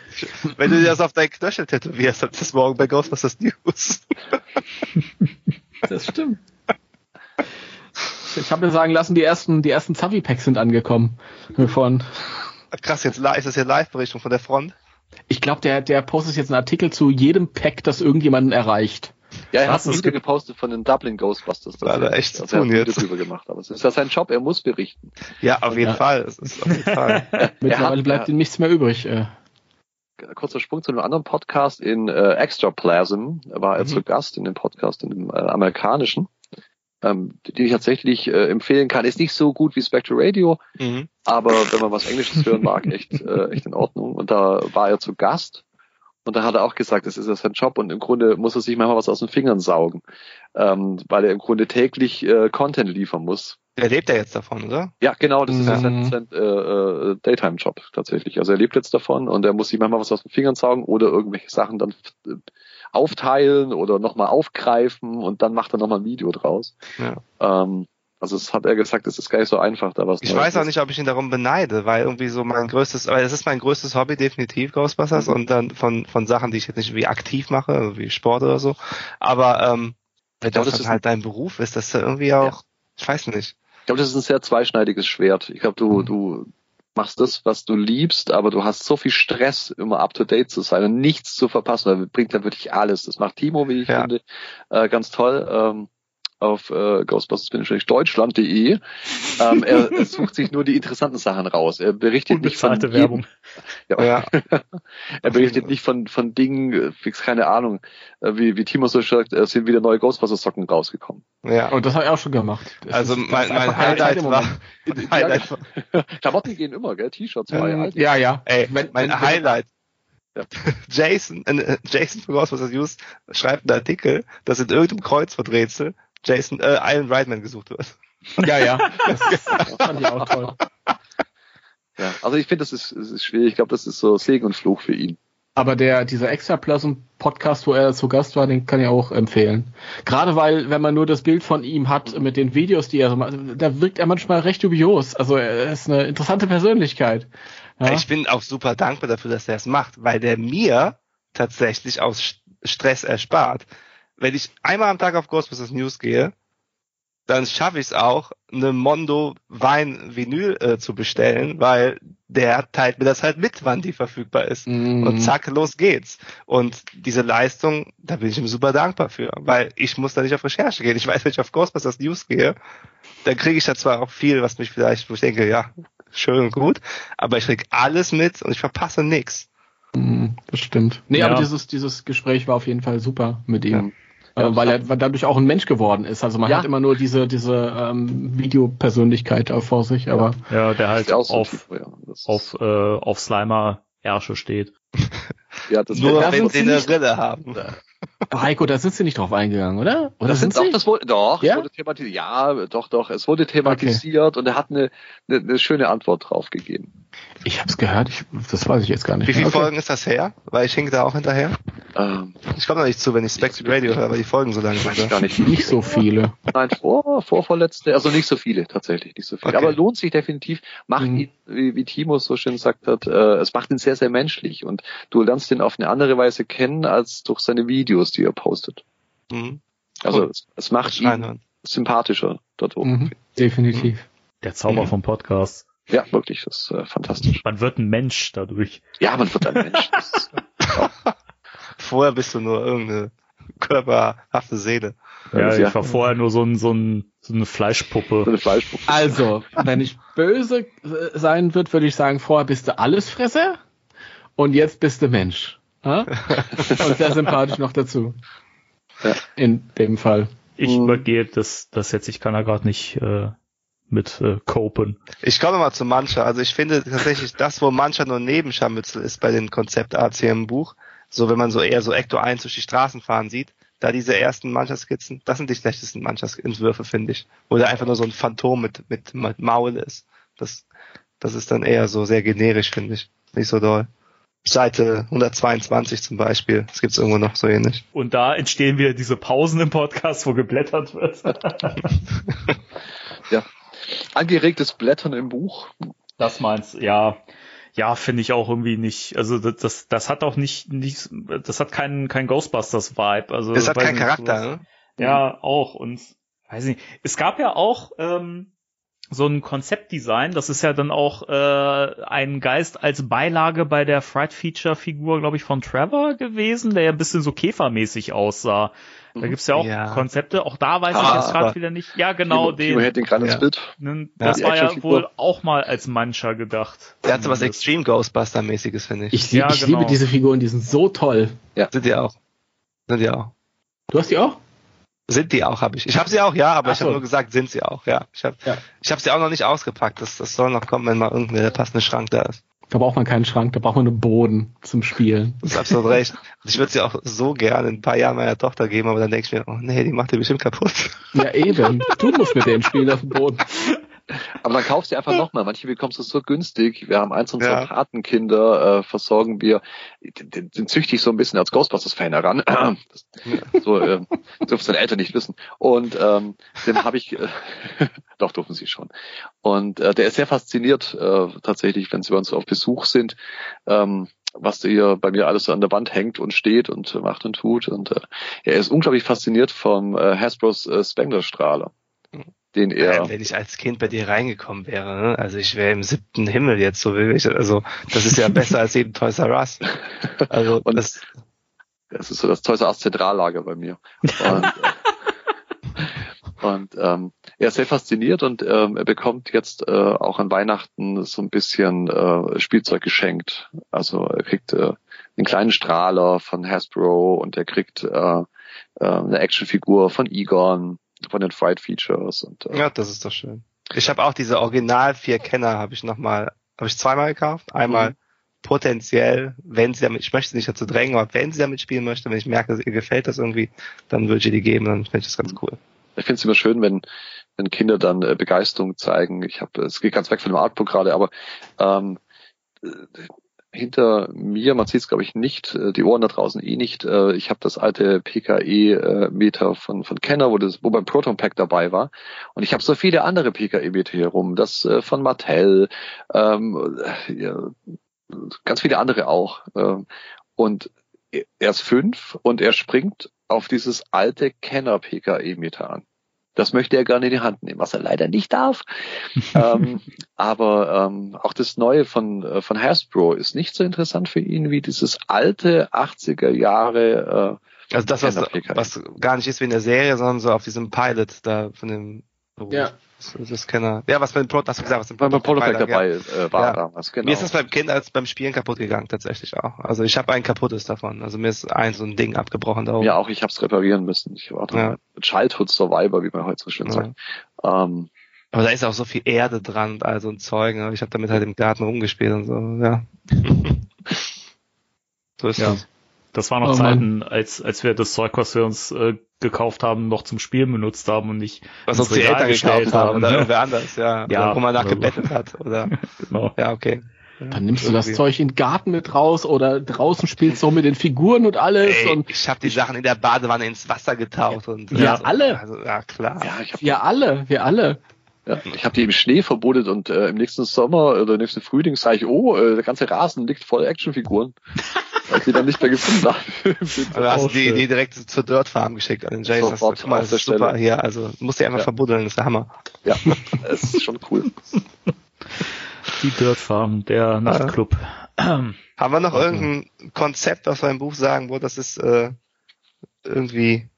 Wenn du dir das auf deinen Knöchel tätowierst, dann ist das morgen bei Ghostbusters News. Das stimmt. Ich habe mir sagen lassen, die ersten, die ersten Zavi-Packs sind angekommen. Von, Krass, jetzt ist das hier Live-Berichtung von der Front. ich glaube, der, der postet jetzt einen Artikel zu jedem Pack, das irgendjemanden erreicht. Ja, er Was, hat ein das Video gepostet von den Dublin Ghostbusters. Da hat er echt zu hat tun ein Video jetzt. drüber gemacht. Aber es ist ja sein Job, er muss berichten. Ja, auf jeden Ja. Fall. Es ist auf jeden Fall. Mittlerweile hat- bleibt ihm nichts mehr übrig. Äh. Kurzer Sprung zu einem anderen Podcast in äh, Extraplasm war er Mhm. zu Gast in dem Podcast, in dem äh, amerikanischen, ähm, den ich tatsächlich äh, empfehlen kann. Ist nicht so gut wie Spectre Radio, mhm. aber wenn man was Englisches hören mag, echt, äh, echt in Ordnung. Und da war er zu Gast und da hat er auch gesagt, das ist ja sein Job und im Grunde muss er sich manchmal was aus den Fingern saugen, ähm, weil er im Grunde täglich äh, Content liefern muss. Der lebt ja jetzt davon, oder? Ja, genau, das ist ja sein, Mhm. sein äh, äh, Daytime-Job tatsächlich. Also er lebt jetzt davon und er muss sich manchmal was aus den Fingern saugen oder irgendwelche Sachen dann äh, aufteilen oder nochmal aufgreifen und dann macht er nochmal ein Video draus. Ja. Ähm, also es hat er gesagt, es ist gar nicht so einfach, da was Ich Neues weiß auch nicht, ob ich ihn darum beneide, weil irgendwie so mein größtes, aber es ist mein größtes Hobby definitiv Ghostbusters Mhm. und dann von von Sachen, die ich jetzt nicht wie aktiv mache, also wie Sport oder so. Aber ähm, wenn glaube, das, das halt dein Beruf ist, das ist ja irgendwie auch, ich weiß nicht. Ich glaube, das ist ein sehr zweischneidiges Schwert. Ich glaube, du, du machst das, was du liebst, aber du hast so viel Stress, immer up to date zu sein und nichts zu verpassen. weil bringt dann wirklich alles. Das macht Timo, wie ich Ja. finde, äh, ganz toll. Ähm, auf äh, ghostbusters-deutschland.de. Ähm, er, er sucht sich nur die interessanten Sachen raus. Er berichtet nicht von Unbezahlte jedem, Werbung. Ja, Ja. er berichtet nicht von von Dingen, äh, fix keine Ahnung, äh, wie wie Timo so sagt, es sind wieder neue Ghostbusters-Socken rausgekommen. Ja. Und das habe ich auch schon gemacht. Das Also ist- mein, mein Highlight war, mein Highlight war Klamotten gehen immer, gell? T-Shirts, war ja Ähm, alt. ja, ja. Ey, Wenn- mein wenn- Highlight. Ja. Jason, äh, Jason von Ghostbusters News schreibt einen Artikel, dass in irgendeinem Kreuzworträtsel Jason, äh, Iron Reitman gesucht wird. Ja, ja. Das, das fand ich auch toll. Ja, also ich finde, das ist, das ist schwierig. Ich glaube, das ist so Segen und Fluch für ihn. Aber der, dieser Extraplasm Podcast, wo er zu Gast war, den kann ich auch empfehlen. Gerade weil, wenn man nur das Bild von ihm hat mit den Videos, die er so macht, da wirkt er manchmal recht dubios. Also er ist eine interessante Persönlichkeit. Ja? Ich bin auch super dankbar dafür, dass er es macht, weil der mir tatsächlich aus St- Stress erspart. Wenn ich einmal am Tag auf Ghostbusters News gehe, dann schaffe ich es auch, eine Mondo Wein Vinyl äh, zu bestellen, weil der teilt mir das halt mit, wann die verfügbar ist. Mhm. Und zack, los geht's. Und diese Leistung, da bin ich ihm super dankbar für, weil ich muss da nicht auf Recherche gehen. Ich weiß, wenn ich auf Ghostbusters News gehe, dann kriege ich da zwar auch viel, was mich vielleicht, wo ich denke, ja, schön und gut, aber ich krieg alles mit und ich verpasse nichts. Mhm, Das stimmt. Nee, Ja. aber dieses, dieses Gespräch war auf jeden Fall super mit ihm. Ja. Äh, weil er weil dadurch auch ein Mensch geworden ist. Also man Ja. hat immer nur diese, diese ähm, Videopersönlichkeit da vor sich, aber Ja, der halt ja auch so auf, ja. Ist- auf, äh, auf Slimer Ärsche steht. ja, das Nur wenn sie eine nicht- Rille haben. Heiko, da sind sie nicht drauf eingegangen, oder? Oder das sind sie? das wurde, doch, Ja? es wurde thematisiert. Ja, doch, doch, es wurde thematisiert und er hat eine, eine, eine schöne Antwort drauf gegeben. Ich hab's gehört, ich, das weiß ich jetzt gar nicht. Wie viele Okay. Folgen ist das her? Weil ich hink da auch hinterher. Ähm, Ich komme noch nicht zu, wenn ich Spectral Radio höre, weil die Folgen so lang weiß sind. ich gar nicht. Nicht so viele. Nein, vor, vorvorletzte, also nicht so viele, tatsächlich nicht so viele. Okay. Aber lohnt sich definitiv, macht Mhm. ihn, wie, wie Timo so schön gesagt hat, äh, es macht ihn sehr, sehr menschlich und du lernst ihn auf eine andere Weise kennen als durch seine Videos, die er postet. Mhm. Also Cool. es, es macht ihn reinhören. sympathischer dort oben. Mhm. Definitiv. Der Zauber Mhm. vom Podcast. Ja, wirklich, das ist äh, fantastisch. Man wird ein Mensch dadurch. Ja, man wird ein Mensch. Das ist, Vorher bist du nur irgendeine körperhafte Seele. Ja, ja. ich war vorher nur so, ein, so, ein, so eine so Fleischpuppe. eine Fleischpuppe. Also, wenn ich böse äh, sein würde, würde ich sagen, vorher bist du Allesfresser und jetzt bist du Mensch. Ja? Und sehr sympathisch noch dazu. Ja. In dem Fall. Ich Mhm. übergehe das, das jetzt, ich kann da gerade nicht äh, mit äh, copen. Ich komme mal zu Mancha. Also ich finde tatsächlich das, wo Mancha nur Nebenscharmützel ist bei den Konzeptarts hier im Buch, so wenn man so eher so Ecto 1 durch die Straßen fahren sieht, da diese ersten Mancha-Skizzen, das sind die schlechtesten Mancha-Entwürfe, finde ich. Wo da einfach nur so ein Phantom mit, mit, mit Maul ist. Das, das ist dann eher so sehr generisch, finde ich. Nicht so doll. Seite 122 zum Beispiel. Das gibt's irgendwo noch so ähnlich. Und da entstehen wieder diese Pausen im Podcast, wo geblättert wird. Ja. Angeregtes Blättern im Buch. Das meinst ja. Ja, finde ich auch irgendwie nicht. Also das, das, das hat auch nicht, nicht das hat keinen kein Ghostbusters-Vibe. Also Das hat keinen Charakter, ne? Ja, auch. Und weiß nicht. Es gab ja auch ähm, so ein Konzeptdesign, das ist ja dann auch äh, ein Geist als Beilage bei der Fright Feature Figur, glaube ich, von Trevor gewesen, der ja ein bisschen so käfermäßig aussah. Da Mhm. gibt's ja auch Ja. Konzepte, auch da weiß ich Ah, jetzt gerade wieder nicht. Ja, genau, Timo, Timo den. hält den gerade ins Ja. Bild. ne, Ja, Das die war ja wohl auch mal als Mancher gedacht. Der hat so was. Extreme Ghostbuster-mäßiges, finde ich. Ich, lieb, Ja, ich genau. liebe diese Figuren, die sind so toll. Sind die auch. Sind die auch. Du hast die auch? Sind die auch, habe ich. Ich habe sie auch, ja, aber Ach ich habe so. nur gesagt, sind sie auch, ja. Ich habe Ja. ich hab sie auch noch nicht ausgepackt. Das, das soll noch kommen, wenn mal irgendein der passende Schrank da ist. Da braucht man keinen Schrank, da braucht man einen Boden zum Spielen. Das ist absolut recht. Und ich würde sie auch so gerne in ein paar Jahren meiner Tochter geben, aber dann denke ich mir, oh nee, die macht die bestimmt kaputt. Ja, eben. Du musst mit denen spielen auf dem Boden. Aber dann kaufst du einfach nochmal. Manche bekommst du so günstig. Wir haben eins unserer Ja. Patenkinder, äh, versorgen wir, den, den züchte ich so ein bisschen als Ghostbusters-Fan heran. Das, so äh, dürfen seine Eltern nicht wissen. Und ähm, den habe ich, äh, doch dürfen sie schon. Und äh, der ist sehr fasziniert äh, tatsächlich, wenn sie bei uns auf Besuch sind, ähm, was hier bei mir alles so an der Wand hängt und steht und äh, macht und tut. Und äh, er ist unglaublich fasziniert vom äh, Hasbro's äh, Spengler-Strahler, den er Wenn ich als Kind bei dir reingekommen wäre, ne? also ich wäre im siebten Himmel jetzt so will ich. Also das ist ja besser als jeden Toys R Us. Also Und das, Das ist so das Toys R Us Zentrallager bei mir. Und, äh, und ähm, er ist sehr fasziniert und ähm, er bekommt jetzt äh, auch an Weihnachten so ein bisschen äh, Spielzeug geschenkt. Also er kriegt äh, einen kleinen Strahler von Hasbro und er kriegt äh, äh, eine Actionfigur von Egon, von den Fright Features und äh, ja, das ist doch schön. Ich habe auch diese Original vier Kenner, habe ich nochmal, habe ich zweimal gekauft. Einmal Mhm. potenziell, wenn sie damit, ich möchte sie nicht dazu drängen, aber wenn sie damit spielen möchte, wenn ich merke, ihr gefällt das irgendwie, dann würde ich ihr die geben, dann finde ich das ganz cool. ich finde es immer schön, wenn, wenn Kinder dann äh, Begeisterung zeigen. Ich habe, es geht ganz weg von dem Artbook gerade, aber ähm, äh, hinter mir, man sieht es glaube ich nicht, äh, die Ohren da draußen eh nicht. Äh, ich habe das alte PKE-Meter von von Kenner, wo das, wo beim Proton Pack dabei war, und ich habe so viele andere PKE-Meter hier rum, das äh, von Mattel, ähm, äh, ja, ganz viele andere auch. Ähm, und er ist fünf und er springt auf dieses alte Kenner-PKE-Meter an. Das möchte er gerne in die Hand nehmen, was er leider nicht darf. ähm, aber ähm, auch das Neue von, äh, von Hasbro ist nicht so interessant für ihn wie dieses alte 80er Jahre. Also das, was, was gar nicht ist wie in der Serie, sondern so auf diesem Pilot da von dem Beruf. Ja. Das, das Kenner. Ja, was mit dem Pro, hast du gesagt, was beim Prototype Pilot, dabei Ja. äh, war Ja. damals. Genau. Mir ist das beim Kind als beim Spielen kaputt gegangen, tatsächlich auch. Also ich habe ein kaputtes davon. Also mir ist ein so ein Ding abgebrochen da oben. ja, auch ich habe es reparieren müssen. Ich war Ja. Childhood Survivor, wie man heute so schön Ja. sagt. Ähm, Aber da ist auch so viel Erde dran und all so ein Zeug. Ne? Ich habe damit halt im Garten rumgespielt und so, ja. so ist Ja. das. Das waren noch Oh Zeiten, als, als wir das Zeug, was wir uns äh, gekauft haben, noch zum Spielen benutzt haben und nicht Was uns die Eltern gestellt gekauft haben haben, oder ne? irgendwer anders, ja. Ja, oder wo man oder so. nachgebettet hat. Oder genau. ja, okay. Dann nimmst du das. Zeug in den Garten mit raus oder draußen spielst du mit den Figuren und alles. Ey, und ich habe die Sachen in der Badewanne ins Wasser getaucht und Ja, also, alle. Also, ja klar. Ja, ich habe wir alle, wir alle. ja, ich hab die im Schnee verbotet und äh, im nächsten Sommer oder im nächsten Frühling sage ich, oh, äh, der ganze Rasen liegt voll Actionfiguren. Ich die dann nicht mehr gefunden. Also hast du die schön. Idee direkt zur Dirt Farm geschickt an den Jason. Sofort Hast du, guck mal, auf das der ist super Stelle. hier. Also musst du einfach Ja. verbuddeln, das ist der Hammer. ja, es ist schon cool. Die Dirt Farm, der Nachtclub. Haben wir noch irgendein Konzept, was wir im Buch sagen, wo das ist äh, irgendwie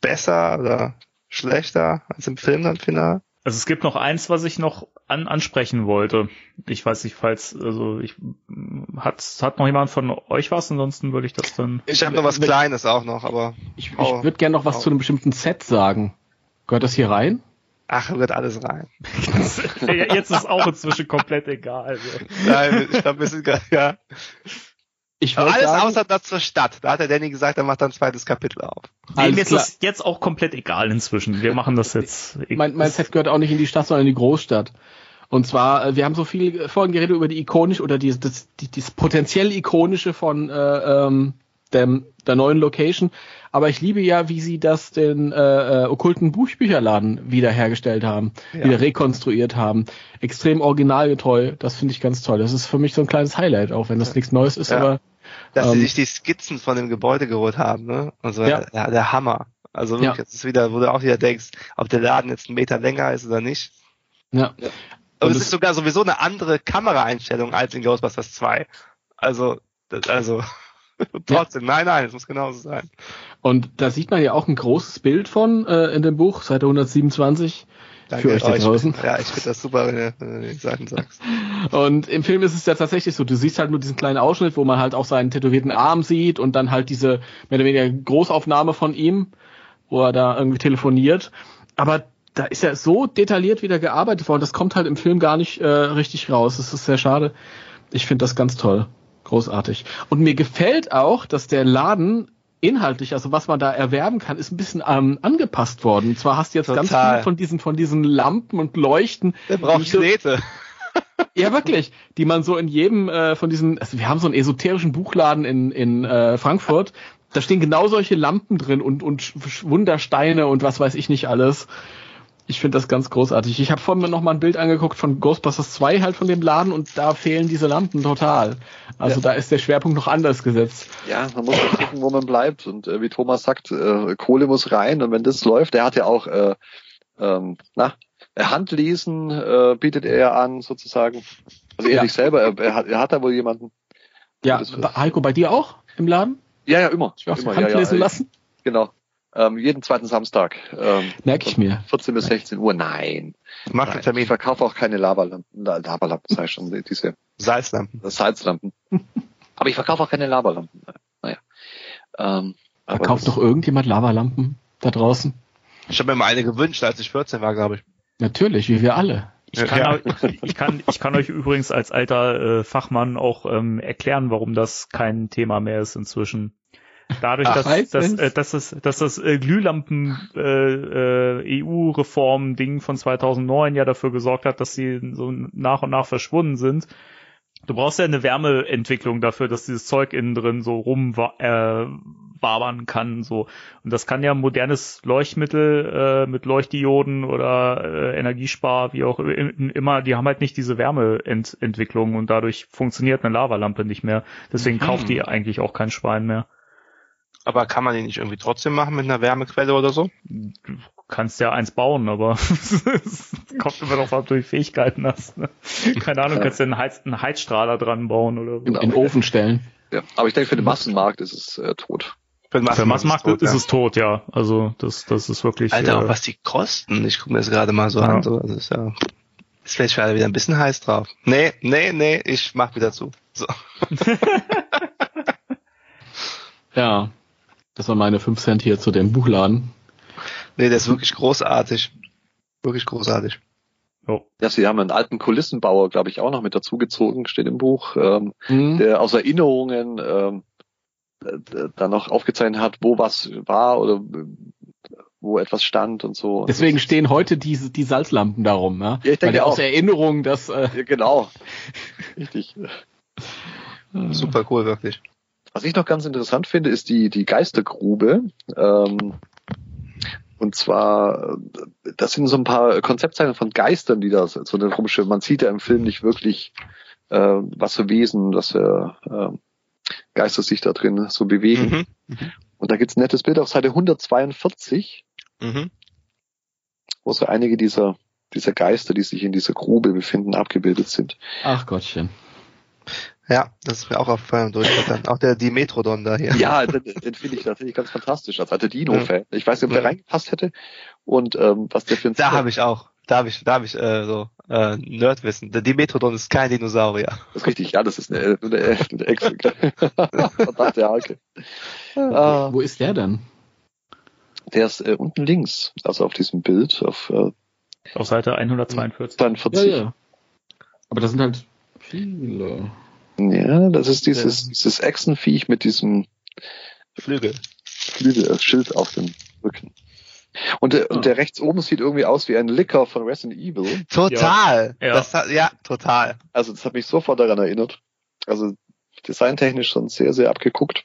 besser oder schlechter als im Film dann final? Also es gibt noch eins, was ich noch an, ansprechen wollte. Ich weiß nicht, falls, also ich hat, hat noch jemand von euch was, ansonsten würde ich das dann. Ich habe noch was Kleines auch noch, aber Ich, ich Oh. würde gerne noch was Oh. zu einem bestimmten Set sagen. Gehört das hier rein? ach, wird alles rein. Jetzt ist auch inzwischen komplett egal. Also. Nein, ich glaube, wir sind gerade, ja. Ich alles sagen, außer das zur Stadt. Da hat der Danny gesagt, er macht dann ein zweites Kapitel auf. Nee, alles ist klar. das jetzt auch komplett egal inzwischen. Wir machen das jetzt. mein, mein Set gehört auch nicht in die Stadt, sondern in die Großstadt. Und zwar, äh, wir haben so viel vorhin geredet über die ikonisch oder die, das, die, das potenziell ikonische von äh, ähm, dem, der neuen Location. Aber ich liebe ja, wie sie das den äh, äh, okkulten Buchbücherladen wiederhergestellt haben, Ja. wieder rekonstruiert haben. Extrem originalgetreu. Das finde ich ganz toll. Das ist für mich so ein kleines Highlight, auch wenn das nichts Neues ist, Ja. aber Dass Ähm, sie sich die Skizzen von dem Gebäude geholt haben, ne? Also Ja. der, der Hammer. Also wirklich, Ja. das ist wieder, wo du auch wieder denkst, ob der Laden jetzt einen Meter länger ist oder nicht. ja. Aber Und es es- ist sogar sowieso eine andere Kameraeinstellung als in Ghostbusters 2. Also, das, also trotzdem, nein, nein, es muss genauso sein. Und da sieht man ja auch ein großes Bild von äh, in dem Buch, Seite 127. Für euch da Oh, ich- draußen. Ja, ich finde das super, wenn du, die Sachen sagst. Und im Film ist es ja tatsächlich so, du siehst halt nur diesen kleinen Ausschnitt, wo man halt auch seinen tätowierten Arm sieht und dann halt diese mehr oder weniger Großaufnahme von ihm, wo er da irgendwie telefoniert. Aber da ist ja so detailliert wieder gearbeitet worden, das kommt halt im Film gar nicht äh, richtig raus. Das ist sehr schade. Ich finde das ganz toll. Großartig. Und mir gefällt auch, dass der Laden inhaltlich, also was man da erwerben kann, ist ein bisschen ähm, angepasst worden. Und zwar hast du jetzt ganz Total. viel von diesen, von diesen Lampen und Leuchten. Der braucht Knete. ja, wirklich. Die man so in jedem äh, von diesen, also wir haben so einen esoterischen Buchladen in, in äh, Frankfurt. Da stehen genau solche Lampen drin und, und Wundersteine und was weiß ich nicht alles. Ich finde das ganz großartig. Ich habe vorhin mir noch mal ein Bild angeguckt von Ghostbusters 2 halt von dem Laden und da fehlen diese Lampen total. Also Ja. da ist der Schwerpunkt noch anders gesetzt. Ja, man muss auch gucken, wo man bleibt. Und äh, wie Thomas sagt, äh, Kohle muss rein. Und wenn das läuft, der hat ja auch äh, ähm, na, Handlesen äh, bietet er ja an, sozusagen. Also er Ja. nicht selber, er, er, hat, er hat da wohl jemanden. Ja, Das- Heiko, bei dir auch im Laden? Ja, ja, immer. Ich immer Hand ja, lesen ja, lassen? Genau. Ähm, jeden zweiten Samstag. Ähm, Merke ich mir. 14 bis 16 Uhr. Nein. Mach Nein. den Ich Termin. verkaufe auch keine Lavalampen. La- Lavalampen, sag ich schon, diese Salzlampen. Salzlampen. Aber ich verkaufe auch keine Lavalampen. Naja. Ähm, Verkauft noch irgendjemand Lavalampen da draußen? Ich habe mir mal eine gewünscht, als ich 14 war, glaube ich. Natürlich, wie wir alle. Ich kann, Ja. euch, ich, kann, ich kann euch übrigens als alter äh, Fachmann auch ähm, erklären, warum das kein Thema mehr ist inzwischen. Dadurch, Ach, dass, dass, äh, dass, das, dass das äh, Glühlampen äh, äh, EU-Reform-Ding von 2009 ja dafür gesorgt hat, dass sie so nach und nach verschwunden sind. Du brauchst ja eine Wärmeentwicklung dafür, dass dieses Zeug innen drin so rum äh, wabern kann. So. Und das kann ja ein modernes Leuchtmittel äh, mit Leuchtdioden oder äh, Energiespar, wie auch immer, die haben halt nicht diese Wärmeentwicklung und dadurch funktioniert eine Lavalampe nicht mehr. Deswegen Mhm. kauft die eigentlich auch kein Schwein mehr. Aber kann man die nicht irgendwie trotzdem machen mit einer Wärmequelle oder so? Du kannst ja eins bauen, aber es kommt immer noch, ob du die Fähigkeiten hast. Ne? Keine Ahnung, kannst du einen, Heiz einen Heizstrahler dran bauen oder so. Genau. In den Ofen stellen. ja. aber ich denke, für den Massenmarkt ist es äh, tot. Für den Für Massmarkt tot, ist ja. es tot, ja. Also das, das ist wirklich. Alter, auch äh, was die kosten. Ich gucke mir das gerade mal so Ja. an. So. Das ist ja. Ist vielleicht für alle wieder ein bisschen heiß drauf. Nee, nee, nee, ich mach wieder zu. So. Ja. Das waren meine 5 Cent hier zu dem Buchladen. Nee, der ist wirklich großartig. Wirklich großartig. oh. Ja, sie haben einen alten Kulissenbauer, glaube ich, auch noch mit dazugezogen, steht im Buch, ähm, Hm? der aus Erinnerungen ähm, äh, dann noch aufgezeichnet hat, wo was war oder äh, wo etwas stand und so. Deswegen Das- stehen heute diese, die Salzlampen darum, ne? Ja, ich denke Weil auch. aus Erinnerung, dass, äh, Ja, genau. Richtig. Super cool, wirklich. Was ich noch ganz interessant finde, ist die, die Geistergrube. Ähm, und zwar, das sind so ein paar Konzeptzeichnungen von Geistern, die da so so rumschwimmen. Man sieht ja im Film nicht wirklich, äh, was für Wesen, was für äh, Geister sich da drin so bewegen. Mhm. Und da gibt's ein nettes Bild auf Seite 142, Mhm. wo so einige dieser, dieser Geister, die sich in dieser Grube befinden, abgebildet sind. ach Gottchen. Ja, das ist mir auch aufgefallen im Durchblättern. Auch der Dimetrodon da hier. Ja, den, den finde ich tatsächlich ganz fantastisch als alter Dino-Fan. Ich weiß nicht, ob der Ja. reingepasst hätte und ähm, was der für ein Da habe ich auch. Da habe ich, da habe ich äh, so äh, Nerdwissen. Der Dimetrodon ist kein Dinosaurier. Das ist richtig, ja, das ist eine, eine, eine, Echse. Verdammte Hake. Ah, Wo ist der denn? der ist äh, unten links, also auf diesem Bild, auf äh, Auf Seite 142. 42. Ja, ja. Aber das sind halt viele. Ja, das ist dieses, dieses Echsenviech mit diesem Flügel. Flügel, äh, Schild auf dem Rücken. Und der, und der rechts oben sieht irgendwie aus wie ein Licker von Resident Evil. Total. Ja. Das hat, ja, total. Also das hat mich sofort daran erinnert. Also designtechnisch schon sehr, sehr abgeguckt.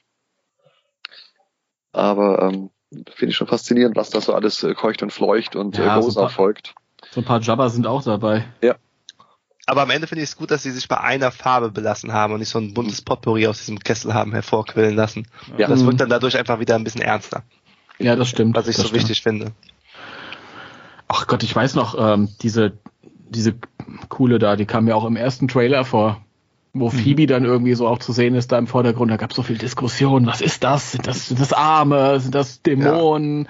Aber ähm, finde ich schon faszinierend, was da so alles äh, keucht und fleucht und Ja, äh, so Rosa paar- folgt. So ein paar Jabba sind auch dabei. Aber am Ende finde ich es gut, dass sie sich bei einer Farbe belassen haben und nicht so ein buntes Potpourri aus diesem Kessel haben hervorquillen lassen. Ja. Das Mhm. wirkt dann dadurch einfach wieder ein bisschen ernster, Ja, das stimmt. was ich das so stimmt. wichtig finde. Ach Gott, ich weiß noch, ähm, diese, diese coole da, die kam ja auch im ersten Trailer vor, wo Phoebe dann irgendwie so auch zu sehen ist da im Vordergrund. Da gab es so viel Diskussion. Was ist das? Sind das, sind das Arme? Sind das Dämonen?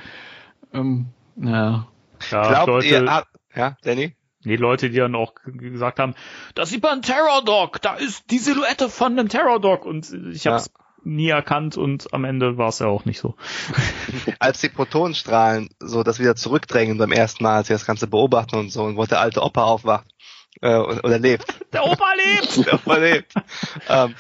Ähm, ja. Ja, Glaubt Leute, ihr, ah, ja, Danny? Nee, Leute, die dann auch gesagt haben, das sieht man Terror Dog, da ist die Silhouette von einem Terror Dog und ich habe es nie erkannt und am Ende war es ja auch nicht so. als die Protonenstrahlen so das wieder zurückdrängen beim ersten Mal, als sie das Ganze beobachten und so, und wo der alte Opa aufwacht äh, oder lebt. Der Opa lebt! der Opa lebt. ähm,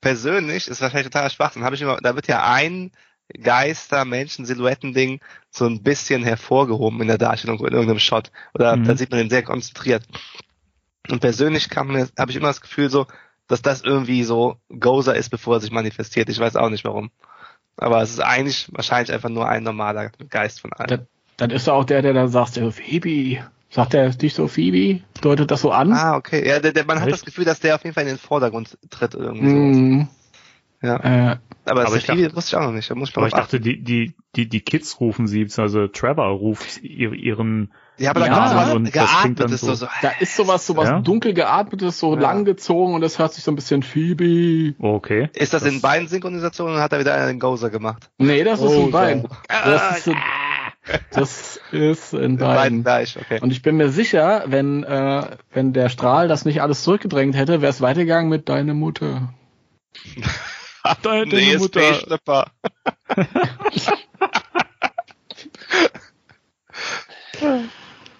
persönlich ist wahrscheinlich totaler Schwachsinn. Habe ich immer, da wird ja ein Geister, Menschen, Silhouetten-Ding so ein bisschen hervorgehoben in der Darstellung in irgendeinem Shot. Oder Mhm. da sieht man den sehr konzentriert. Und persönlich kam mir, habe ich immer das Gefühl so, dass das irgendwie so Gozer ist, bevor er sich manifestiert. Ich weiß auch nicht warum. Aber es ist eigentlich wahrscheinlich einfach nur ein normaler Geist von allen. Dann ist er auch der, der dann sagt, äh, Phoebe. Sagt er nicht so Phoebe? Deutet das so an? Ah, okay. Ja, der, der, man hat Echt? das Gefühl, dass der auf jeden Fall in den Vordergrund tritt irgendwie. so. Ja. Äh, Aber, Aber das ich ist dachte- wusste ich auch noch nicht. Da muss ich Aber ich dachte, die, die, die, die Kids rufen sie, beziehungsweise Trevor ruft ihr- ihren, Ja, aber da Ja, und das klingt dann geatmetes, so, so- so, da ist sowas, sowas Ja? dunkel geatmetes, so Ja. lang gezogen und das hört sich so ein bisschen Phoebe. oh, okay. Ist das, Das- in beiden Synchronisationen oder hat er wieder einen Gozer gemacht? Nee, das ist Oh, in beiden. Ah, Das ist, in- das ist in In beiden beiden. gleich, okay. Und ich bin mir sicher, wenn, äh, wenn der Strahl das nicht alles zurückgedrängt hätte, wäre es weitergegangen mit deiner Mutter. Deine nee, Mutter. Space Schlipper.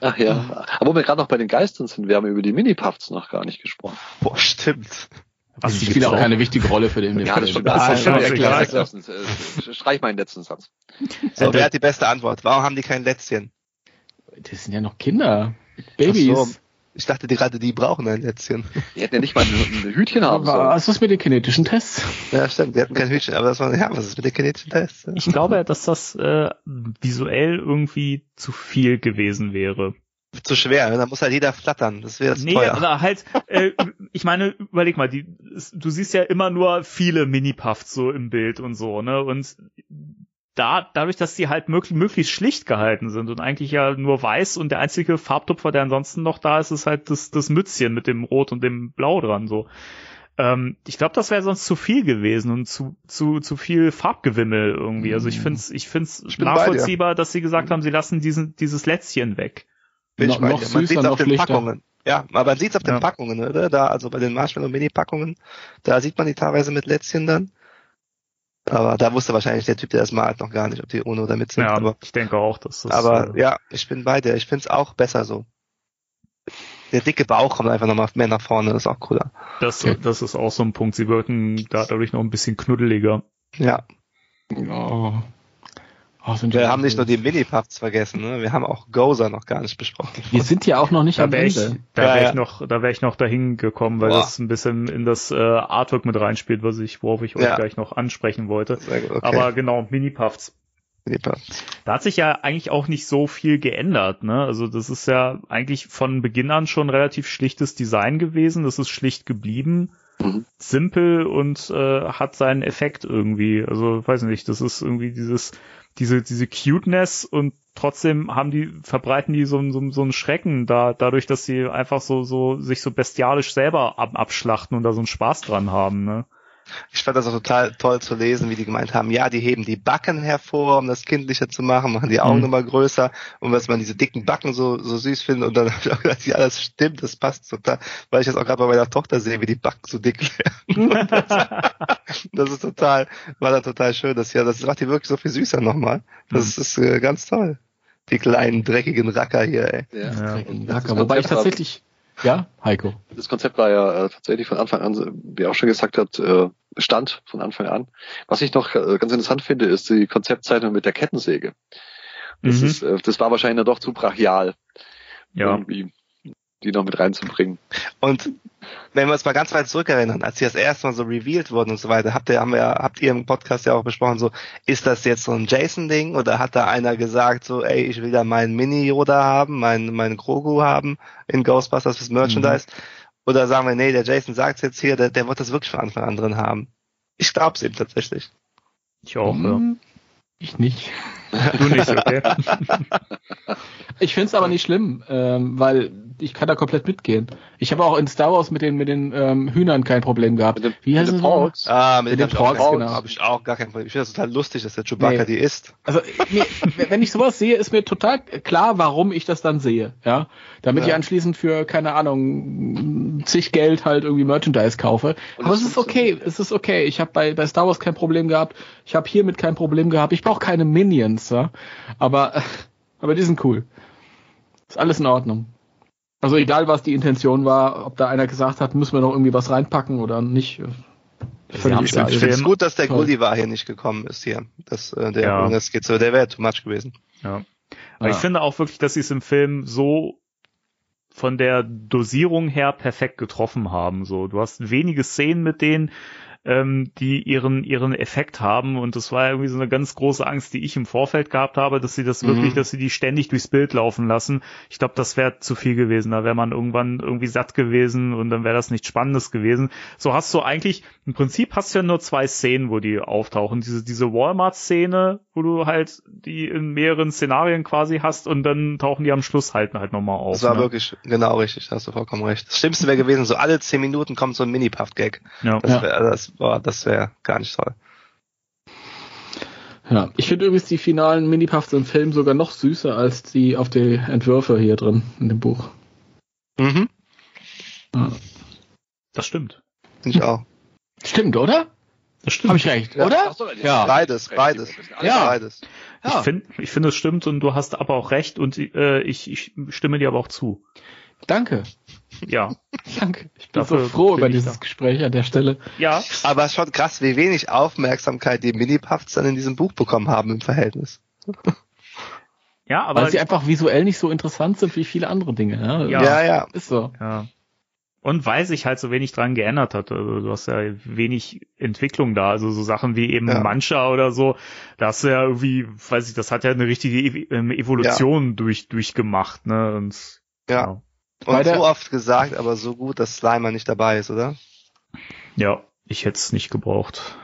Ach ja. Aber wo wir gerade noch bei den Geistern sind, wir haben über die Mini-Puffs noch gar nicht gesprochen. Boah, stimmt. Was, die spielen auch keine wichtige Rolle für den Ja, das stimmt. das Das ist stimmt. schon Erklär, egal. erklär, erklär, äh, Streich meinen letzten Satz. So, wer hat die beste Antwort? Warum haben die kein Lätzchen? Das sind ja noch Kinder. Babys. Ach so. Ich dachte die gerade, die brauchen ein Lätzchen. Die hätten ja nicht mal ein, ein Hütchen haben sollen. Was ist mit den kinetischen Tests? Ja, stimmt, die hatten kein Hütchen, aber das war, ja, was ist mit den kinetischen Tests? Ich glaube, dass das äh, visuell irgendwie zu viel gewesen wäre. Zu schwer, ne? da muss halt jeder flattern, das wäre zu Nee, teuer. aber halt, äh, ich meine, überleg mal, die, du siehst ja immer nur viele Mini-Puffs so im Bild und so, ne? Und da, dadurch, dass die halt möglich, möglichst schlicht gehalten sind und eigentlich ja nur weiß und der einzige Farbtupfer, der ansonsten noch da ist, ist halt das, das Mützchen mit dem Rot und dem Blau dran, so. Ähm, ich glaube, das wäre sonst zu viel gewesen und zu, zu, zu viel Farbgewimmel irgendwie. Also ich find's, ich find's Ich nachvollziehbar, dass sie gesagt haben, sie lassen diesen, dieses Lätzchen weg. Bin ich noch- dir. Man süßer, sieht's noch auf den schlichter. Packungen. Ja, aber man sieht's auf den Ja. Packungen, oder? Da, also bei den Marshmallow Mini Packungen, da sieht man die teilweise mit Lätzchen dann. Aber da wusste wahrscheinlich der Typ, der das malt, noch gar nicht, ob die ohne oder mit sind. Ja, aber ich denke auch, dass das. aber äh, ja, ich bin bei dir. Ich find's auch besser so. Der dicke Bauch kommt einfach nochmal mehr nach vorne, das ist auch cooler. Das, das ist auch so ein Punkt. Sie wirken da dadurch noch ein bisschen knuddeliger. Ja. Oh. Oh, sind Wir haben nicht nur die Mini-Puffs vergessen, ne? wir haben auch Gozer noch gar nicht besprochen. Wir sind ja auch noch nicht Da am wäre ich, Ende. da Ja, wär ja. ich noch, da wäre ich noch dahin gekommen, weil Boah. das ein bisschen in das äh, Artwork mit reinspielt, was ich, worauf ich euch Ja. gleich noch ansprechen wollte. Sehr gut, okay. Aber genau, Mini-Puffs. Mini-Puffs. Da hat sich ja eigentlich auch nicht so viel geändert, ne? Also das ist ja eigentlich von Beginn an schon relativ schlichtes Design gewesen. Das ist schlicht geblieben, Mhm. simpel und äh, hat seinen Effekt irgendwie. Also weiß nicht, das ist irgendwie dieses diese diese Cuteness und trotzdem haben die verbreiten die so, so, so einen Schrecken da dadurch, dass sie einfach so so sich so bestialisch selber ab, abschlachten und da so einen Spaß dran haben, ne? Ich fand das auch total toll zu lesen, wie die gemeint haben, ja, die heben die Backen hervor, um das kindlicher zu machen, machen die Augen Mhm. nochmal größer und was man diese dicken Backen so, so süß findet und dann habe ich auch gedacht, ja, das stimmt, das passt total, weil ich das auch gerade bei meiner Tochter sehe, wie die Backen so dick werden. das ist total, war dann total schön, das ja, das macht die wirklich so viel süßer nochmal. Das ist äh, ganz toll. Die kleinen dreckigen Racker hier, ey. Ja. Ja. Das Lacker, wobei ich tatsächlich, ja, Heiko. Das Konzept war ja äh, tatsächlich von Anfang an, wie er auch schon gesagt hat, äh, Bestand von Anfang an. Was ich noch äh, ganz interessant finde, ist die Konzeptzeichnung mit der Kettensäge. Das, Mhm. ist, äh, das war wahrscheinlich dann doch zu brachial, ja. irgendwie die noch mit reinzubringen. Und wenn wir uns mal ganz weit zurückerinnern, als die das erste Mal so revealed wurden und so weiter, habt ihr, haben wir, ja- habt ihr im Podcast ja auch besprochen, so, ist das jetzt so ein Jason-Ding oder hat da einer gesagt, so, ey, ich will da meinen Mini-Yoda haben, meinen, meinen Grogu haben in Ghostbusters fürs Merchandise? Oder sagen wir, nee, der Jason sagt's jetzt hier, der, der wird das wirklich von Anfang an drin haben. Ich glaub's ihm tatsächlich. Ich auch, ja. Hm, Ich nicht. Du nicht, okay? Ich find's aber nicht schlimm, ähm, weil ich kann da komplett mitgehen. Ich habe auch in Star Wars mit den mit den ähm, Hühnern kein Problem gehabt. Mit dem, Wie mit nochmal? Porks. Ah, Mit dem den Porks, genau. Habe ich auch gar kein Problem. Ich finde das total lustig, dass der Chewbacca Nee. die isst. Also nee, wenn ich sowas sehe, ist mir total klar, warum ich das dann sehe. Ja, damit Ja. ich anschließend für keine Ahnung zig Geld halt irgendwie Merchandise kaufe. Und Aber es es ist okay, funktioniert. es ist okay. Ich habe bei bei Star Wars kein Problem gehabt. Ich habe hiermit kein Problem gehabt. Ich brauche keine Minions, ja. Aber aber die sind cool. Ist alles in Ordnung. Also egal, was die Intention war, ob da einer gesagt hat, müssen wir noch irgendwie was reinpacken oder nicht. Völlig im Ich finde es gut, dass der. Gulliver hier nicht gekommen ist hier. Das, äh, der, Ja. das geht so, der wäre too much gewesen. Ja. Aber ich Ja. finde auch wirklich, dass sie es im Film so von der Dosierung her perfekt getroffen haben. So, du hast wenige Szenen mit denen, ähm, die ihren ihren Effekt haben und das war irgendwie so eine ganz große Angst, die ich im Vorfeld gehabt habe, dass sie das Mhm. wirklich, dass sie die ständig durchs Bild laufen lassen. Ich glaube, das wäre zu viel gewesen. Da wäre man irgendwann irgendwie satt gewesen und dann wäre das nichts Spannendes gewesen. So hast du eigentlich im Prinzip hast du ja nur zwei Szenen, wo die auftauchen. Diese diese Walmart-Szene, wo du halt die in mehreren Szenarien quasi hast und dann tauchen die am Schluss halt halt nochmal auf. Das war ne? wirklich genau richtig, da hast du vollkommen recht. Das Schlimmste wäre gewesen, so alle zehn Minuten kommt so ein Mini-Puff-Gag. ja. Das Ja. wäre das, boah, das wäre gar nicht toll. Ja, ich finde übrigens die finalen Minipuffs im Film sogar noch süßer als die auf die Entwürfe hier drin in dem Buch. Mhm. Ja. Das stimmt. Finde ich auch. Stimmt, oder? Das stimmt. Habe ich recht, oder? Ach so, Ja. Beides, beides. Ja. Beides. Ich finde, ich finde, es stimmt und du hast aber auch recht und äh, ich, ich stimme dir aber auch zu. Danke. Ja. Danke. Ich bin Dafür so froh bin über dieses da. Gespräch an der Stelle. Ja, Aber schon krass, wie wenig Aufmerksamkeit die Mini-Puffs dann in diesem Buch bekommen haben im Verhältnis. ja, aber Weil sie einfach visuell nicht so interessant sind wie viele andere Dinge. Ja, Ja. Ja, ja. ist so. Ja. Und weil sich halt so wenig dran geändert hat. Also du hast ja wenig Entwicklung da. Also so Sachen wie eben Ja. Mancha oder so, da hast du ja irgendwie, weiß ich, das hat ja eine richtige ähm, Evolution durch, durchgemacht, ne? Und Ja. Bei Und der- so oft gesagt, aber so gut, dass Slimer nicht dabei ist, oder? ja, ich hätte es nicht gebraucht.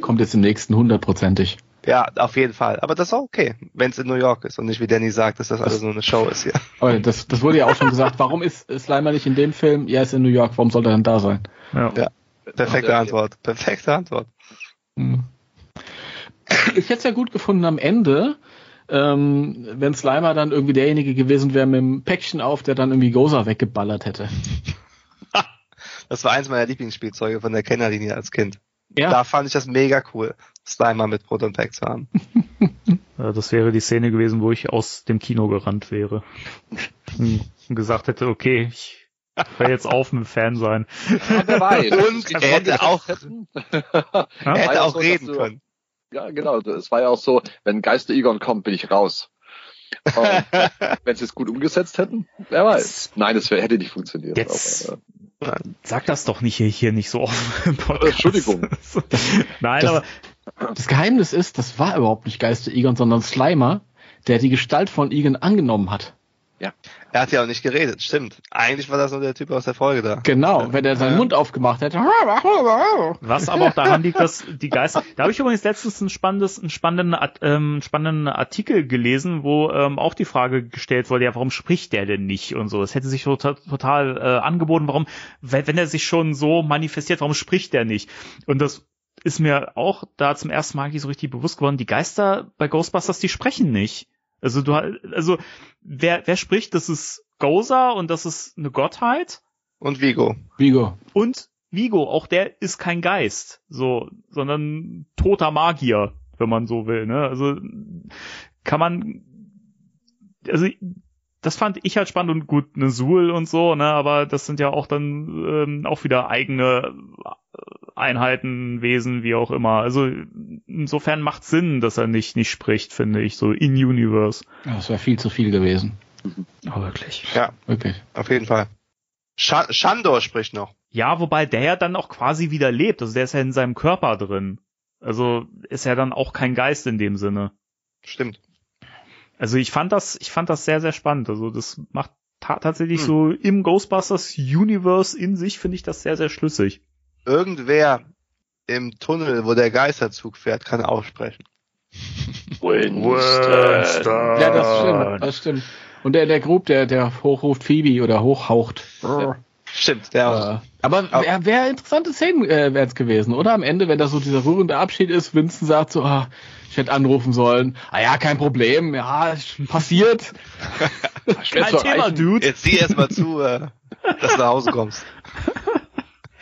Kommt jetzt im nächsten hundertprozentig. Ja, auf jeden Fall. Aber das ist auch okay, wenn es in New York ist und nicht wie Danny sagt, dass das alles nur eine Show ist hier. Aber das, das wurde ja auch schon gesagt. Warum ist Slimer nicht in dem Film? Er ist in New York. Warum soll er dann da sein? Ja. Ja. Perfekte Ja, ja. Antwort. Perfekte Antwort. Hm. Ich hätte es ja gut gefunden am Ende, ähm, wenn Slimer dann irgendwie derjenige gewesen wäre mit dem Päckchen auf, der dann irgendwie Goza weggeballert hätte. Das war eins meiner Lieblingsspielzeuge von der Kennerlinie als Kind. Ja, Da fand ich das mega cool, Slimer mit Proton Pack zu haben. Äh, Das wäre die Szene gewesen, wo ich aus dem Kino gerannt wäre. Und gesagt hätte, okay, ich höre jetzt auf mit Fan sein. Ja, wer weiß. Und er hätte auch- er hätte auch reden können. Ja, genau. Es war ja auch so, wenn Geister Egon kommt, bin ich raus. Wenn sie es gut umgesetzt hätten, wer weiß. Nein, das hätte nicht funktioniert. Jetzt- Aber, Sag das doch nicht hier, hier nicht so oft im Podcast. Entschuldigung. Nein, Das- aber Das Geheimnis ist, das war überhaupt nicht Geister Egon, sondern Slimer, der die Gestalt von Egon angenommen hat. Er hat ja auch nicht geredet, stimmt. Eigentlich war das nur der Typ aus der Folge da. Genau, wenn er seinen Ja. Mund aufgemacht hätte. Was aber auch daran liegt, dass die Geister. Da habe ich übrigens letztens ein spannendes, einen spannenden, ähm, spannenden Artikel gelesen, wo ähm, auch die Frage gestellt wurde, ja, warum spricht der denn nicht und so. Es hätte sich total, total äh, angeboten, warum, wenn, er sich schon so manifestiert, warum spricht der nicht? Und das ist mir auch da zum ersten Mal so richtig bewusst geworden, die Geister bei Ghostbusters, die sprechen nicht. Also du, also wer, wer spricht, das ist Gozer und das ist eine Gottheit Und Vigo. Vigo. und Vigo, auch der ist kein Geist, so, sondern toter Magier, wenn man so will, ne? Also kann man, also das fand ich halt spannend und gut, ne Suhl und so, ne? Aber das sind ja auch dann ähm, auch wieder eigene Einheiten, Wesen, wie auch immer. Also insofern macht Sinn, dass er nicht nicht spricht, finde ich, so in Universe. Ja, Das wäre viel zu viel gewesen. Oh, wirklich. Ja, Wirklich. auf jeden Fall. Scha Shandor spricht noch. Ja, wobei der ja dann auch quasi wieder lebt. Also der ist ja in seinem Körper drin. Also ist ja dann auch kein Geist in dem Sinne. Stimmt. Also ich fand das, ich fand das sehr, sehr spannend. Also das macht ta tatsächlich Hm. so im Ghostbusters Universe in sich finde ich das sehr, sehr schlüssig. Irgendwer im Tunnel, wo der Geisterzug fährt, kann aussprechen. Ja, das stimmt. Das stimmt. Und der, der Grub, der, der hochruft Phoebe oder hochhaucht. Stimmt, der auch. Äh, aber wäre wär interessante Szenen äh, wären es gewesen, oder? Am Ende, wenn da so dieser rührende Abschied ist, Winston sagt so, ah, ich hätte anrufen sollen. Ah ja, kein Problem, ja, passiert. Kein Thema, erreichen. Dude. Jetzt sieh erst mal zu, äh, dass du nach Hause kommst.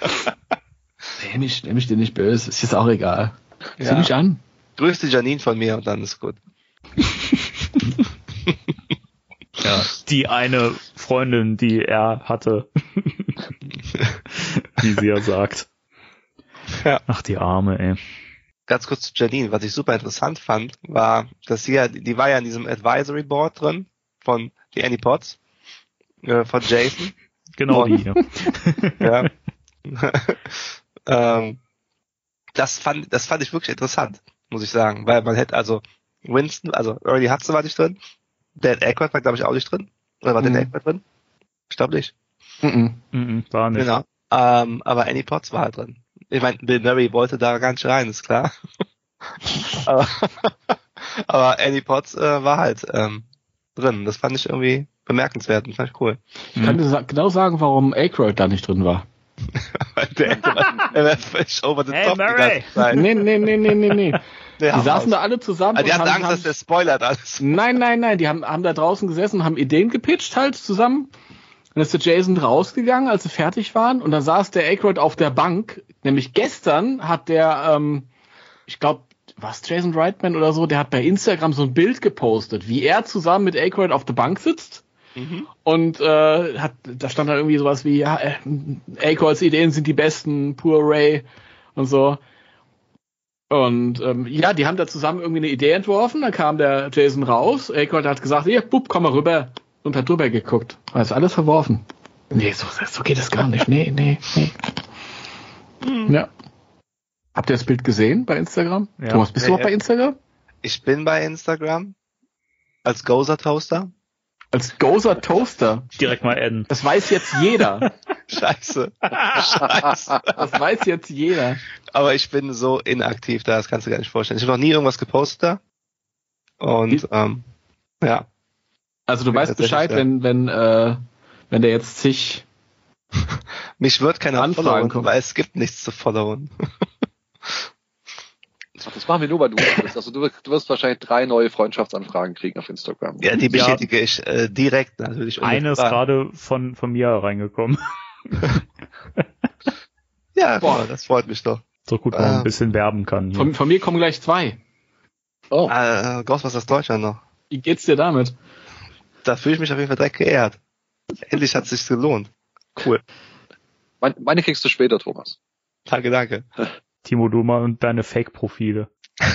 Nehm ich, nehm ich dir nicht böse, ist jetzt auch egal. Zieh Ja. mich an. Grüß die Janine von mir und dann ist gut. Ja. Die eine Freundin, die er hatte. Wie sie ja sagt. Ja. Ach, die Arme, ey. Ganz kurz zu Janine, was ich super interessant fand, war, dass sie ja, die war ja in diesem Advisory Board drin von die Annie Potts, äh, von Jason. Genau Und- die hier. ja. ähm, das fand, das fand ich wirklich interessant, muss ich sagen, weil man hätte also Winston, also Early Hudson war nicht drin, Dan Aykroyd war glaube ich auch nicht drin, oder war Dan Mhm. Aykroyd drin? Ich glaube nicht. Mhm. Mhm, war nicht. Genau. Ähm, aber Annie Potts war halt drin. Ich meine, Bill Murray wollte da gar nicht rein, ist klar. aber, aber Annie Potts äh, war halt ähm, drin. Das fand ich irgendwie bemerkenswert und fand ich cool. Ich kann dir genau sagen, warum Aykroyd da nicht drin war. Der der war völlig over the Hey, top die Murray! ganze Zeit. Nee, nee, nee, nee, nee, nee. Die saßen da alle zusammen. Ah, die und hatten haben- Angst, haben- dass der spoilert alles. Nein, nein, nein, die haben, haben da draußen gesessen, haben Ideen gepitcht halt zusammen. Dann ist der Jason rausgegangen, als sie fertig waren, und dann saß der Aykroyd auf der Bank. Nämlich gestern hat der, ähm, ich glaube, was Jason Reitman oder so, der hat bei Instagram so ein Bild gepostet, wie er zusammen mit Aykroyd auf der Bank sitzt. Und äh, hat, da stand dann irgendwie sowas wie, ja, äh, Aykroyds Ideen sind die besten, Poor Ray und so. Und ähm, ja, die haben da zusammen irgendwie eine Idee entworfen. Dann kam der Jason raus. Aykroyd hat gesagt, hier, Bub, komm mal rüber. Und hat drüber geguckt. Er ist alles verworfen. Nee, so, so geht es gar nicht. Nee, nee, nee. Ja. Habt ihr das Bild gesehen bei Instagram? Ja. Thomas, bist du Nee, auch bei äh, Instagram? Ich bin bei Instagram als Gozer Toaster. Als Gozer Toaster. Direkt mal adden. Das weiß jetzt jeder. Scheiße. Scheiße. Das weiß jetzt jeder. Aber ich bin so inaktiv da, das kannst du gar nicht vorstellen. Ich habe noch nie irgendwas gepostet da. Und ähm, ja. Also du Ja, weißt Bescheid, ja. wenn, wenn, äh, wenn der jetzt sich Mich wird keiner Anfragen followen, kommen. weil es gibt nichts zu followen. Das machen wir nur, weil du bist. Also du, wirst- du wirst wahrscheinlich drei neue Freundschaftsanfragen kriegen auf Instagram. Ja, die Ja. bestätige ich äh, direkt natürlich. Eine ist gerade von, von mir reingekommen. Ja, boah, das freut mich doch. So gut, wenn man Ah. ein bisschen werben kann. Hier. von, von mir kommen gleich zwei. Oh, Äh, Ghostbusters Deutschland noch. Wie geht's dir damit? Da fühle ich mich auf jeden Fall direkt geehrt. Endlich hat es sich gelohnt. Cool. mein, meine kriegst du später, Thomas. Danke, danke. Timo Duma und deine Fake-Profile.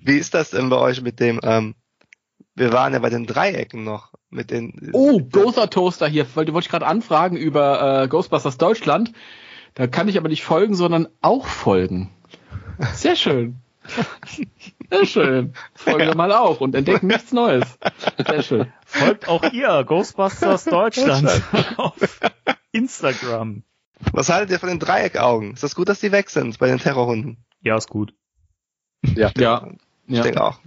Wie ist das denn bei euch mit dem, ähm, wir waren ja bei den Dreiecken noch, mit den, Oh, Gozer Toaster hier, wollte, wollte ich gerade anfragen über äh, Ghostbusters Deutschland. Da kann ich aber nicht folgen, sondern auch folgen. Sehr schön. Sehr schön. Folgen wir mal auch und entdecken nichts Neues. Sehr schön. Folgt auch ihr Ghostbusters Deutschland auf Instagram. was haltet ihr von den Dreieckaugen? Ist das gut, dass die weg sind bei den Terrorhunden? Ja, ist gut. Ja. Ich ja. denke auch.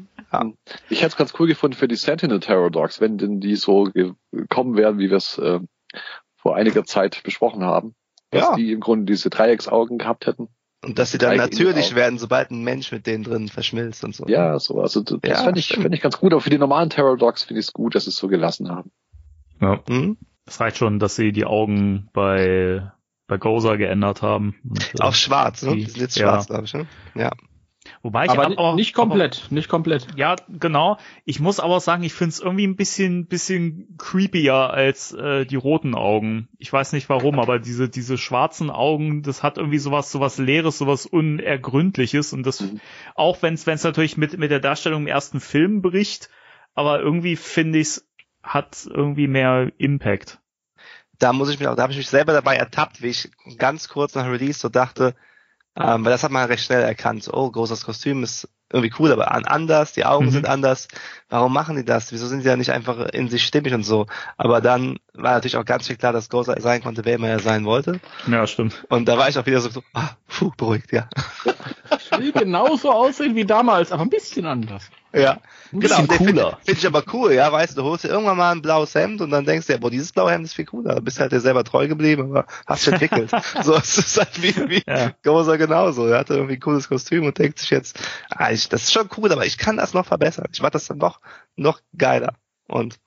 Ich hätte es ganz cool gefunden für die Sentinel Terror Dogs, wenn denn die so gekommen wären, wie wir es äh, vor einiger Zeit besprochen haben. Dass Ja. die im Grunde diese Dreiecksaugen gehabt hätten. Und dass sie dann natürlich werden, sobald ein Mensch mit denen drin verschmilzt und so. Ja, so. Also das Ja, fände ich, fänd ich ganz gut. Aber für die normalen Terror Dogs finde ich es gut, dass sie es so gelassen haben. Ja. Hm? Es reicht schon, dass sie die Augen bei, bei Gozer geändert haben. Und, äh, Auch schwarz, ne? die- Die sind jetzt ja. schwarz, glaube ich, ne? Ja. Wobei ich Aber ni- auch, nicht komplett, nicht komplett. Ja, genau. Ich muss aber sagen, ich finde es irgendwie ein bisschen, bisschen creepier als äh, die roten Augen. Ich weiß nicht warum, aber diese, diese schwarzen Augen, das hat irgendwie sowas, sowas Leeres, sowas Unergründliches und das, Mhm. auch wenn es, wenn es natürlich mit, mit der Darstellung im ersten Film bricht, aber irgendwie finde ich es, hat irgendwie mehr Impact. Da muss ich mich auch, da habe ich mich selber dabei ertappt, wie ich ganz kurz nach Release so dachte, ähm, weil das hat man recht schnell erkannt. Oh, großes Kostüm ist irgendwie cool, aber an anders, die Augen Mhm. sind anders. Warum machen die das? Wieso sind die ja nicht einfach in sich stimmig und so? Aber dann war natürlich auch ganz viel klar, dass Ghost sein konnte, wer immer er sein wollte. Ja, stimmt. Und da war ich auch wieder so, so ah, puh, beruhigt, ja. Ich will genauso aussehen wie damals, aber ein bisschen anders. Ja, Ein genau. Finde find ich aber cool, ja, weißt du, du holst dir irgendwann mal ein blaues Hemd und dann denkst du, ja, boah, dieses blaue Hemd ist viel cooler. Du bist halt dir selber treu geblieben, aber hast dich entwickelt. so, es ist halt wie, wie Ja. Gozer genauso. Er hatte irgendwie ein cooles Kostüm und denkt sich jetzt, ah, ich, das ist schon cool, aber ich kann das noch verbessern. Ich mach das dann noch, noch geiler. Und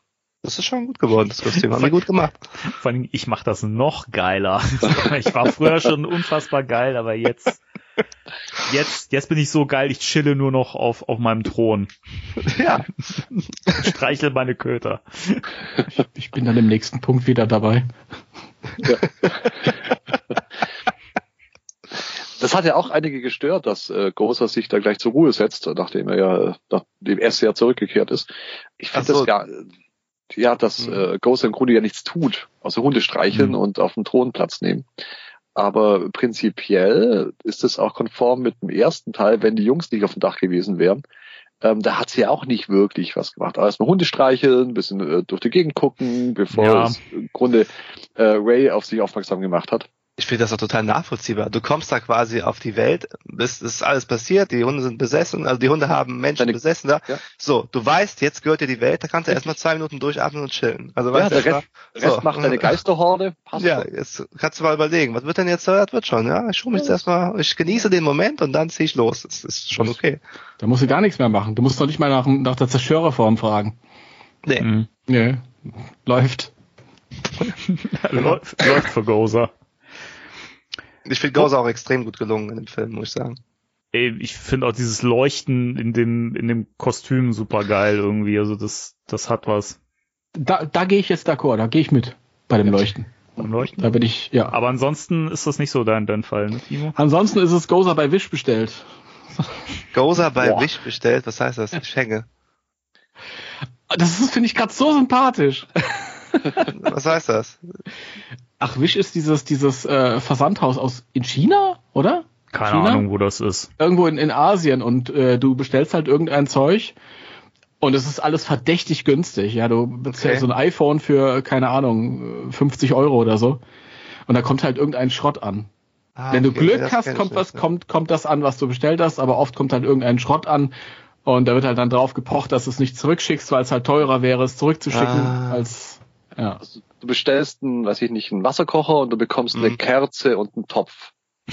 das ist schon gut geworden, das Kostüm. Haben wir gut gemacht. Vor allem, ich mache das noch geiler. ich war früher schon unfassbar geil, aber jetzt, jetzt, jetzt bin ich so geil, ich chille nur noch auf, auf meinem Thron. Ja. Streichle meine Köter. Ich bin dann im nächsten Punkt wieder dabei. Das hat ja auch einige gestört, dass äh, Gozer sich da gleich zur Ruhe setzt, nachdem er ja, nachdem er ja zurückgekehrt ist. Ich finde so. das gar, ja, dass Mhm. äh, Gozer im Grunde ja nichts tut, außer Hunde streicheln Mhm. und auf dem Thron Platz nehmen. Aber prinzipiell ist es auch konform mit dem ersten Teil, wenn die Jungs nicht auf dem Dach gewesen wären. Ähm, da hat sie ja auch nicht wirklich was gemacht. Aber erstmal Hunde streicheln, ein bisschen äh, durch die Gegend gucken, bevor Ja. es im Grunde äh, Ray auf sich aufmerksam gemacht hat. Ich finde das auch total nachvollziehbar. Du kommst da quasi auf die Welt, bist, ist alles passiert, die Hunde sind besessen, also die Hunde haben Menschen Deine- besessen da. Ja. So, du weißt, jetzt gehört dir die Welt, da kannst du erstmal zwei Minuten durchatmen und chillen. Also Ja, weißt du, der Rest, Rest so. macht eine Geisterhorde. Passt Ja, schon. jetzt kannst du mal überlegen, was wird denn jetzt, das wird schon, ja. Ich schaue mich jetzt erstmal, ich genieße den Moment und dann ziehe ich los. Das ist schon okay. Da musst du gar nichts mehr machen. Du musst doch nicht mal nach, nach der Zerstörerform fragen. Nee. Mhm. Nee. Läuft. Läuft, läuft für Gozer. Ich finde Gozer auch extrem gut gelungen in dem Film, muss ich sagen. Ey, ich finde auch dieses Leuchten in dem, in dem Kostüm super geil irgendwie. Also das, das hat was Da, da gehe ich jetzt d'accord, da gehe ich mit bei dem Leuchten. beim Leuchten. Da bin ich, ja. Aber ansonsten ist das nicht so dein, dein Fall, ne, Timo? Ansonsten ist es Gozer bei Wish bestellt. Gozer bei Boah. Wish bestellt, was heißt das? Ich hänge. Das ist, finde ich, gerade so sympathisch. Was heißt das? Ach, Wish ist dieses, dieses äh, Versandhaus aus in China, oder? Keine China? Ahnung, wo das ist. Irgendwo in, in Asien und äh, du bestellst halt irgendein Zeug und es ist alles verdächtig günstig. Ja, du bezahlst Okay. so ein iPhone für, keine Ahnung, 50 Euro oder so. Und da kommt halt irgendein Schrott an. Ah, Wenn du okay, Glück hast, kommt was, kommt, kommt das an, was du bestellt hast, aber oft kommt halt irgendein Schrott an und da wird halt dann drauf gepocht, dass du es nicht zurückschickst, weil es halt teurer wäre, es zurückzuschicken, Ah. als ja. Also, du bestellst einen, weiß ich nicht, einen Wasserkocher und du bekommst eine Mhm. Kerze und einen Topf.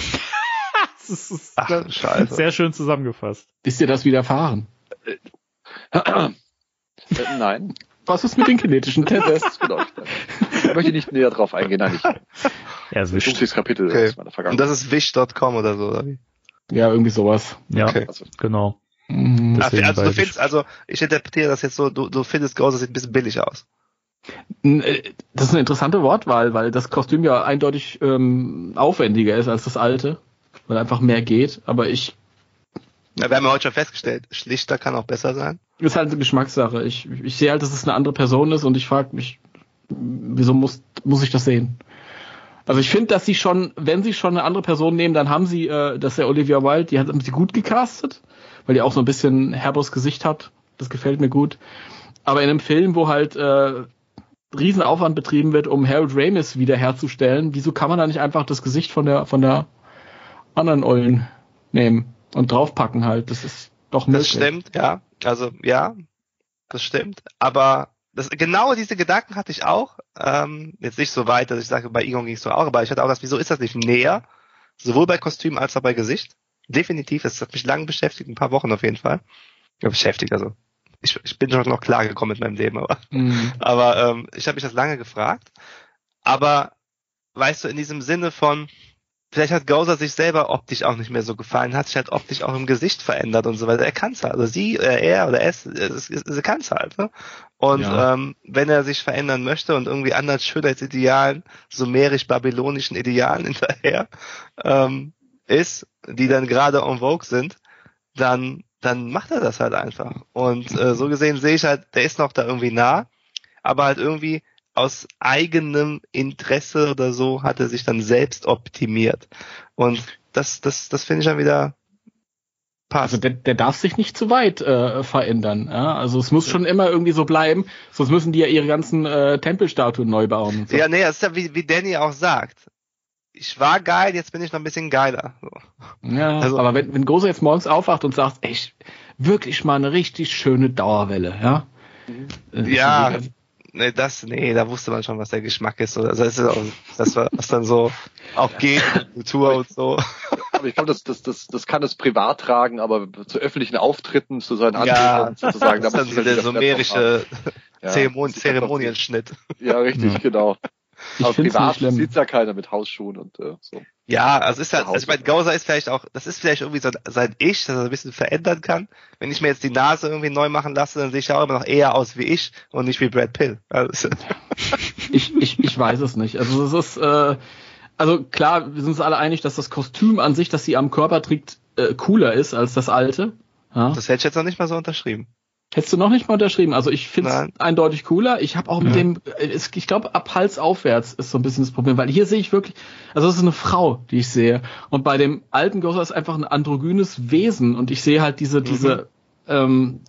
Das ist Ach, Scheiße. sehr schön zusammengefasst. Ist dir das widerfahren? äh, nein, Was ist mit den kinetischen Tests? das genau. Ich möchte nicht näher drauf eingehen. Nein, ich Er ist wischt. 50. Kapitel Okay. aus meiner Und das ist wish.com oder so, oder wie? ja, irgendwie sowas. Ja, Okay. Also, genau. Mhm. Deswegen also du findest, also ich interpretiere das jetzt so, du, du findest Gozer sieht ein bisschen billig aus. Äh, Das ist eine interessante Wortwahl, weil das Kostüm ja eindeutig ähm, aufwendiger ist als das alte, weil einfach mehr geht. Aber ich Ja, wir haben ja heute schon festgestellt, schlichter kann auch besser sein. Ist halt eine Geschmackssache. Ich, ich sehe halt, dass es eine andere Person ist und ich frage mich, wieso muss, muss ich das sehen? Also ich finde, dass sie schon, wenn sie schon eine andere Person nehmen, dann haben sie, äh, dass der Olivia Wilde, die hat haben sie gut gecastet, weil die auch so ein bisschen herbos Gesicht hat. Das gefällt mir gut. Aber in einem Film, wo halt äh, Riesenaufwand betrieben wird, um Harold Ramis wiederherzustellen, wieso kann man da nicht einfach das Gesicht von der von der anderen Eulen nehmen und draufpacken halt? Das ist doch möglich. Das stimmt, ja. Also ja, das stimmt. Aber das, genau diese Gedanken hatte ich auch. Ähm, jetzt nicht so weit, dass ich sage, bei Egon ging es so auch, aber ich hatte auch das, wieso ist das nicht näher? Sowohl bei Kostüm als auch bei Gesicht. Definitiv, das hat mich lange beschäftigt, ein paar Wochen auf jeden Fall. Ja, beschäftigt, also. Ich, ich bin schon noch klargekommen mit meinem Leben, aber, Mhm. aber ähm, ich habe mich das lange gefragt. Aber weißt du, in diesem Sinne von, vielleicht hat Gozer sich selber optisch auch nicht mehr so gefallen, hat sich halt optisch auch im Gesicht verändert und so weiter. Er kann's halt. Also sie, äh, er oder es, es, es, sie kann's halt. Ne? Und Ja. ähm, wenn er sich verändern möchte und irgendwie anderen Schönheitsidealen, sumerisch-babylonischen Idealen hinterher ähm, ist, die dann gerade en vogue sind, dann dann macht er das halt einfach. Und äh, so gesehen sehe ich halt, der ist noch da irgendwie nah, aber halt irgendwie aus eigenem Interesse oder so hat er sich dann selbst optimiert. Und das, das, das finde ich dann wieder passt. Also der, der darf sich nicht zu weit äh, verändern. Ja? Also es muss schon immer irgendwie so bleiben, sonst müssen die ja ihre ganzen äh, Tempelstatuen neu bauen. Und so. ja, nee, das ist ja wie, wie Danny auch sagt. Ich war geil, jetzt bin ich noch ein bisschen geiler. So. Ja, Also- aber wenn, wenn Große jetzt morgens aufwacht und sagt, ey, wirklich mal eine richtig schöne Dauerwelle, ja? Äh, Ja, nee, das, nee, da wusste man schon, was der Geschmack ist. Also das ist auch, das war, was dann so auch geht, Kultur und so. Aber ich glaube, das, das, das, das kann es privat tragen, aber zu öffentlichen Auftritten, zu seinen Ja, Anhörern sozusagen, das ist dann muss so der sumerische Ja, das Zeremonienschnitt. Ja, richtig, Ja. genau. Ich aber privat sieht's ja keiner mit Hausschuhen und äh, so. Ja, also ist halt, also ich meine. Gauser ist vielleicht auch, das ist vielleicht irgendwie so sein Ich, dass er ein bisschen verändern kann. Wenn ich mir jetzt die Nase irgendwie neu machen lasse, dann sehe ich ja auch immer noch eher aus wie ich und nicht wie Brad Pitt. Also, Ich, ich, ich weiß es nicht. Also es ist, äh, also klar, wir sind uns alle einig, dass das Kostüm an sich, das sie am Körper trägt, äh, cooler ist als das alte. Ja? das hätte ich jetzt noch nicht mal so unterschrieben. Hättest du noch nicht mal unterschrieben. Also ich finde es eindeutig cooler. Ich habe auch mit Ja. dem, ich glaube, ab Hals aufwärts ist so ein bisschen das Problem, weil hier sehe ich wirklich, also es ist eine Frau, die ich sehe. Und bei dem alten Ghost ist einfach ein androgynes Wesen und ich sehe halt diese, diese, ähm,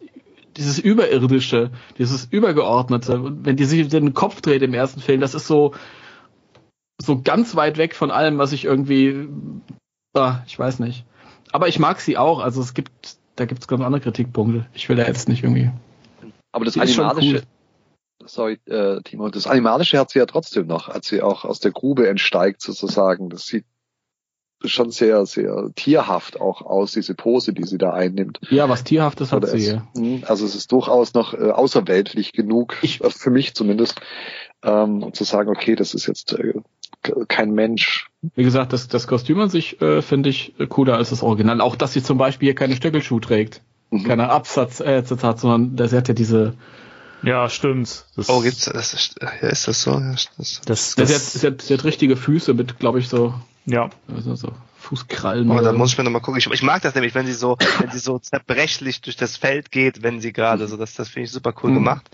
dieses Überirdische, dieses Übergeordnete. Und wenn die sich den Kopf dreht im ersten Film, das ist so, so ganz weit weg von allem, was ich irgendwie, ah, ich weiß nicht. Aber ich mag sie auch. Also es gibt, da gibt es ganz andere Kritikpunkte. Ich will da jetzt nicht irgendwie. Aber das Die Animalische, sorry, äh, Timo, das Animalische hat sie ja trotzdem noch, als sie auch aus der Grube entsteigt sozusagen. Das sieht schon sehr, sehr tierhaft auch aus, diese Pose, die sie da einnimmt. Ja, was Tierhaftes hat Oder sie es. Hm, also es ist durchaus noch äh, außerweltlich genug, Ich- äh, für mich zumindest, ähm, um zu sagen, okay, das ist jetzt äh, kein Mensch. Wie gesagt, das, das Kostüm an sich äh, finde ich äh, cooler als das Original. Auch, dass sie zum Beispiel hier keine Stöckelschuh trägt. Mhm. Keine Absatz äh, hat, sondern der- sie hat ja diese, Ja, stimmt. Das, Oh, gibt's, das ist, ja, ist das so? Ja, das, das, sie, hat, das, sie, hat, sie hat richtige Füße mit, glaube ich, so, ja. also so Fußkrallen. oh, oder da muss ich mir nochmal gucken. Ich, ich mag das nämlich, wenn sie so, wenn sie so zerbrechlich durch das Feld geht, wenn sie gerade, so das, das finde ich super cool Mhm. gemacht.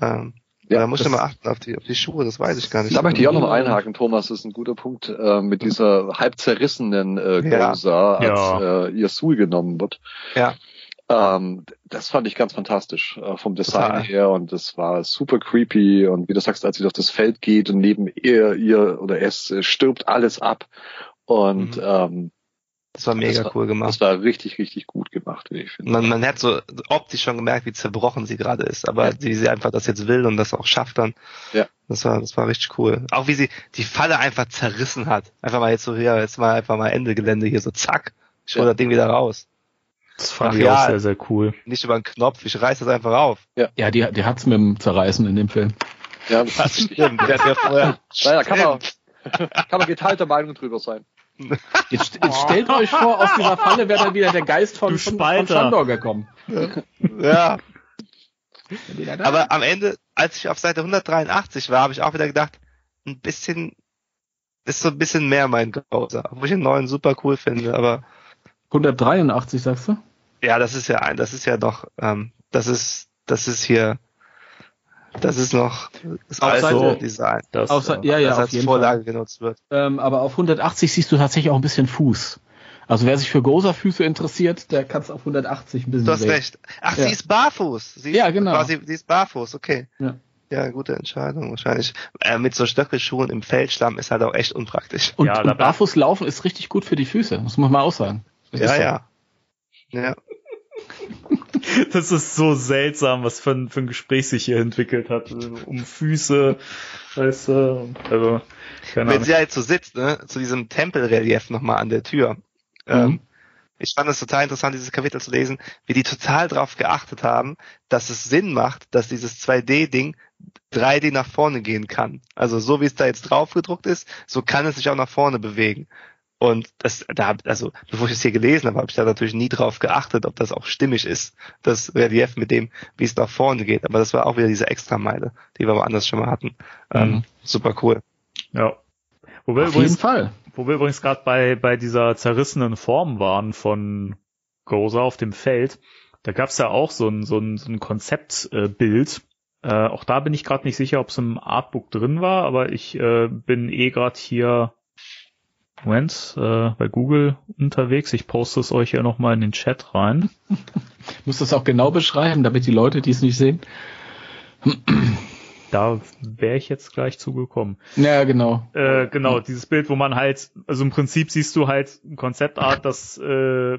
Ähm, Ja, da muss mal achten auf die, auf die Schuhe, das weiß ich gar nicht. Da möchte ich auch noch mal einhaken, Thomas, das ist ein guter Punkt, äh, mit dieser halb zerrissenen äh, Ja. Goza, als Ja. äh, ihr Sul genommen wird. Ja. Ähm, das fand ich ganz fantastisch äh, vom Design Total. her und das war super creepy und wie du sagst, als sie durch das Feld geht und neben ihr, ihr oder es äh, stirbt alles ab und Mhm. ähm, Das war mega das war, cool gemacht. Das war richtig, richtig gut gemacht, wie ich finde. Man, man hat so optisch schon gemerkt, wie zerbrochen sie gerade ist, aber Ja. wie sie einfach das jetzt will und das auch schafft dann. Ja. Das war, das war richtig cool. Auch wie sie die Falle einfach zerrissen hat. Einfach mal jetzt so, ja, jetzt mal einfach mal Ende Gelände hier so zack. Ich hol Ja. das Ding wieder raus. Das fand Ach ich ja. auch sehr, sehr cool. Nicht über den Knopf, ich reiß das einfach auf. Ja, die, die hat's mit dem Zerreißen in dem Film. ja, Das stimmt. Der hat ja vorher. naja, kann man, kann man geteilter Meinung drüber sein. Jetzt, jetzt stellt euch vor, aus dieser Falle wäre dann wieder der Geist von, von, von. Schandor gekommen. Ja. Aber am Ende, als ich auf Seite 183 war, habe ich auch wieder gedacht, ein bisschen, ist so ein bisschen mehr mein Browser. Obwohl ich den neuen super cool finde, aber 183, sagst du? Ja, das ist ja ein, das ist ja doch, ähm, das ist, das ist hier, das ist noch das Auf alte Seite- Design, Das, Außer, äh, ja, ja, das auf als jeden Vorlage genutzt wird. Fall. Ähm, aber auf 180 siehst du tatsächlich auch ein bisschen Fuß. Also wer sich für Gozer-Füße interessiert, der kann es auf 180 ein bisschen Du hast sehen. recht. Ach, Ja. sie ist barfuß. Sie ist Ja, genau. Quasi, sie ist barfuß, okay. Ja. Ja, gute Entscheidung wahrscheinlich. Äh, mit so Stöckelschuhen im Feldschlamm ist halt auch echt unpraktisch. Und, Ja, und barfuß laufen ist richtig gut für die Füße, muss man mal auch sagen. Das Ja, so. ja. Das ist so seltsam, was für ein, für ein Gespräch sich hier entwickelt hat. Um Füße, weißt du, also, keine Wenn Ahnung. sie halt so sitzt, ne, zu diesem Tempelrelief nochmal an der Tür. Mhm. Ähm, ich fand es total interessant, dieses Kapitel zu lesen, wie die total darauf geachtet haben, dass es Sinn macht, dass dieses 2D-Ding 3D nach vorne gehen kann. Also so wie es da jetzt drauf gedruckt ist, so kann es sich auch nach vorne bewegen. Und das, da, hab- also bevor ich es hier gelesen habe, habe ich da natürlich nie drauf geachtet, ob das auch stimmig ist, das Relief mit dem, wie es nach vorne geht. Aber das war auch wieder diese Extrameile, die wir woanders schon mal hatten. Ähm, Mhm. super cool. Ja. Wo wir Auf jeden übrigens, Fall. wo wir übrigens gerade bei, bei dieser zerrissenen Form waren von Goza auf dem Feld, da gab's ja auch so ein, so ein, so ein Konzeptbild. Äh, äh, auch da bin ich gerade nicht sicher, ob es im Artbook drin war, aber ich äh, bin eh gerade hier Moment, äh, bei Google unterwegs. Ich poste es euch ja nochmal in den Chat rein. Ich muss das auch genau beschreiben, damit die Leute, die es nicht sehen. Da wäre ich jetzt gleich zugekommen. Ja, genau. Äh, genau, dieses Bild, wo man halt, also im Prinzip siehst du halt ein Konzeptart, das äh,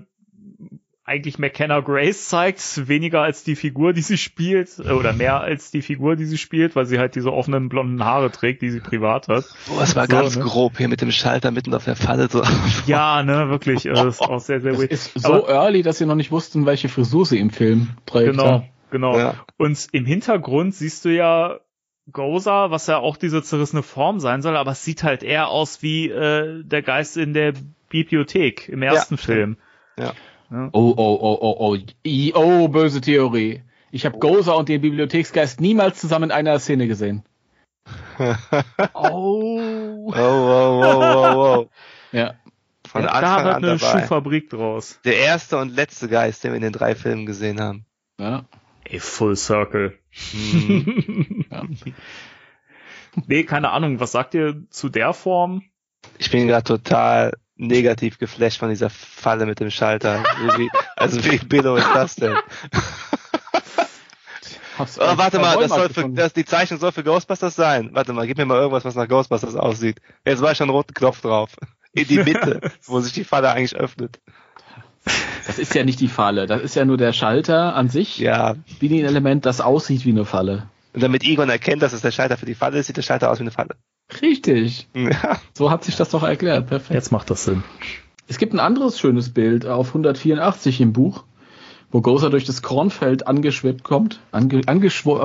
eigentlich McKenna Grace zeigt, weniger als die Figur, die sie spielt, äh, oder mehr als die Figur, die sie spielt, weil sie halt diese offenen blonden Haare trägt, die sie privat hat. Boah, es war So, ganz ne? grob hier mit dem Schalter mitten auf der Falle. So. Ja, ne, wirklich, äh, das ist auch sehr, sehr weird. ist so early, dass sie noch nicht wussten, welche Frisur sie im Film trägt. Genau, genau. Ja. Und im Hintergrund siehst du ja Goza, was ja auch diese zerrissene Form sein soll, aber es sieht halt eher aus wie äh, der Geist in der Bibliothek im ersten Film. Ja. Ja. Oh, oh, oh, oh, oh. I, oh, böse Theorie. Ich habe Goza und den Bibliotheksgeist niemals zusammen in einer Szene gesehen. Oh. Oh, wow, wow, wow, wow. Ja. Von da Anfang wird an eine dabei. Schuhfabrik draus. Der erste und letzte Geist, den wir in den drei Filmen gesehen haben. ja. Ey, Full Circle. Hm. Ja. nee, keine Ahnung. Was sagt ihr zu der Form? Ich bin gerade total negativ geflasht von dieser Falle mit dem Schalter. Wie, also wie billo ist das denn? Oh, warte mal, das soll für, das, die Zeichnung soll für Ghostbusters sein. Warte mal, gib mir mal irgendwas, was nach Ghostbusters aussieht. Jetzt war schon ein roter Knopf drauf. In die Mitte, wo sich die Falle eigentlich öffnet. Das ist ja nicht die Falle. Das ist ja nur der Schalter an sich. Ja. Wie ein Element, das aussieht wie eine Falle. Und damit Egon erkennt, dass es der Schalter für die Falle ist, sieht der Schalter aus wie eine Falle. Richtig. Ja. So hat sich das doch erklärt. Perfekt. Jetzt macht das Sinn. Es gibt ein anderes schönes Bild auf 184 im Buch, wo Gozer durch das Kornfeld angeschwebt kommt. Ange, abgeschw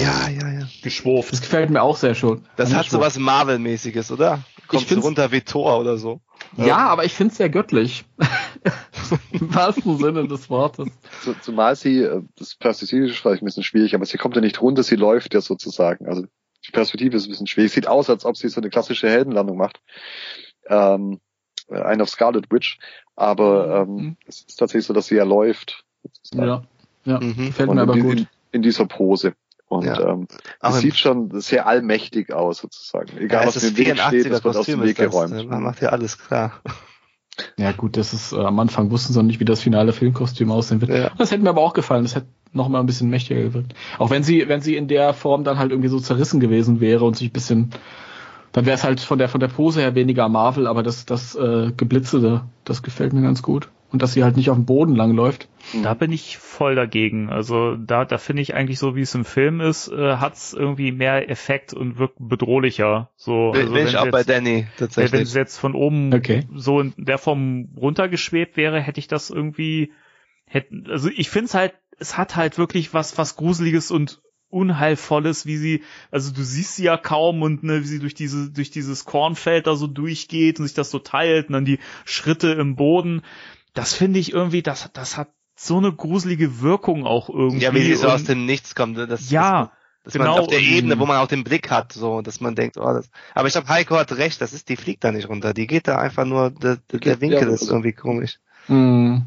Ja, ja, ja. Geschwurft. Das gefällt mir auch sehr schön. Das hat so was Marvel-mäßiges, oder? Kommt so runter wie Thor oder so. Ja, aber ich finde es sehr göttlich. Im wahrsten Sinne des Wortes. Zu- Zumal sie, äh, das ist vielleicht ein bisschen schwierig, aber sie kommt ja nicht runter, sie läuft ja sozusagen. Also die Perspektive ist ein bisschen schwierig. Sieht aus, als ob sie so eine klassische Heldenlandung macht. Ähm, äh, eine auf Scarlet Witch. Aber ähm, Mhm. es ist tatsächlich so, dass sie ja läuft. sozusagen. Ja, ja. Mhm. gefällt Und mir aber in, gut. In, in dieser Pose. Und Ja. ähm, es sieht schon sehr allmächtig aus, sozusagen. Egal, Ja, was im Weg steht, 84er das wird aus dem Weg geräumt. Man macht ja alles klar. Ja gut, das ist äh, am Anfang wussten sie noch nicht, wie das finale Filmkostüm aussehen wird. Ja. Das hätte mir aber auch gefallen. Das hätte noch mal ein bisschen mächtiger gewirkt. Auch wenn sie, wenn sie in der Form dann halt irgendwie so zerrissen gewesen wäre und sich ein bisschen, dann wäre es halt von der von der Pose her weniger Marvel, aber das das äh, geblitzte, das gefällt mir ganz gut. Und dass sie halt nicht auf dem Boden langläuft. Da bin ich voll dagegen. Also da, da finde ich eigentlich so, wie es im Film ist, äh, hat's irgendwie mehr Effekt und wirkt bedrohlicher. So, Bin, also bin wenn ich sie auch bei jetzt- Danny, Ja, wenn tatsächlich. es jetzt von oben Okay. so in der Form runtergeschwebt wäre, hätte ich das irgendwie hätten. Also ich finde es halt, es hat halt wirklich was, was Gruseliges und Unheilvolles, wie sie, also du siehst sie ja kaum und ne, wie sie durch diese, durch dieses Kornfeld da so durchgeht und sich das so teilt und dann die Schritte im Boden. Das finde ich irgendwie, das, das hat so eine gruselige Wirkung auch irgendwie. ja, wie sie so aus dem Nichts kommt. Das, ja, das, dass genau, man auf der Ebene, wo man auch den Blick hat, so, dass man denkt, oh, das. Aber ich glaube, Heiko hat recht, das ist, die fliegt da nicht runter. Die geht da einfach nur, der, der geht- Winkel ja, ist irgendwie komisch. Mhm.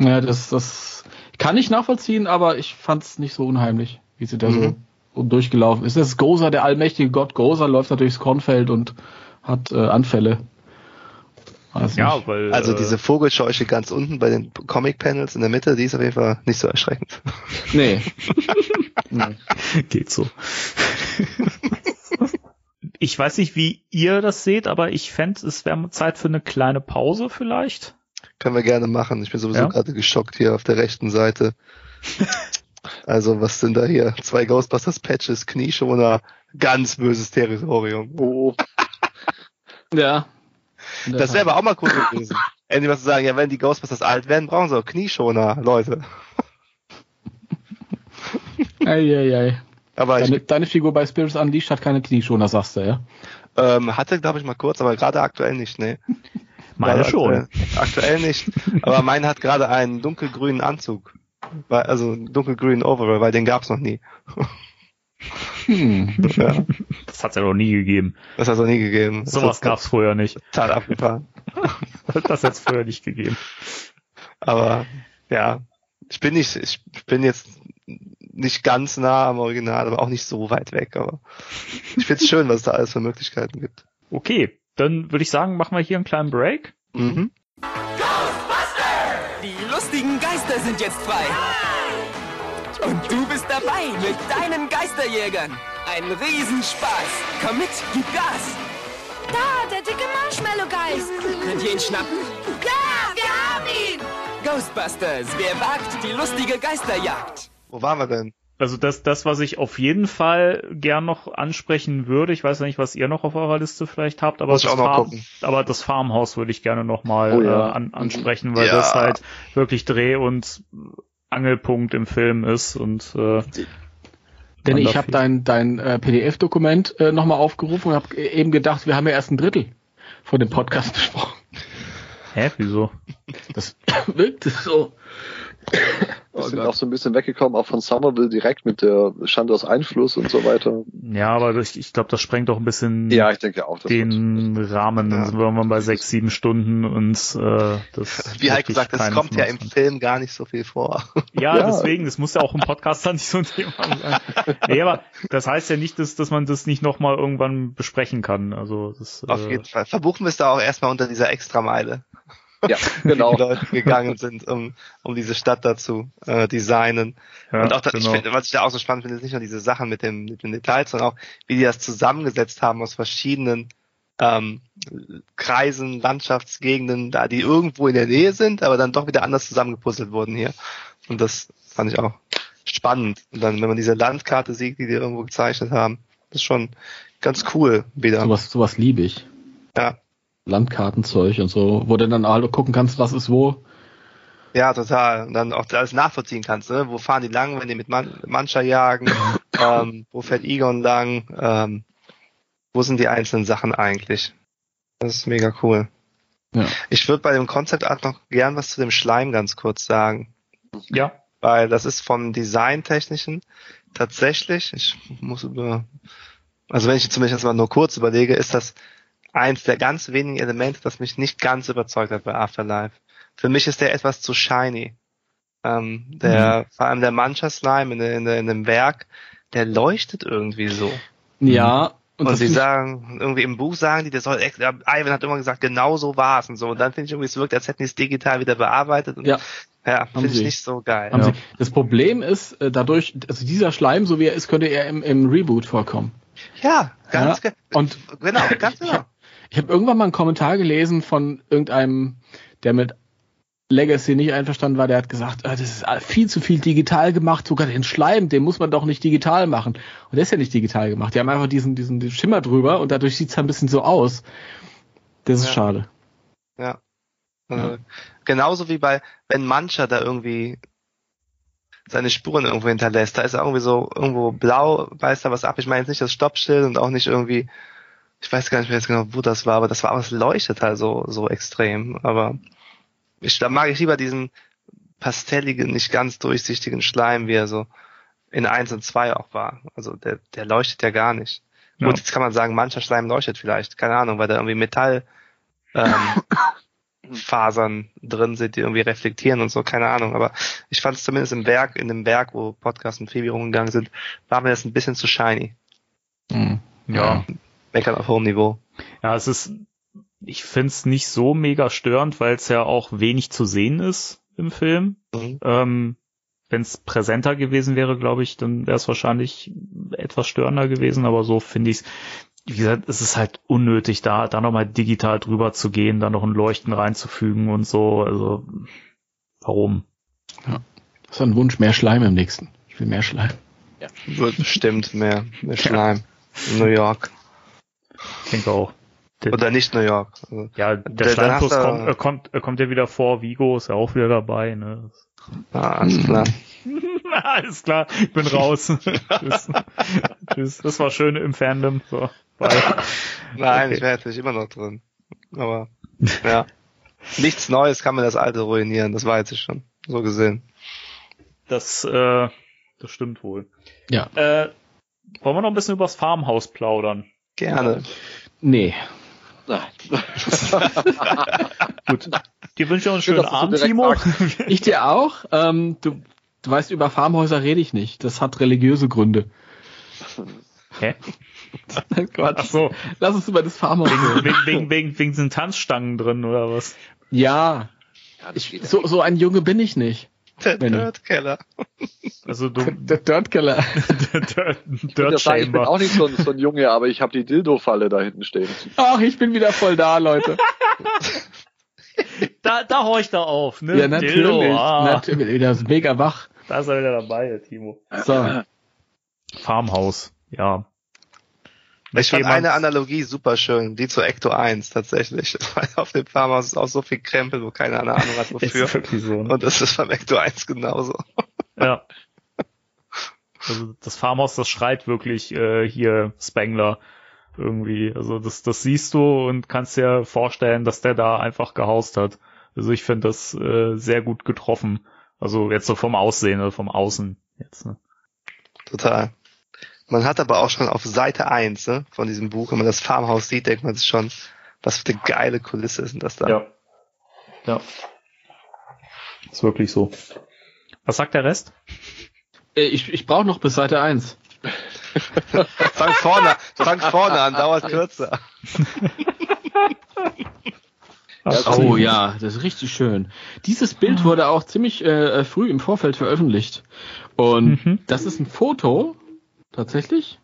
Ja, das, das kann ich nachvollziehen, aber ich fand es nicht so unheimlich, wie sie da Mhm. so durchgelaufen ist. Das ist Gozer, der allmächtige Gott Gozer, läuft da durchs Kornfeld und hat äh, Anfälle. Weiß Ja, weil. Also äh, diese Vogelscheuche ganz unten bei den Comic-Panels in der Mitte, die ist auf jeden Fall nicht so erschreckend. Nee. nee. Geht so. ich weiß nicht, wie ihr das seht, aber ich fände, es wäre Zeit für eine kleine Pause vielleicht. Können wir gerne machen. Ich bin sowieso Ja. gerade geschockt hier auf der rechten Seite. also was sind da hier? Zwei Ghostbusters Patches, Knieschoner, ganz böses Territorium. Oh, Ja. Das wäre aber auch mal cool gewesen. Endlich was zu sagen, ja, wenn die Ghostbusters alt werden, brauchen sie auch Knieschoner, Leute. Eieiei. Aber ich Deine, deine Figur bei Spirits Unleashed hat keine Knieschoner, sagst du, ja? ähm, hatte, glaube ich, mal kurz, aber gerade aktuell nicht, ne? Meine Gerade schon. Aktuell, aktuell nicht. Aber meine hat gerade einen dunkelgrünen Anzug. Also einen dunkelgrünen Overall, weil den gab's noch nie. Hm. Ja, Das hat's ja noch nie gegeben. das hat's noch nie gegeben. Sowas gab's früher nicht. Total abgefahren. Das hat's früher nicht gegeben. Aber ja, ich bin nicht, ich bin jetzt nicht ganz nah am Original, aber auch nicht so weit weg. Aber ich find's schön, was es da alles für Möglichkeiten gibt. Okay, dann würde ich sagen, machen wir hier einen kleinen Break. Mhm. Die lustigen Geister sind jetzt frei. Und du bist dabei mit deinen Geisterjägern. Ein Riesenspaß. Komm mit, gib Gas. Da, der dicke Marshmallow-Geist. Könnt ihr ihn schnappen? Ja, wir haben ihn. Ghostbusters, wer wagt die lustige Geisterjagd? Wo waren wir denn? Also das, das, was ich auf jeden Fall gern noch ansprechen würde, ich weiß ja nicht, was ihr noch auf eurer Liste vielleicht habt, aber, das, Farm, aber das Farmhaus würde ich gerne noch mal Oh ja. äh, an, ansprechen, weil Ja. das halt wirklich Dreh- und Angelpunkt im Film ist und äh, Denn ich habe dein, dein äh, PDF-Dokument äh, nochmal aufgerufen und habe eben gedacht, wir haben ja erst ein Drittel von dem Podcast besprochen. hä, wieso? Das wirkte so. Wir sind auch so ein bisschen weggekommen, auch von Somerville direkt mit der Shandors Einfluss und so weiter. Ja, aber das, ich glaube, das sprengt doch ein bisschen Ja, ich denke auch. Das den Rahmen. Dann Ja. sind wir irgendwann bei sechs, sieben Stunden und äh, das Wie halt gesagt, es keinen kommt ja im. Film gar nicht so viel vor. Ja, Ja. deswegen, das muss ja auch im Podcast dann nicht so ein Thema sein. Nee, aber das heißt ja nicht, dass, dass man das nicht nochmal irgendwann besprechen kann. Also das, Auf äh, jeden Fall. Verbuchen wir es da auch erstmal unter dieser Extrameile, Ja, wie genau. die Leute gegangen sind, um, um diese Stadt dazu äh, designen. ja, und auch, das, genau. ich finde, was ich da auch so spannend finde, ist nicht nur diese Sachen mit, dem, mit den Details, sondern auch, wie die das zusammengesetzt haben aus verschiedenen ähm, Kreisen, Landschaftsgegenden, da die irgendwo in der Nähe sind, aber dann doch wieder anders zusammengepuzzelt wurden hier. Und das fand ich auch spannend. Und dann, wenn man diese Landkarte sieht, die die irgendwo gezeichnet haben, das ist schon ganz cool wieder. Sowas, sowas liebe ich. Ja. Landkartenzeug und so, wo du dann alle gucken kannst, was ist wo. Ja, total. Und dann auch alles nachvollziehen kannst, ne? Wo fahren die lang, wenn die mit Man Mancha jagen? ähm, wo fährt Egon lang? Ähm, wo sind die einzelnen Sachen eigentlich? Das ist mega cool. Ja. Ich würde bei dem Concept Art noch gern was zu dem Schleim ganz kurz sagen. ja, Weil das ist vom Designtechnischen tatsächlich, ich muss über, also wenn ich zumindest mal nur kurz überlege, ist das eins der ganz wenigen Elemente, das mich nicht ganz überzeugt hat bei Afterlife. Für mich ist der etwas zu shiny. Ähm, der, vor allem der Mancha Slime in, in, in dem Werk, der leuchtet irgendwie so. Ja, Und, das sie sagen, irgendwie im Buch sagen die, der soll, Ivan hat immer gesagt, genau so war es und so. Und dann finde ich irgendwie, es wirkt, als hätten die es digital wieder bearbeitet. Und Ja. ja finde ich nicht so geil. haben Ja. sie, das Problem ist, äh, dadurch, also dieser Schleim, so wie er ist, könnte er im, im Reboot vorkommen. Ja, ganz Ja, ge- und- genau, ganz genau. Ich habe irgendwann mal einen Kommentar gelesen von irgendeinem, der mit Legacy nicht einverstanden war, der hat gesagt, ah, das ist viel zu viel digital gemacht, sogar den Schleim, den muss man doch nicht digital machen. Und der ist ja nicht digital gemacht. Die haben einfach diesen, diesen, diesen Schimmer drüber und dadurch sieht's ein bisschen so aus. Das ist Ja. schade. Ja. Also, Genauso wie bei, wenn Mancha da irgendwie seine Spuren irgendwo hinterlässt, da ist er irgendwie so irgendwo blau, weiß da was ab. Ich meine jetzt nicht das Stoppschild und auch nicht irgendwie, ich weiß gar nicht mehr jetzt genau, wo das war, aber das war, aber es leuchtet halt so, so extrem. Aber ich, da mag ich lieber diesen pastelligen, nicht ganz durchsichtigen Schleim, wie er so in 1 und 2 auch war. Also der, der leuchtet ja gar nicht. Ja. Gut, jetzt kann man sagen, mancher Schleim leuchtet vielleicht, keine Ahnung, weil da irgendwie Metall ähm, Fasern drin sind, die irgendwie reflektieren und so, keine Ahnung. Aber ich fand es zumindest im Werk, in dem Werk, wo Podcast und Phoebe rumgegangen sind, war mir das ein bisschen zu shiny. Mhm. Ja. Meckern auf hohem Niveau. Ja, es ist, ich find's nicht so mega störend, weil es ja auch wenig zu sehen ist im Film. Mhm. Ähm, Wenn es präsenter gewesen wäre, glaube ich, dann wäre es wahrscheinlich etwas störender gewesen, aber so finde ich's. Wie gesagt, es ist halt unnötig, da, da nochmal digital drüber zu gehen, da noch ein Leuchten reinzufügen und so. Also, warum? Das ist ein Wunsch, mehr Schleim im nächsten. Ich will mehr Schleim. Wird bestimmt mehr, mehr Schleim. In New York. Ich denke auch. Der, Oder nicht New York. Also, ja, der Schleimfluss du- kommt, äh, kommt, äh, kommt ja wieder vor. Vigo ist ja auch wieder dabei. Ne? ah, alles klar. Alles klar, ich bin raus. Tschüss. Tschüss. Das war schön im Fandom. So. Nein, Okay. ich wäre natürlich immer noch drin. Aber ja. Nichts Neues kann mir das alte ruinieren, das weiß ich schon. So gesehen. Das, äh, das stimmt wohl. Ja. Äh, wollen wir noch ein bisschen übers Farmhaus plaudern? Gerne. Nee. Nein. Gut. Dir wünsche ich noch einen Schön, schönen Abend, Timo. Ich dir auch. Ähm, du, du weißt, über Farmhäuser rede ich nicht. Das hat religiöse Gründe. Hä? Quatsch. Ach so, Lass uns über das Farmhaus reden. wegen, wegen, wegen, wegen sind Tanzstangen drin oder was? Ja, ich, so, so ein Junge bin ich nicht. Der Benny. Dirtkeller. Also du, Der Dirtkeller. Dirt, Ich würde Dirt ja sagen, ich bin auch nicht so ein, so ein Junge, aber ich habe die Dildo-Falle da hinten stehen. Ach, ich bin wieder voll da, Leute. Da, da horcht er auf, ne? Ja, natürlich. Dildo, ah, Natürlich. Der ist mega wach. Da ist er wieder dabei, der Timo. So. Farmhaus, ja. Ich fand eine Analogie super schön, die zu Ecto 1 tatsächlich. Weil auf dem Farmhaus ist auch so viel Krempel, wo keiner eine Ahnung hat wofür. so, ne? Und das ist beim Ecto 1 genauso. Ja. Also das Farmhaus, das schreit wirklich äh, hier Spengler irgendwie. Also das, das siehst du und kannst dir vorstellen, dass der da einfach gehaust hat. Also ich finde das äh, sehr gut getroffen. Also jetzt so vom Aussehen oder vom Außen jetzt. Ne? Total. Man hat aber auch schon auf Seite 1 ne, von diesem Buch, wenn man das Farmhaus sieht, denkt man sich schon, was für eine geile Kulisse ist denn das da? Ja. Ja. Ist wirklich so. Was sagt der Rest? Äh, Ich, ich brauche noch bis Seite 1. Fang vorne, fang vorne an, dauert kürzer. Oh ja, das ist richtig schön. Dieses Bild wurde auch ziemlich äh, früh im Vorfeld veröffentlicht. Und Mhm. das ist ein Foto, tatsächlich.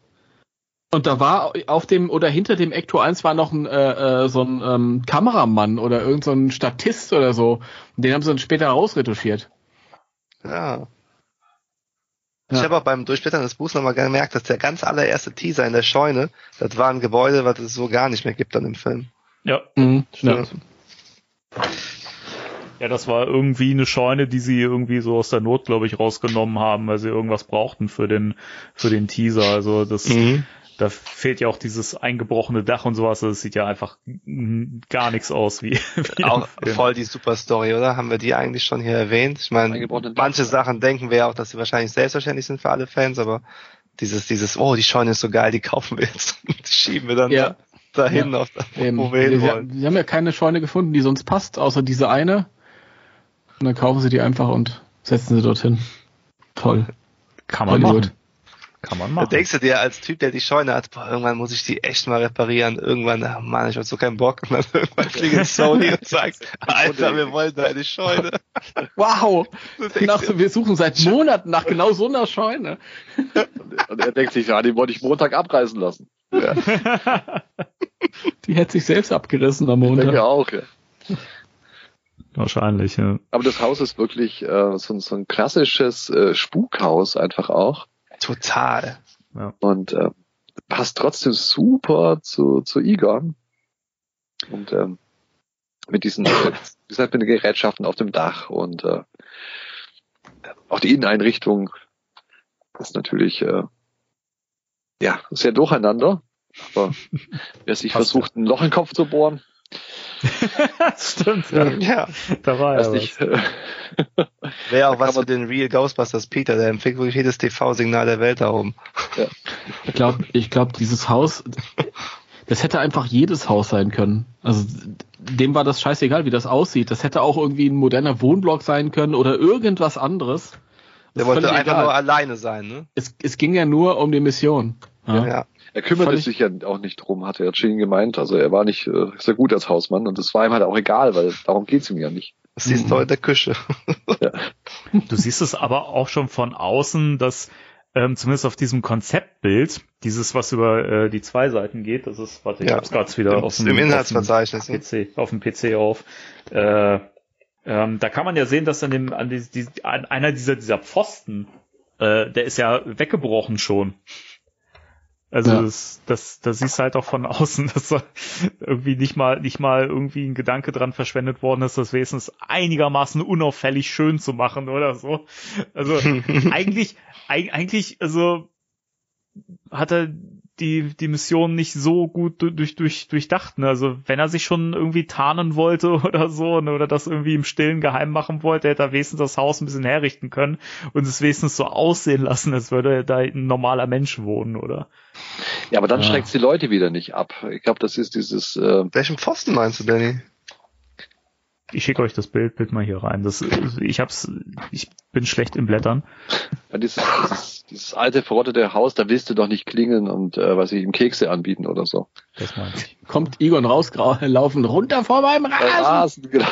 Und da war auf dem oder hinter dem Ecto 1 war noch ein, äh, äh, so ein ähm, Kameramann oder irgend so ein Statist oder so. Den haben sie dann später rausretuschiert. Ja. Ich Ja. habe auch beim Durchblättern des Buchs nochmal gemerkt, dass der ganz allererste Teaser in der Scheune, das war ein Gebäude, was es so gar nicht mehr gibt dann im Film. Ja. Mhm, ja. Ja, das war irgendwie eine Scheune, die sie irgendwie so aus der Not, glaube ich, rausgenommen haben, weil sie irgendwas brauchten für den, für den Teaser. Also das, Mhm. da fehlt ja auch dieses eingebrochene Dach und sowas. Das sieht ja einfach gar nichts aus wie, wie Auch voll die super Story, oder? Haben wir die eigentlich schon hier erwähnt? Ich meine, manche Sachen denken wir ja auch, dass sie wahrscheinlich selbstverständlich sind für alle Fans, aber dieses, dieses, oh, die Scheune ist so geil, die kaufen wir jetzt. Die schieben wir dann Ja. da- dahin, auf, Eben. wo wir hin sie, wollen. sie haben ja keine Scheune gefunden, die sonst passt, außer diese eine. Und dann kaufen sie die einfach und setzen sie dorthin. Toll. Kann man Hollywood. machen. Kann man Da machen. denkst du dir als Typ, der die Scheune hat, boah, irgendwann muss ich die echt mal reparieren. Irgendwann, ach Mann, ich hab so keinen Bock. Und dann irgendwann klingelt Sony und sagt, Alter, wir wollen deine Scheune. Wow! Nach, dir, wir suchen seit Monaten nach genau so einer Scheune. Und er denkt sich, ja, die wollte ich Montag abreißen lassen. Die hätte sich selbst abgerissen am Ich denke Montag. auch, ja. Wahrscheinlich, ja. Aber das Haus ist wirklich äh, so, ein- so ein klassisches äh, Spukhaus einfach auch. Total. Und äh, passt trotzdem super zu, zu Egon. Und ähm, mit diesen, äh, wie gesagt, mit den Gerätschaften auf dem Dach und äh, auch die Inneneinrichtung ist natürlich äh, ja sehr durcheinander. Aber wer sich Passt versucht, ein Loch in den Kopf zu bohren, Stimmt, ja. Ja. Da war ja nicht. Wäre auch Da was für den Real Ghostbusters Peter, der empfiehlt wirklich jedes TV-Signal der Welt da oben. Ich glaube, ich glaub, dieses Haus, das hätte einfach jedes Haus sein können. Also dem war das scheißegal, wie das aussieht. Das hätte auch irgendwie ein moderner Wohnblock sein können oder irgendwas anderes. Der ist wollte einfach egal. nur alleine sein, ne? Es, es ging ja nur um die Mission. Ja. Ja. Er kümmerte sich ja auch nicht drum, hatte er Gene gemeint. Also er war nicht äh, sehr gut als Hausmann und das war ihm halt auch egal, weil darum geht's ihm ja nicht. Das siehst Mhm. du in der Küche. Du siehst es aber auch schon von außen, dass ähm, zumindest auf diesem Konzeptbild, dieses, was über äh, die zwei Seiten geht, das ist, warte, ich Ja. hab's gerade wieder Im, auf dem, Im auf dem Inhaltsverzeichnis. ne? PC, auf dem PC auf. Äh, ähm, da kann man ja sehen, dass an dem, an, die, die, an einer dieser, dieser Pfosten, äh, der ist ja weggebrochen schon. Also Ja. das, das, das siehst du halt auch von außen, dass da irgendwie nicht mal, nicht mal irgendwie ein Gedanke dran verschwendet worden ist, das wenigstens einigermaßen unauffällig schön zu machen oder so. Also eigentlich, eig- eigentlich, also hat er die, die Mission nicht so gut du- durch, durch, durchdacht. Ne? Also wenn er sich schon irgendwie tarnen wollte oder so, ne? oder das irgendwie im Stillen geheim machen wollte, hätte er wenigstens das Haus ein bisschen herrichten können und es wenigstens so aussehen lassen, als würde da ein normaler Mensch wohnen, oder? Ja, aber dann Ja. schreckt's die Leute wieder nicht ab. Ich glaube, das ist dieses, äh, Welchen Pfosten meinst du, Danny? Ich schicke euch das Bild, Bild mal hier rein. Das, ich hab's, ich bin schlecht im Blättern. ja, dieses, dieses, dieses alte verrottete Haus, da willst du doch nicht klingeln und äh, was ich ihm Kekse anbieten oder so. Das meine ich. Kommt Egon rausgelaufen, runter vor meinem Rasen. Rasen, genau.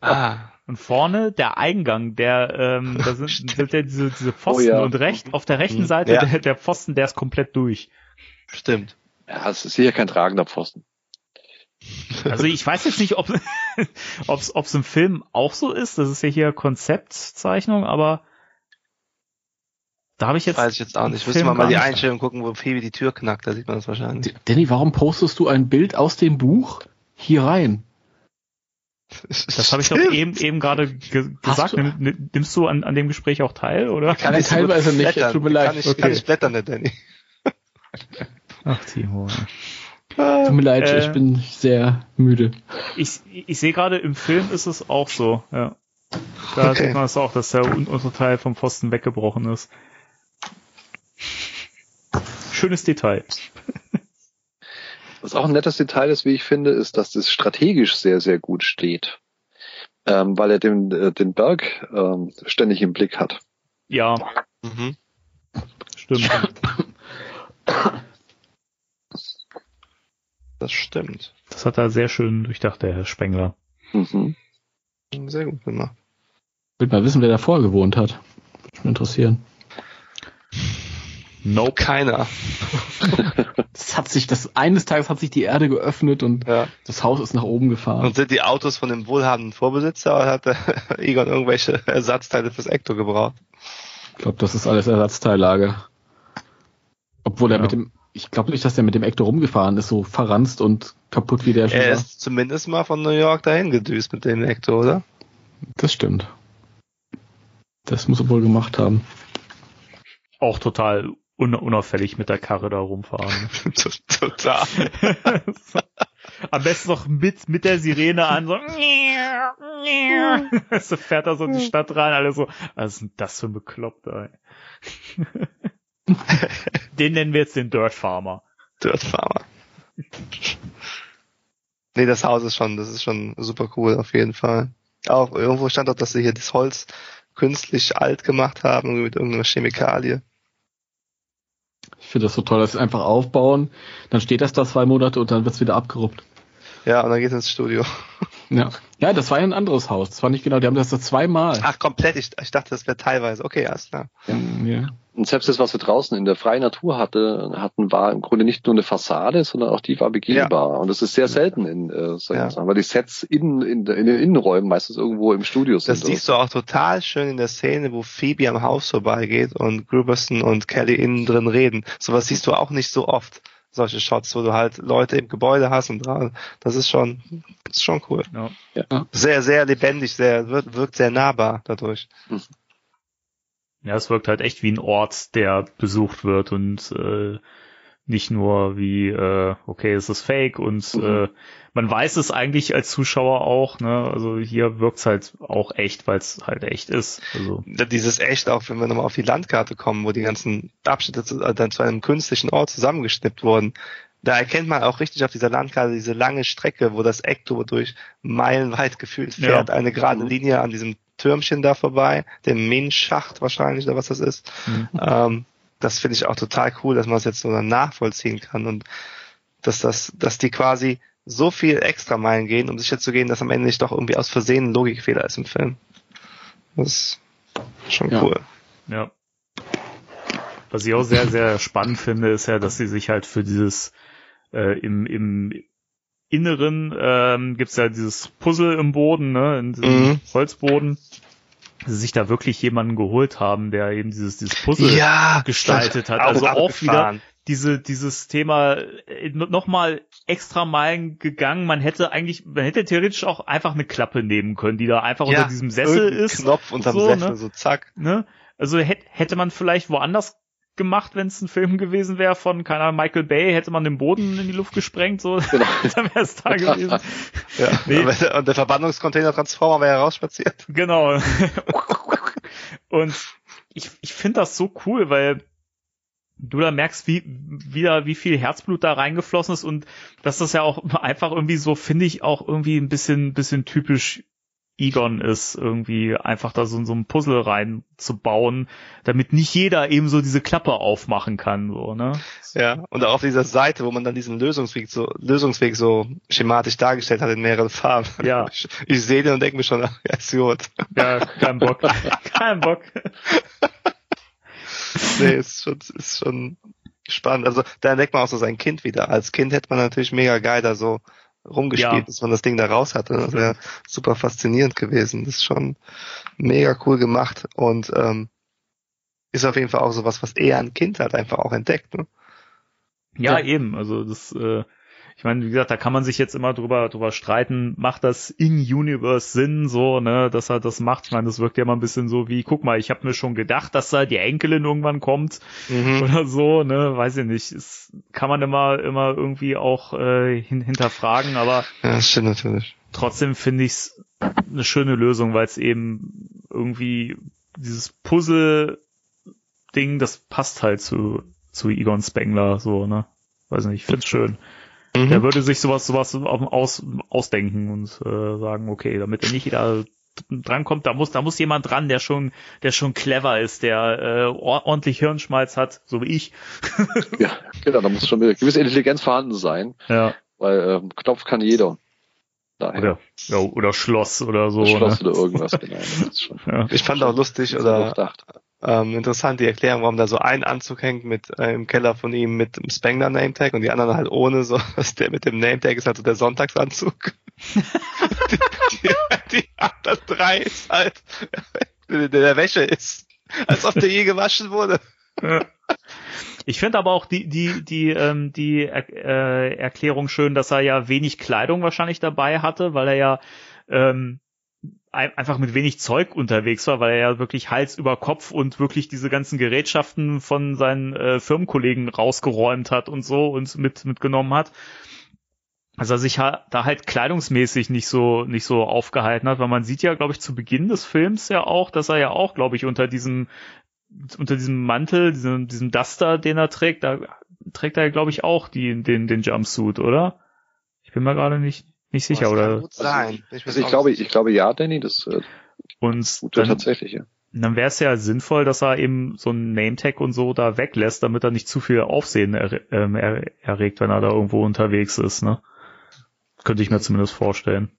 Ah. Und vorne der Eingang, der, ähm, da sind, sind ja diese, diese Pfosten Oh ja. und recht, auf der rechten Mhm. Seite Ja. der, der Pfosten, der ist komplett durch. Stimmt. Ja, es ist sicher kein tragender Pfosten. Also ich weiß jetzt nicht, ob ob's im Film auch so ist. Das ist ja hier Konzeptzeichnung, aber da habe ich jetzt. Weiß ich jetzt auch im nicht. Müssen wir mal die Einstellung gucken, wo Phoebe die Tür knackt, da sieht man das wahrscheinlich. Danny, warum postest du ein Bild aus dem Buch hier rein? Das habe ich doch eben eben gerade ge gesagt. du- Nimm, nimm- nimmst du an, an dem Gespräch auch teil, oder? Kann ich teilweise nicht, blättern. tut mir leid. Kann ich, Okay. kann ich blättern, der Danny. Ach, Timo. Tut mir leid, Äh. ich bin sehr müde. Ich, ich sehe gerade, im Film ist es auch so, ja. Da Okay. sieht man es auch, dass der un- untere Teil vom Pfosten weggebrochen ist. Schönes Detail. Was auch ein nettes Detail ist, wie ich finde, ist, dass das strategisch sehr, sehr gut steht. Ähm, weil er den, äh, den Berg ähm, ständig im Blick hat. Ja, Mhm. stimmt. Das stimmt. Das hat er sehr schön durchdacht, der Herr Spengler. Mhm. Sehr gut gemacht. Ich will mal wissen, wer davor gewohnt hat. Würde mich interessieren. Nope. Keiner. Das hat sich, das, eines Tages hat sich die Erde geöffnet und Ja. das Haus ist nach oben gefahren. Und sind die Autos von dem wohlhabenden Vorbesitzer oder hat der Egon irgendwelche Ersatzteile fürs Ecto gebraucht? Ich glaube, das ist alles Ersatzteillager. Obwohl er Ja. mit dem, ich glaube nicht, dass der mit dem Ecto rumgefahren ist, so verranzt und kaputt wie der schon Er war. ist zumindest mal von New York dahin gedüst mit dem Ecto, oder? Das stimmt. Das muss er wohl gemacht haben. Auch total un unauffällig mit der Karre da rumfahren. Total. Am besten noch mit, mit der Sirene an, so. so fährt er so in die Stadt rein, alle so, was ist denn das für ein Bekloppter, ey. Den nennen wir jetzt den Dirt Farmer. Dirt Farmer. Nee, das Haus ist schon, das ist schon super cool, auf jeden Fall. Auch irgendwo stand auch, dass sie hier das Holz künstlich alt gemacht haben, mit irgendeiner Chemikalie. Ich finde das so toll, dass sie einfach aufbauen, dann steht das da zwei Monate und dann wird's wieder abgeruppt. Ja, und dann geht's ins Studio. Ja. ja, das war ja ein anderes Haus. Das war nicht genau, die haben das so zweimal. Ach, komplett. Ich, ich dachte, das wäre teilweise. Okay, alles klar. Ja. Und selbst das, was wir draußen in der freien Natur hatte, hatten, war im Grunde nicht nur eine Fassade, sondern auch die war begehbar. Und das ist sehr selten in äh, solchen Ja. Sachen, weil die Sets in, in, in den Innenräumen meistens irgendwo im Studio sind. Das siehst du auch total schön in der Szene, wo Phoebe am Haus vorbeigeht und Gruberson und Kelly innen drin reden. Sowas siehst du auch nicht so oft. Solche Shots, wo du halt Leute im Gebäude hast und dran. Das ist schon, das ist schon cool. Ja. Sehr, sehr lebendig, sehr, wirkt, wirkt sehr nahbar dadurch. Ja, es wirkt halt echt wie ein Ort, der besucht wird und äh, nicht nur wie, äh, okay, es ist fake und Mhm. äh, man weiß es eigentlich als Zuschauer auch, ne? Also hier wirkt's halt auch echt, weil es halt echt ist. Also Dieses echt auch, wenn wir nochmal auf die Landkarte kommen, wo die ganzen Abschnitte zu, äh, dann zu einem künstlichen Ort zusammengeschnippt wurden. da erkennt man auch richtig auf dieser Landkarte diese lange Strecke, wo das Ekto durch meilenweit gefühlt fährt, Ja. eine gerade Linie an diesem Türmchen da vorbei, dem Min-Schacht wahrscheinlich oder was das ist. Mhm. Ähm, das finde ich auch total cool, dass man es jetzt so dann nachvollziehen kann und dass das, dass die quasi so viel extra Meilen gehen, um sicher zu gehen, dass am Ende nicht doch irgendwie aus Versehen ein Logikfehler ist im Film. Das ist schon Ja. cool. Ja. Was ich auch sehr, sehr spannend finde, ist ja, dass sie sich halt für dieses äh, im, im Inneren ähm, gibt's ja dieses Puzzle im Boden, ne, in diesem Mhm. Holzboden, dass sie sich da wirklich jemanden geholt haben, der eben dieses, dieses Puzzle Ja, gestaltet hat. Also auch wieder diese, dieses Thema äh, nochmal extra Meilen gegangen. Man hätte eigentlich, man hätte theoretisch auch einfach eine Klappe nehmen können, die da einfach Ja, unter diesem Sessel ist. Knopf unterm so, Sessel, ne? so zack. ne? Also hätte, hätte man vielleicht woanders gemacht, wenn es ein Film gewesen wäre von, keine Ahnung, Michael Bay, hätte man den Boden in die Luft gesprengt, so, Genau. dann wäre es da gewesen. Ja. Nee. Und der Verbannungscontainer Transformer wäre herausspaziert. Genau. Und ich, ich finde das so cool, weil du da merkst, wie wieder wie viel Herzblut da reingeflossen ist und dass das ja auch einfach irgendwie so finde ich auch irgendwie ein bisschen bisschen typisch Egon ist, irgendwie einfach da so, so ein Puzzle reinzubauen, damit nicht jeder eben so diese Klappe aufmachen kann, so, ne? Ja. Und auch auf dieser Seite, wo man dann diesen Lösungsweg so, Lösungsweg so schematisch dargestellt hat in mehreren Farben. Ja. Ich, ich sehe den und denke mir schon, ach, ja, ist gut. Ja, kein Bock. kein Bock. Nee, ist schon, ist schon spannend. Also da entdeckt man auch so sein Kind wieder. Als Kind hätte man natürlich mega geil da so rumgespielt, Ja. bis man das Ding da raus hatte. Das wäre super faszinierend gewesen. Das ist schon mega cool gemacht und ähm, ist auf jeden Fall auch sowas, was er ein Kind hat, einfach auch entdeckt. Ne? Ja, Ja. eben. Also das, äh, ich meine, wie gesagt, da kann man sich jetzt immer drüber drüber streiten, macht das in Universe Sinn, so, ne, dass er das macht. Ich meine, das wirkt ja immer ein bisschen so wie, guck mal, ich habe mir schon gedacht, dass da die Enkelin irgendwann kommt Mhm. oder so, ne, weiß ich nicht. Das kann man immer immer irgendwie auch äh, hin, hinterfragen, aber Ja, das stimmt natürlich. trotzdem finde ich es eine schöne Lösung, weil es eben irgendwie dieses Puzzle-Ding, das passt halt zu, zu Egon Spengler, so, ne? Weiß nicht, ich find's schön. Mhm. Der würde sich sowas, sowas aus, ausdenken und äh, sagen, okay, damit er nicht jeder drankommt, da muss, da muss jemand dran, der schon, der schon clever ist, der äh, or- ordentlich Hirnschmalz hat, so wie ich. Ja, genau, da muss schon eine gewisse Intelligenz vorhanden sein, Ja. weil ähm, Knopf kann jeder. Daher. Oder, ja, oder Schloss oder so. Schloss ne? oder irgendwas, genau. Das ist schon ja. Ich fand auch lustig oder. Ähm, interessant die Erklärung, warum da so ein Anzug hängt mit äh, im Keller von ihm mit dem Spengler Nametag und die anderen halt ohne so, dass der mit dem Nametag ist halt so der Sonntagsanzug. die, die, die anderen drei ist halt der, der Wäsche ist, als ob der je gewaschen wurde. Ich finde aber auch die, die, die, ähm, die äh, Erklärung schön, dass er ja wenig Kleidung wahrscheinlich dabei hatte, weil er ja ähm, einfach mit wenig Zeug unterwegs war, weil er ja wirklich Hals über Kopf und wirklich diese ganzen Gerätschaften von seinen äh, Firmenkollegen rausgeräumt hat und so und mit mitgenommen hat. Also er sich da halt kleidungsmäßig nicht so nicht so aufgehalten hat, weil man sieht ja, glaube ich, zu Beginn des Films ja auch, dass er ja auch, glaube ich, unter diesem unter diesem Mantel, diesem, diesem Duster, den er trägt, da trägt er, glaube ich, auch die, den, den Jumpsuit, oder? Ich bin mir gerade nicht, nicht sicher, oder? gut sein. Ich, Also ich glaube, ich glaube ja, Danny, das äh, Und er dann, tatsächlich, ja. dann wäre es ja sinnvoll, dass er eben so ein Name-Tag und so da weglässt, damit er nicht zu viel Aufsehen er, ähm, er, erregt, wenn er da irgendwo unterwegs ist, ne? Könnte ich mir zumindest vorstellen.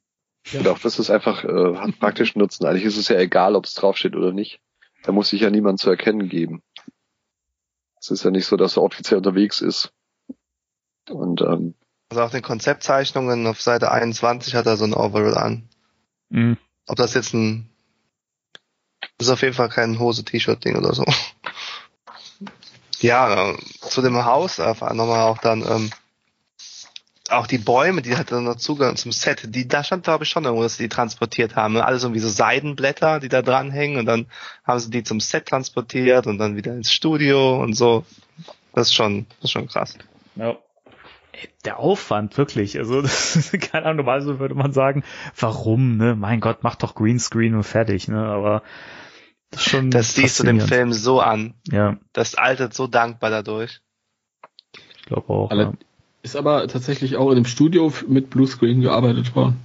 Ja. Und auch das ist einfach, äh, hat praktischen Nutzen. Eigentlich ist es ja egal, ob es draufsteht oder nicht. Da muss sich ja niemand zu erkennen geben. Es ist ja nicht so, dass er offiziell unterwegs ist. Und ähm, Also auf den Konzeptzeichnungen auf Seite 21 hat er so ein Overall an. Mhm. Ob das jetzt ein ist auf jeden Fall kein Hose-T-Shirt-Ding oder so. Ja, äh, zu dem Haus einfach nochmal auch dann ähm, auch die Bäume, die hat dann noch Zugang zum Set, die da stand glaube ich schon irgendwo, dass sie die transportiert haben. Alles irgendwie so Seidenblätter, die da dranhängen und dann haben sie die zum Set transportiert und dann wieder ins Studio und so. Das ist schon, das ist schon krass. Ja. Der Aufwand, wirklich. Also, das ist, keine Ahnung, normalerweise würde man sagen, warum, ne? Mein Gott, mach doch Greenscreen und fertig, ne? Aber das ist schon. Das siehst du dem. Film so an. Ja, Das altert so dankbar dadurch. ich glaube auch. Alle- ja. Ist aber tatsächlich auch in dem Studio mit Bluescreen gearbeitet worden.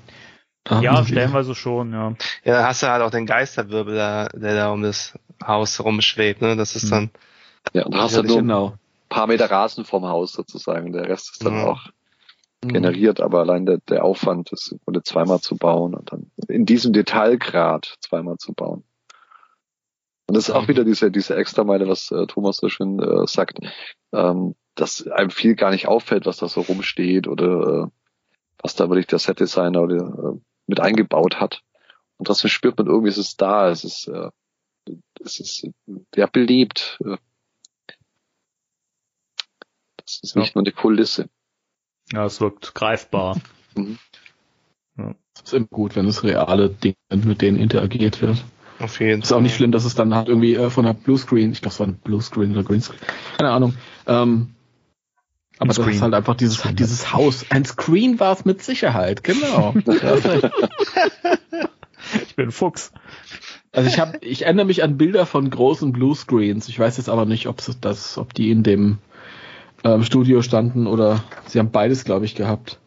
Da Ja, stellenweise schon, ja. Ja, dann hast du halt auch den Geisterwirbel, da, der da um das Haus rumschwebt, ne? Das ist dann, Ja, und da hast du genau. Paar Meter Rasen vom Haus sozusagen. Der Rest ist dann Ja. auch generiert, aber allein der, der Aufwand, das wurde zweimal zu bauen und dann in diesem Detailgrad zweimal zu bauen. Und das ist auch wieder diese, diese Extrameile, was äh, Thomas so schön äh, sagt, ähm, dass einem viel gar nicht auffällt, was da so rumsteht oder äh, was da wirklich der Setdesigner oder, äh, mit eingebaut hat. Und trotzdem spürt man irgendwie, es ist da, es ist, äh, es ist ja belebt. Äh, das ist nicht nur eine Kulisse. Ja, es wirkt greifbar. Das ist immer gut, wenn es reale Dinge sind, mit denen interagiert wird. auf jeden Ist auch nicht schlimm, dass es dann halt irgendwie äh, von der Bluescreen, ich glaube, es war ein Bluescreen oder Greenscreen, keine Ahnung. Ähm, aber das Screen. ist halt einfach dieses, dieses Haus. Ein Screen war es mit Sicherheit, genau. Ich bin ein Fuchs. Also ich habe, ich erinnere mich an Bilder von großen Bluescreens. Ich weiß jetzt aber nicht, ob es das, ob die in dem ähm, Studio standen oder sie haben beides, glaube ich, gehabt.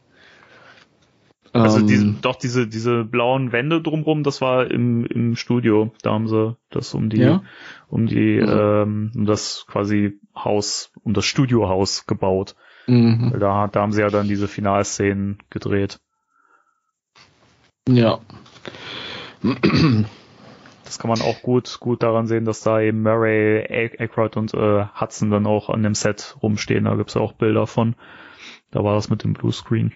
Also Ähm, diese, doch diese, diese blauen Wände drumrum, das war im, im Studio. Da haben sie das um die, Ja? um die, Mhm. ähm, um das quasi Haus, um das Studiohaus gebaut. mhm. Da, da haben sie ja dann diese Finalszenen gedreht. Ja. Das kann man auch gut, gut daran sehen, dass da eben Murray, Aykroyd und äh, Hudson dann auch an dem Set rumstehen. Da gibt's ja auch Bilder von. Da war das mit dem Bluescreen.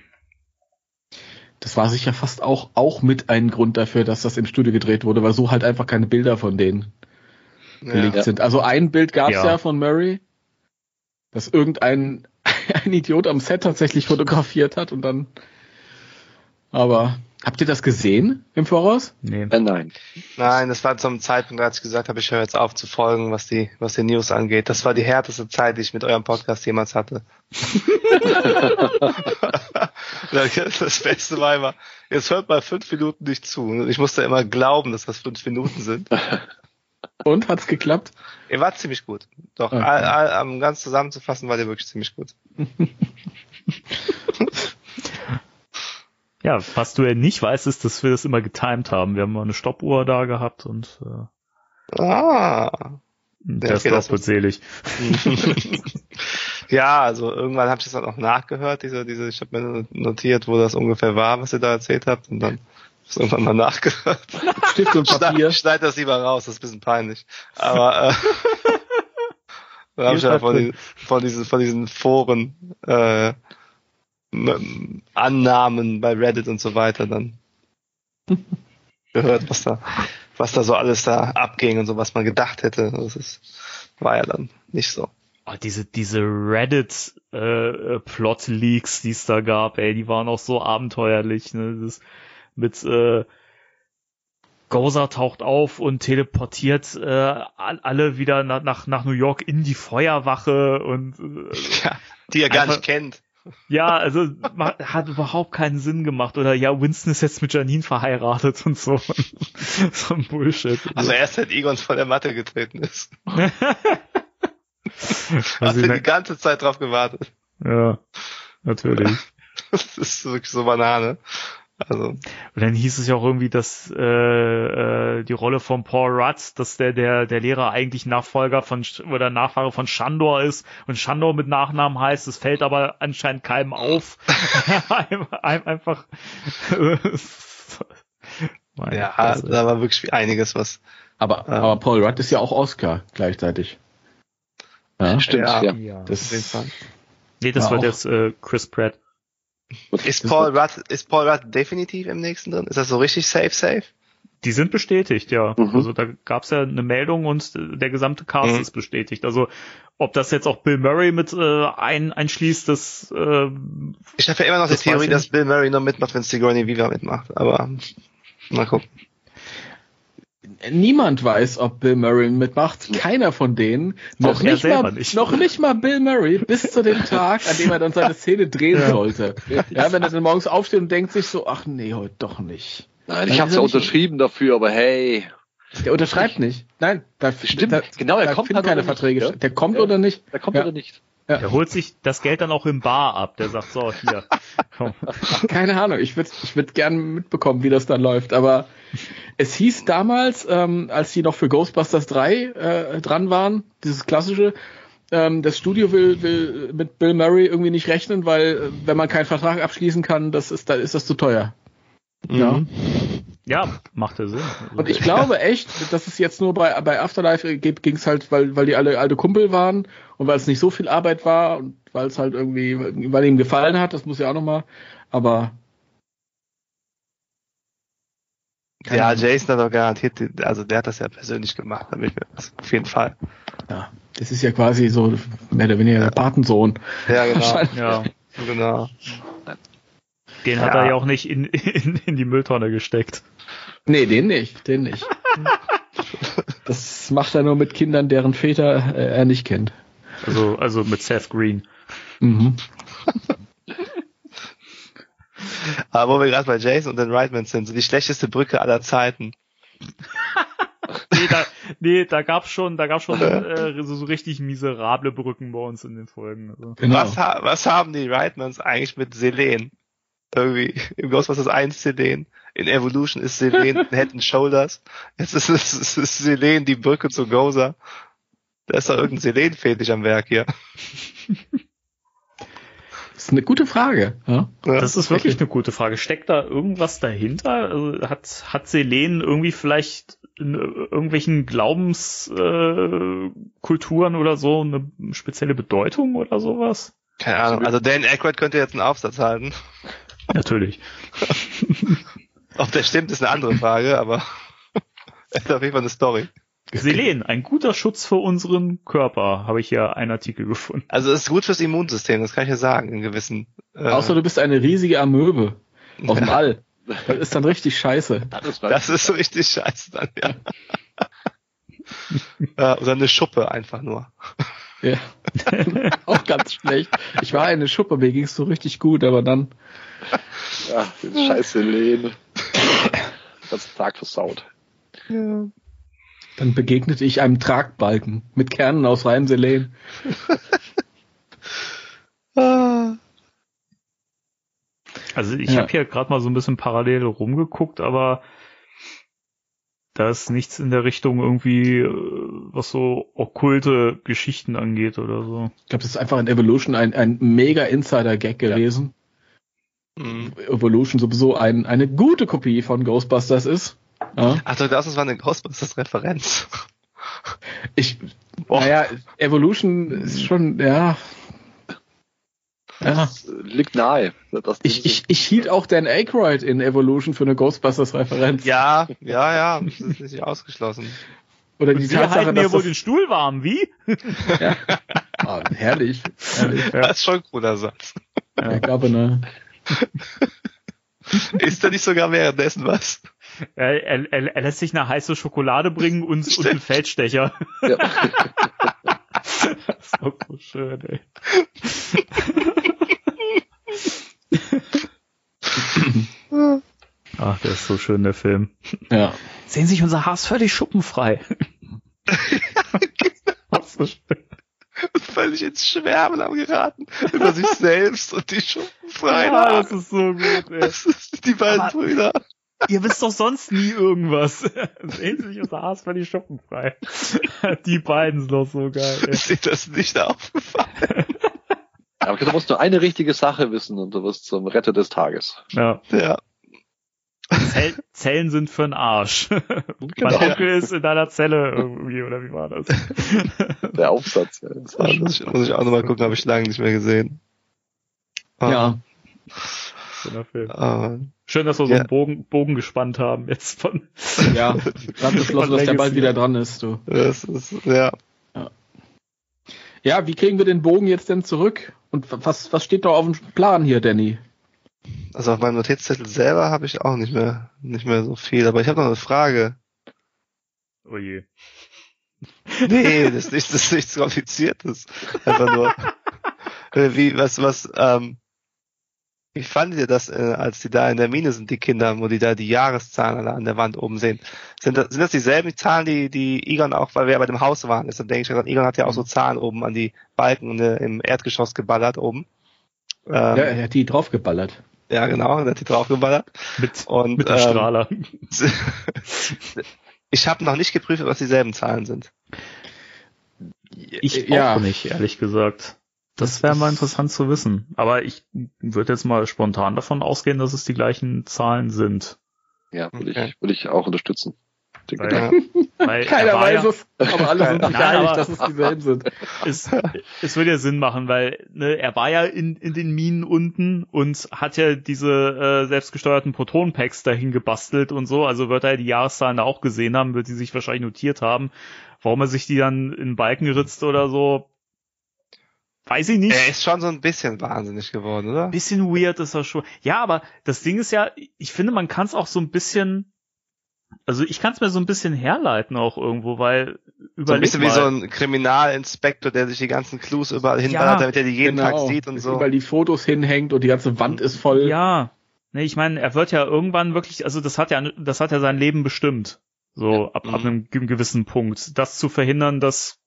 Das war sicher fast auch, auch mit ein Grund dafür, dass das im Studio gedreht wurde, weil so halt einfach keine Bilder von denen gelegt ja. sind. Also ein Bild gab's Ja. ja. von Murray, das irgendein ein Idiot am Set tatsächlich fotografiert hat und dann. Aber habt ihr das gesehen im Voraus? Nee. Äh, nein. Nein, das war zum Zeitpunkt, als ich gesagt habe, ich höre jetzt auf zu folgen, was die, was die News angeht. Das war die härteste Zeit, die ich mit eurem Podcast jemals hatte. das Beste war immer, jetzt hört mal fünf Minuten nicht zu. Ich musste immer glauben, dass das fünf Minuten sind. Und hat's geklappt? Ihr wart ziemlich gut. Doch, Okay. all, all, um ganz zusammenzufassen, war der wirklich ziemlich gut. Ja, was du ja nicht weißt, ist, dass wir das immer getimed haben. Wir haben mal eine Stoppuhr da gehabt und äh, Ah. der ist das doppelt selig. ja, also irgendwann habe ich das dann auch nachgehört, diese, diese, ich habe mir notiert, wo das ungefähr war, was ihr da erzählt habt, und dann hab ich irgendwann mal nachgehört. Stift und Papier. Schneid, schneid das lieber raus, das ist ein bisschen peinlich. Aber äh, dann habe ich ja von, die, von diesen von diesen Foren äh, Annahmen bei Reddit und so weiter dann gehört, was da was da so alles da abging und so, was man gedacht hätte. Das ist, war ja dann nicht so. Oh, diese, diese Reddit äh, Plot Leaks, die es da gab, ey, die waren auch so abenteuerlich, ne? Das mit äh, Gozer taucht auf und teleportiert äh, all- alle wieder nach, nach, nach New York in die Feuerwache und äh, Ja, die er gar Einfach- nicht kennt. Ja, also hat überhaupt keinen Sinn gemacht. Oder ja, Winston ist jetzt mit Janine verheiratet und so. so ein Bullshit. Also erst seit Egon von der Matte getreten ist. Weil Hast du die ganze Zeit drauf gewartet. ja, natürlich. Das ist wirklich so Banane. Also, Und dann hieß es ja auch irgendwie, dass äh, äh, die Rolle von Paul Rudd, dass der der der Lehrer eigentlich Nachfolger von oder Nachfahre von Shandor ist und Shandor mit Nachnamen heißt, es fällt aber anscheinend keinem auf. Ein- ein- einfach ja, Fresse. da war wirklich einiges, was. Aber, Ja. aber Paul Rudd ist ja auch Oscar gleichzeitig. Ja, Stimmt, Ja. ja. das. Nee, das War auch- jetzt äh, Chris Pratt. Ist Paul Rudd, ist Paul Rudd definitiv im nächsten drin? Ist das so richtig safe, safe? Die sind bestätigt, ja. Mhm. Also da gab's ja eine Meldung und der gesamte Cast Mhm. ist bestätigt. Also ob das jetzt auch Bill Murray mit äh, ein, einschließt, das äh, Ich habe ja immer noch die Theorie, dass. Bill Murray nur mitmacht, wenn Sigourney Viva mitmacht. Aber mal gucken. Niemand weiß, ob Bill Murray mitmacht. Keiner von denen. Noch nicht, mal, nicht. noch nicht mal Bill Murray bis zu dem Tag, an dem er dann seine Szene drehen sollte. Ja, wenn er dann morgens aufsteht und denkt sich so, ach nee, heute doch nicht. Nein, ich habe ist ja er nicht- unterschrieben dafür, aber hey. Der unterschreibt nicht. Nein, da, Stimmt, da, genau, er da kommt finden halt keine nicht, Verträge ja? statt. Der kommt Ja. oder nicht. Da kommt Ja. oder nicht. Der holt sich das Geld dann auch im Bar ab. Der sagt so, hier, komm. Keine Ahnung, ich würde ich würd gerne mitbekommen, wie das dann läuft. Aber es hieß damals, ähm, als die noch für Ghostbusters 3 äh, dran waren, dieses klassische, ähm, das Studio will, will mit Bill Murray irgendwie nicht rechnen, weil äh, wenn man keinen Vertrag abschließen kann, das ist, dann ist das zu teuer. Ja. Ja, macht ja Sinn. Und ich glaube echt, dass es jetzt nur bei, bei Afterlife ging es halt, weil, weil die alle alte Kumpel waren und weil es nicht so viel Arbeit war und weil es halt irgendwie, weil ihm gefallen hat, das muss ja auch nochmal, aber ja. Jason hat doch garantiert, also der hat das ja persönlich gemacht, da bin ich mir das auf jeden Fall. ja, das ist ja quasi so mehr oder weniger der Patensohn. Ja, genau. Ja, genau. den hat Ja. er ja auch nicht in, in, in die Mülltonne gesteckt. Nee, den nicht, den nicht. Das macht er nur mit Kindern, deren Väter äh, er nicht kennt. Also, also mit Seth Green. Mhm. Aber wo wir gerade bei Jason und den Reitmans sind, so die schlechteste Brücke aller Zeiten. Nee, da, nee, da gab's schon, da gab's schon äh, so, so richtig miserable Brücken bei uns in den Folgen. Also. Genau. Was, ha was haben die Reitmans eigentlich mit Selen? Irgendwie, im Ghostbusters 1 Selen, in Evolution ist Selen Head and Shoulders, jetzt ist es ist, ist Selen die Brücke zu Gozer. Da ist doch irgendein Selen-Fetisch am Werk hier. Das ist eine gute Frage. Ja? Ja. Das ist wirklich eine gute Frage. Steckt da irgendwas dahinter? Also hat, hat Selen irgendwie vielleicht in irgendwelchen Glaubenskulturen äh, oder so eine spezielle Bedeutung oder sowas? Keine Ahnung. Also Dan Aykroyd könnte jetzt einen Aufsatz halten. Natürlich. Ob der stimmt, ist eine andere Frage, aber er hat auf jeden Fall eine Story. Selen, ein guter Schutz für unseren Körper, habe ich hier einen Artikel gefunden. Also es ist gut fürs Immunsystem, das kann ich ja sagen, in gewissen. Äh, Außer du bist eine riesige Amöbe aus dem All. Das ist dann richtig scheiße. Das ist so richtig scheiße dann, ja. ja. Oder eine Schuppe einfach nur. Ja. Auch ganz schlecht. Ich war eine Schuppe, mir ging's so richtig gut, aber dann. ja, scheiße Lehn. Das Tag versaut. Dann begegnete ich einem Tragbalken mit Kernen aus reinem Selen. Ah. Also ich Ja. habe hier gerade mal so ein bisschen parallel rumgeguckt, aber da ist nichts in der Richtung irgendwie, äh, was so okkulte Geschichten angeht oder so. Ich glaube, das ist einfach in Evolution ein, ein mega Insider-Gag gewesen. Mhm. Evolution sowieso ein, eine gute Kopie von Ghostbusters ist. Ja. Ach, du das war eine Ghostbusters-Referenz. Ich, Boah. naja, Evolution ist schon, ja. Ja. Das liegt nahe. Ich, ich, ich hielt auch Dan Aykroyd in Evolution für eine Ghostbusters-Referenz. Ja, ja, ja, das ist nicht ausgeschlossen. Oder Und die Sie Tatsache, halten mir wohl den Stuhl warm, wie? ja. Ah, herrlich. herrlich. Das ist schon ein cooler Satz. Ja, ich glaube, ne. Ist da nicht sogar währenddessen was? Er, er, er, er lässt sich eine heiße Schokolade bringen und, und einen Feldstecher. Ja. Das ist auch so schön, ey. Ach, der ist so schön, der Film. Ja. Sehen sich unser Haas völlig schuppenfrei. Was so schön. Völlig ins Schwärmen am geraten. Über sich selbst und die Schuppenfreien. Ja, das ist so gut, ey. Das ist die beiden Aber- Brüder. Ihr wisst doch sonst nie irgendwas. Sehen sich unser Haas völlig schuppenfrei. Die beiden sind doch so geil, ey. Ist dir das nicht aufgefallen? Aber du musst nur eine richtige Sache wissen und du wirst zum Retter des Tages. Ja. Ja. Zell Zellen sind für den Arsch. Mein Genau. Onkel ist in deiner Zelle irgendwie, oder wie war das? Der Aufsatz. Ja, das war muss, ich, muss ich auch nochmal gucken, habe ich lange nicht mehr gesehen. Ah, Ja. Schöner Film. ah, Schön, dass wir so Ja. einen Bogen, Bogen gespannt haben jetzt von. Ja. Gerade beschlossen, dass der bald wieder dran ist, du. das ist, ja. Ja, wie kriegen wir den Bogen jetzt denn zurück? Und was, was steht da auf dem Plan hier, Danny? Also auf meinem Notizzettel selber habe ich auch nicht mehr, nicht mehr so viel, aber ich habe noch eine Frage. Oh je. Nee, das ist, nicht, das ist nichts Kompliziertes. Einfach nur. äh, Wie, was, was, ähm, Wie fandet ihr das, äh, als die da in der Mine sind, die Kinder, wo die da die Jahreszahlen alle an der Wand oben sehen? Sind das, sind das dieselben Zahlen, die, die Egon auch, weil wir ja bei dem Haus waren, ist, dann denke ich gerade, Egon hat ja auch so Zahlen oben an die Balken äh, im Erdgeschoss geballert oben. Ähm, Ja, er hat die draufgeballert. ja, genau, er hat die draufgeballert. Mit, Und, mit dem ähm, Strahler. ich habe noch nicht geprüft, was dieselben Zahlen sind. Ich ja. auch nicht, ehrlich gesagt. Das wäre mal interessant zu wissen. Aber ich würde jetzt mal spontan davon ausgehen, dass es die gleichen Zahlen sind. Ja, würde Okay. ich, würde ich auch unterstützen. Weil Keiner er weiß ja, es, aber alle sind Nein, einig, dass es dieselben sind. es, es würde ja Sinn machen, weil ne, er war ja in, in den Minen unten und hat ja diese äh, selbstgesteuerten Proton-Packs dahin gebastelt und so. Also wird er ja die Jahreszahlen da auch gesehen haben, wird die sich wahrscheinlich notiert haben. Warum er sich die dann in den Balken ritzt oder so, weiß ich nicht. Er ist schon so ein bisschen wahnsinnig geworden, oder? bisschen weird ist er schon. Ja, aber das Ding ist ja, ich finde, man kann es auch so ein bisschen, also ich kann es mir so ein bisschen herleiten auch irgendwo, weil So ein überleg bisschen mal, wie so ein Kriminalinspektor, der sich die ganzen Clues überall hinballert, damit er die jeden Tag sieht und so. Weil die Fotos hinhängt und die ganze Wand ist voll. ja, ne, ich meine, er wird ja irgendwann wirklich, also das hat ja, das hat ja sein Leben bestimmt, so ab, ab Mhm. einem ge- gewissen Punkt, das zu verhindern, dass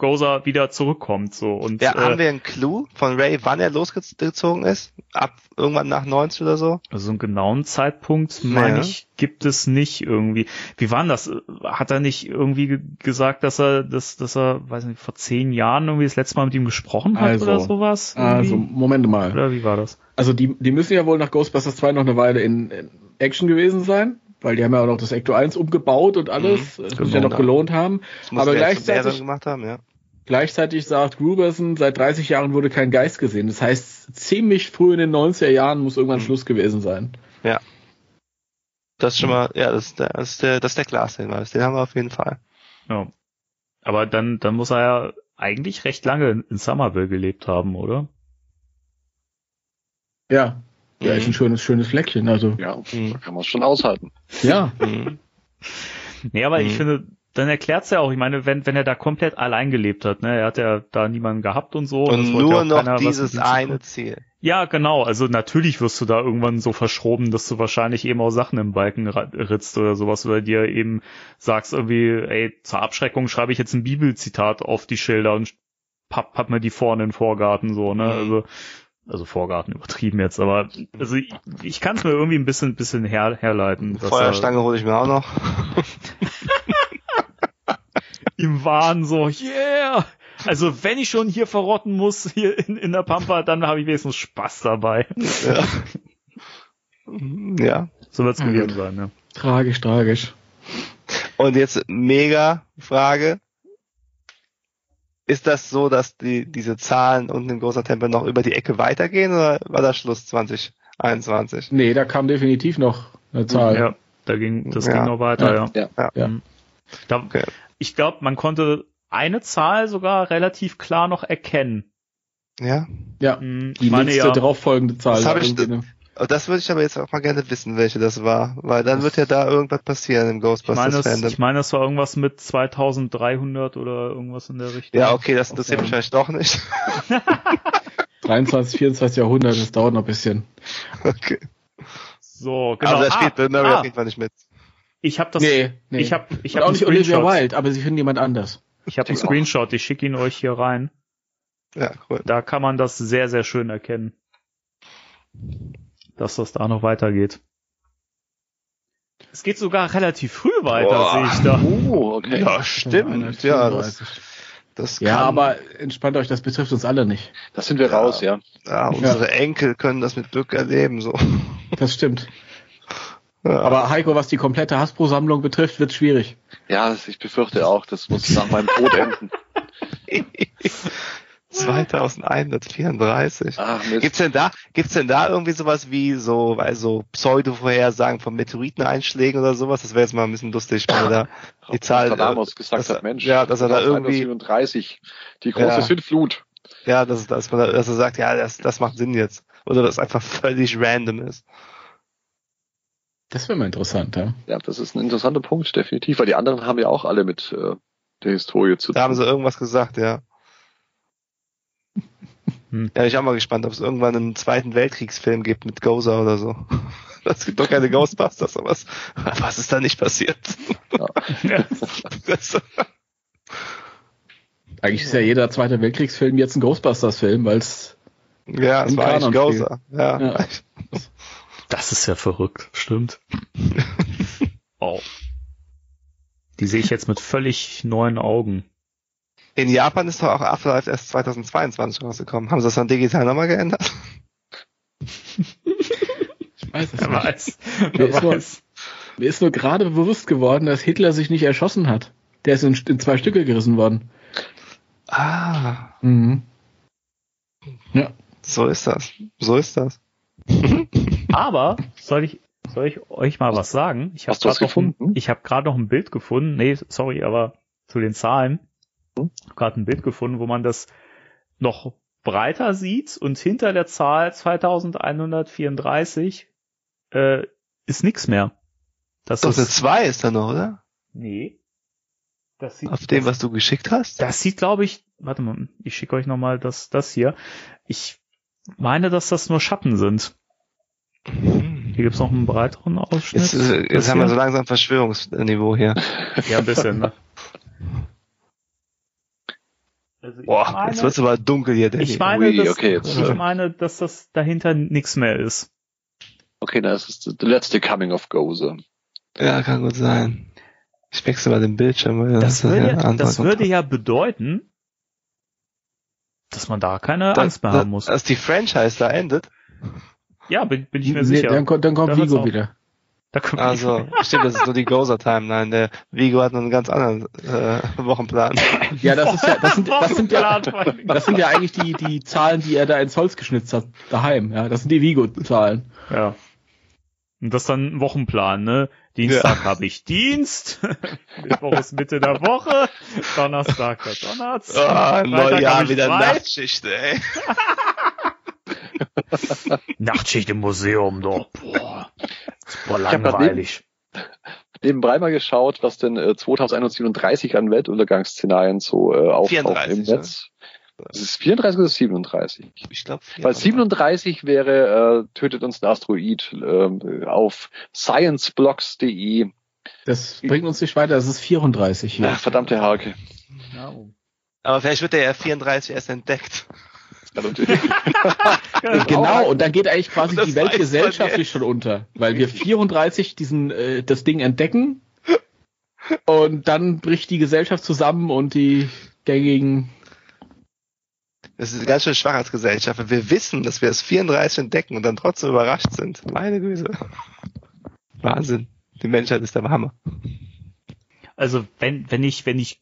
Gozer wieder zurückkommt, so und Ja, äh, haben wir einen Clou von Ray, wann er losgezogen ist? Ab irgendwann nach 90 oder so? Also einen genauen Zeitpunkt, meine Ja. ich, gibt es nicht irgendwie. Wie war denn das? Hat er nicht irgendwie ge- gesagt, dass er, dass, dass er, weiß nicht, vor zehn Jahren irgendwie das letzte Mal mit ihm gesprochen hat Also, oder sowas? Also, Irgendwie? Moment mal. oder wie war das? Also die, die müssen ja wohl nach Ghostbusters 2 noch eine Weile in, in Action gewesen sein, weil die haben ja auch noch das Ecto 1 umgebaut und alles. Das muss ja Genau. noch gelohnt haben. Aber er gleichzeitig- haben, ja. Gleichzeitig sagt Gruberson, seit 30 Jahren wurde kein Geist gesehen. Das heißt, ziemlich früh in den 90er Jahren muss irgendwann Mhm. Schluss gewesen sein. Das ist schon mal, ja, das ist der, das ist der, das ist der Glashinweis. Den haben wir auf jeden Fall. Ja. Aber dann, dann muss er ja eigentlich recht lange in in Somerville gelebt haben, oder? Ja. Ja, Mhm. ist ein schönes, schönes Fleckchen. Also, Ja, Mhm. da kann man es schon aushalten. ja. Mhm. Nee, aber ich Mhm. finde, dann erklärt's ja auch, ich meine, wenn, wenn er da komplett allein gelebt hat, ne, er hat ja da niemanden gehabt und so. Und ja nur noch keiner dieses eine Ziel. Ja, genau. Also natürlich wirst du da irgendwann so verschroben, dass du wahrscheinlich eben auch Sachen im Balken ritzt oder sowas oder dir eben sagst irgendwie, ey, zur Abschreckung schreibe ich jetzt ein Bibelzitat auf die Schilder und papp, papp mir die vorne in den Vorgarten so, ne? Mhm. Also also Vorgarten übertrieben jetzt, aber also ich, ich kann es mir irgendwie ein bisschen bisschen her, herleiten. er Feuerstange hole ich mir auch noch. Im Wahn so, yeah! Also wenn ich schon hier verrotten muss, hier in, in der Pampa, dann habe ich wenigstens Spaß dabei. Ja. ja. So wird's Ja, gewesen gut. sein, ne? Tragisch, tragisch. Und jetzt mega Frage. Ist das so, dass die, diese Zahlen unten im großer Tempel noch über die Ecke weitergehen oder war das Schluss 2021? Nee, da kam definitiv noch eine Zahl. Ja, da ging, das Ja. ging noch weiter, ja. Ja. Ja. Ja. Da, Okay. Ich glaube, man konnte eine Zahl sogar relativ klar noch erkennen. Ja. Ja. Mhm, Die ich meine nächste ja, darauffolgende Zahl. Das hab ich- Und Das würde ich aber jetzt auch mal gerne wissen, welche das war, weil dann wird ja da irgendwas passieren im ich meine, Ghostbusters das, ich meine, das war irgendwas mit 2300 oder irgendwas in der Richtung. Ja, okay, das interessiert mich vielleicht doch nicht. 23, 24 Jahrhundert, das dauert noch ein bisschen. Okay. So, genau. Aber da spielt Bill Murray ah, auf jeden Fall nicht mit. Ich habe das, nee, nee. ich habe, ich habe auch einen nicht Olivia Screenshot. Wilde, aber sie finden jemand anders. Ich habe einen Screenshot. Ich schicke ihn euch hier rein. Ja, cool. Da kann man das sehr, sehr schön erkennen, dass das da noch weitergeht. Es geht sogar relativ früh weiter, Boah. sehe ich da. Oh, okay. Ja, stimmt. Ja, das, 134. das kann, ja, aber entspannt euch, das betrifft uns alle nicht. Da sind wir Ja. raus, ja. ja, unsere Enkel können das mit Glück erleben, so. Das stimmt. Aber Heiko, was die komplette Hasbro-Sammlung betrifft, wird schwierig. Ja, ich befürchte auch, das muss nach meinem Tod enden. 2134. Ach, Mist. Gibt's denn da, gibt's denn da irgendwie sowas wie so, weil so Pseudo-Vorhersagen von Meteoriteneinschlägen oder sowas? Das wäre jetzt mal ein bisschen lustig, wenn er da die Zahl, Nostradamus gesagt dass hat, er- Mensch, ja, dass er da irgendwie- 37, die große Ja. Sintflut. ja, dass, dass man, da- dass er sagt, ja, das, das macht Sinn jetzt. Oder das einfach völlig random ist. Das wäre mal interessant, ja. Ja, das ist ein interessanter Punkt, definitiv, weil die anderen haben ja auch alle mit äh, der Historie zu Da haben tun. sie irgendwas gesagt, ja. Hm. Ja, ich auch mal gespannt, ob es irgendwann einen zweiten Weltkriegsfilm gibt mit Gozer oder so. Das gibt doch keine Ghostbusters, aber was, was ist da nicht passiert? Ja. Das, Eigentlich ist ja jeder zweite Weltkriegsfilm jetzt ein Ghostbusters-Film, weil es ja, es war eigentlich Gozer. Ja. Ja. Das ist ja verrückt, stimmt. oh. Die sehe ich jetzt mit völlig neuen Augen. In Japan ist doch auch Afterlife erst 2022 rausgekommen. Haben sie das dann digital nochmal geändert? ich weiß es Wer nicht. weiß. Mir Wer ist, nur, weiß. mir ist nur gerade bewusst geworden, dass Hitler sich nicht erschossen hat. Der ist in, in zwei Stücke gerissen worden. Ah, Mhm. Ja. so ist das. So ist das. Aber soll ich, soll ich euch mal was sagen? Ich habe gerade noch, ein- ich hab grad noch ein Bild gefunden. Nee, sorry, aber zu den Zahlen. Hm? Gerade ein Bild gefunden, wo man das noch breiter sieht und hinter der Zahl 2134 äh, ist nix mehr. Das Doch, eine ist 2 ist da noch, oder? nee. Das sieht, Auf dem, was du geschickt hast? das sieht, glaube ich, warte mal, ich schicke euch nochmal das, das hier. Ich meine, dass das nur Schatten sind. Hm. Hier gibt's noch einen breiteren Ausschnitt. Jetzt, äh, Das jetzt haben wir so langsam Verschwörungsniveau hier. Ja, ein bisschen, ne? Also Boah, meine, jetzt wird's aber dunkel hier, Danny. ich meine, Ui, dass, okay, jetzt- ich meine, dass das dahinter nichts mehr ist. Okay, das ist der letzte Coming of Gozer. Ja, kann gut sein. Ich wechsle mal den Bildschirm. Weil Das, ja würde, anderer das würde ja bedeuten, dass man da keine Da- Angst mehr da- haben muss. Dass die Franchise da endet. Ja, bin, bin ich mir Nee, sicher. dann, kommt- dann kommt Da Vigo wieder. da kommt Also, stimmt, das ist nur die Gozer-Timeline. Der Vigo hat einen ganz anderen äh, Wochenplan. Ja, das ist ja, das sind, das sind ja, das sind ja eigentlich die, die Zahlen, die er da ins Holz geschnitzt hat, daheim. Ja, das sind die Vigo-Zahlen. Ja. Und das dann ein Wochenplan, ne? Dienstag habe ich Dienst, Mittwoch ist Mitte der Woche, Donnerstag der Donnerstag, Ah, Freitag Neujahr wieder frei. Nachtschicht, ey. Nachtschicht im Museum, doch. Boah, grad langweilig. Nebenbei mal geschaut, was denn äh, 2137 an Weltuntergangsszenarien so äh, auftaucht 34, im Netz. Das ist 34 oder 37? Ich glaube, Weil 37 wäre, äh, tötet uns ein Asteroid ähm, auf scienceblocks.de. Das bringt uns nicht weiter, das ist 34 hier. Ach, verdammte Hake. Aber vielleicht wird der ja 34 erst entdeckt. Ja, natürlich. Genau, und dann geht eigentlich quasi die Welt gesellschaftlich schon unter, weil wir 34 diesen äh, das Ding entdecken und dann bricht die Gesellschaft zusammen und die gängigen Das ist ganz schön schwach als Gesellschaft. wenn Wir wissen, dass wir es 34 entdecken und dann trotzdem überrascht sind. Meine Güte. Wahnsinn. Die Menschheit ist der Hammer. Also wenn, wenn ich, wenn ich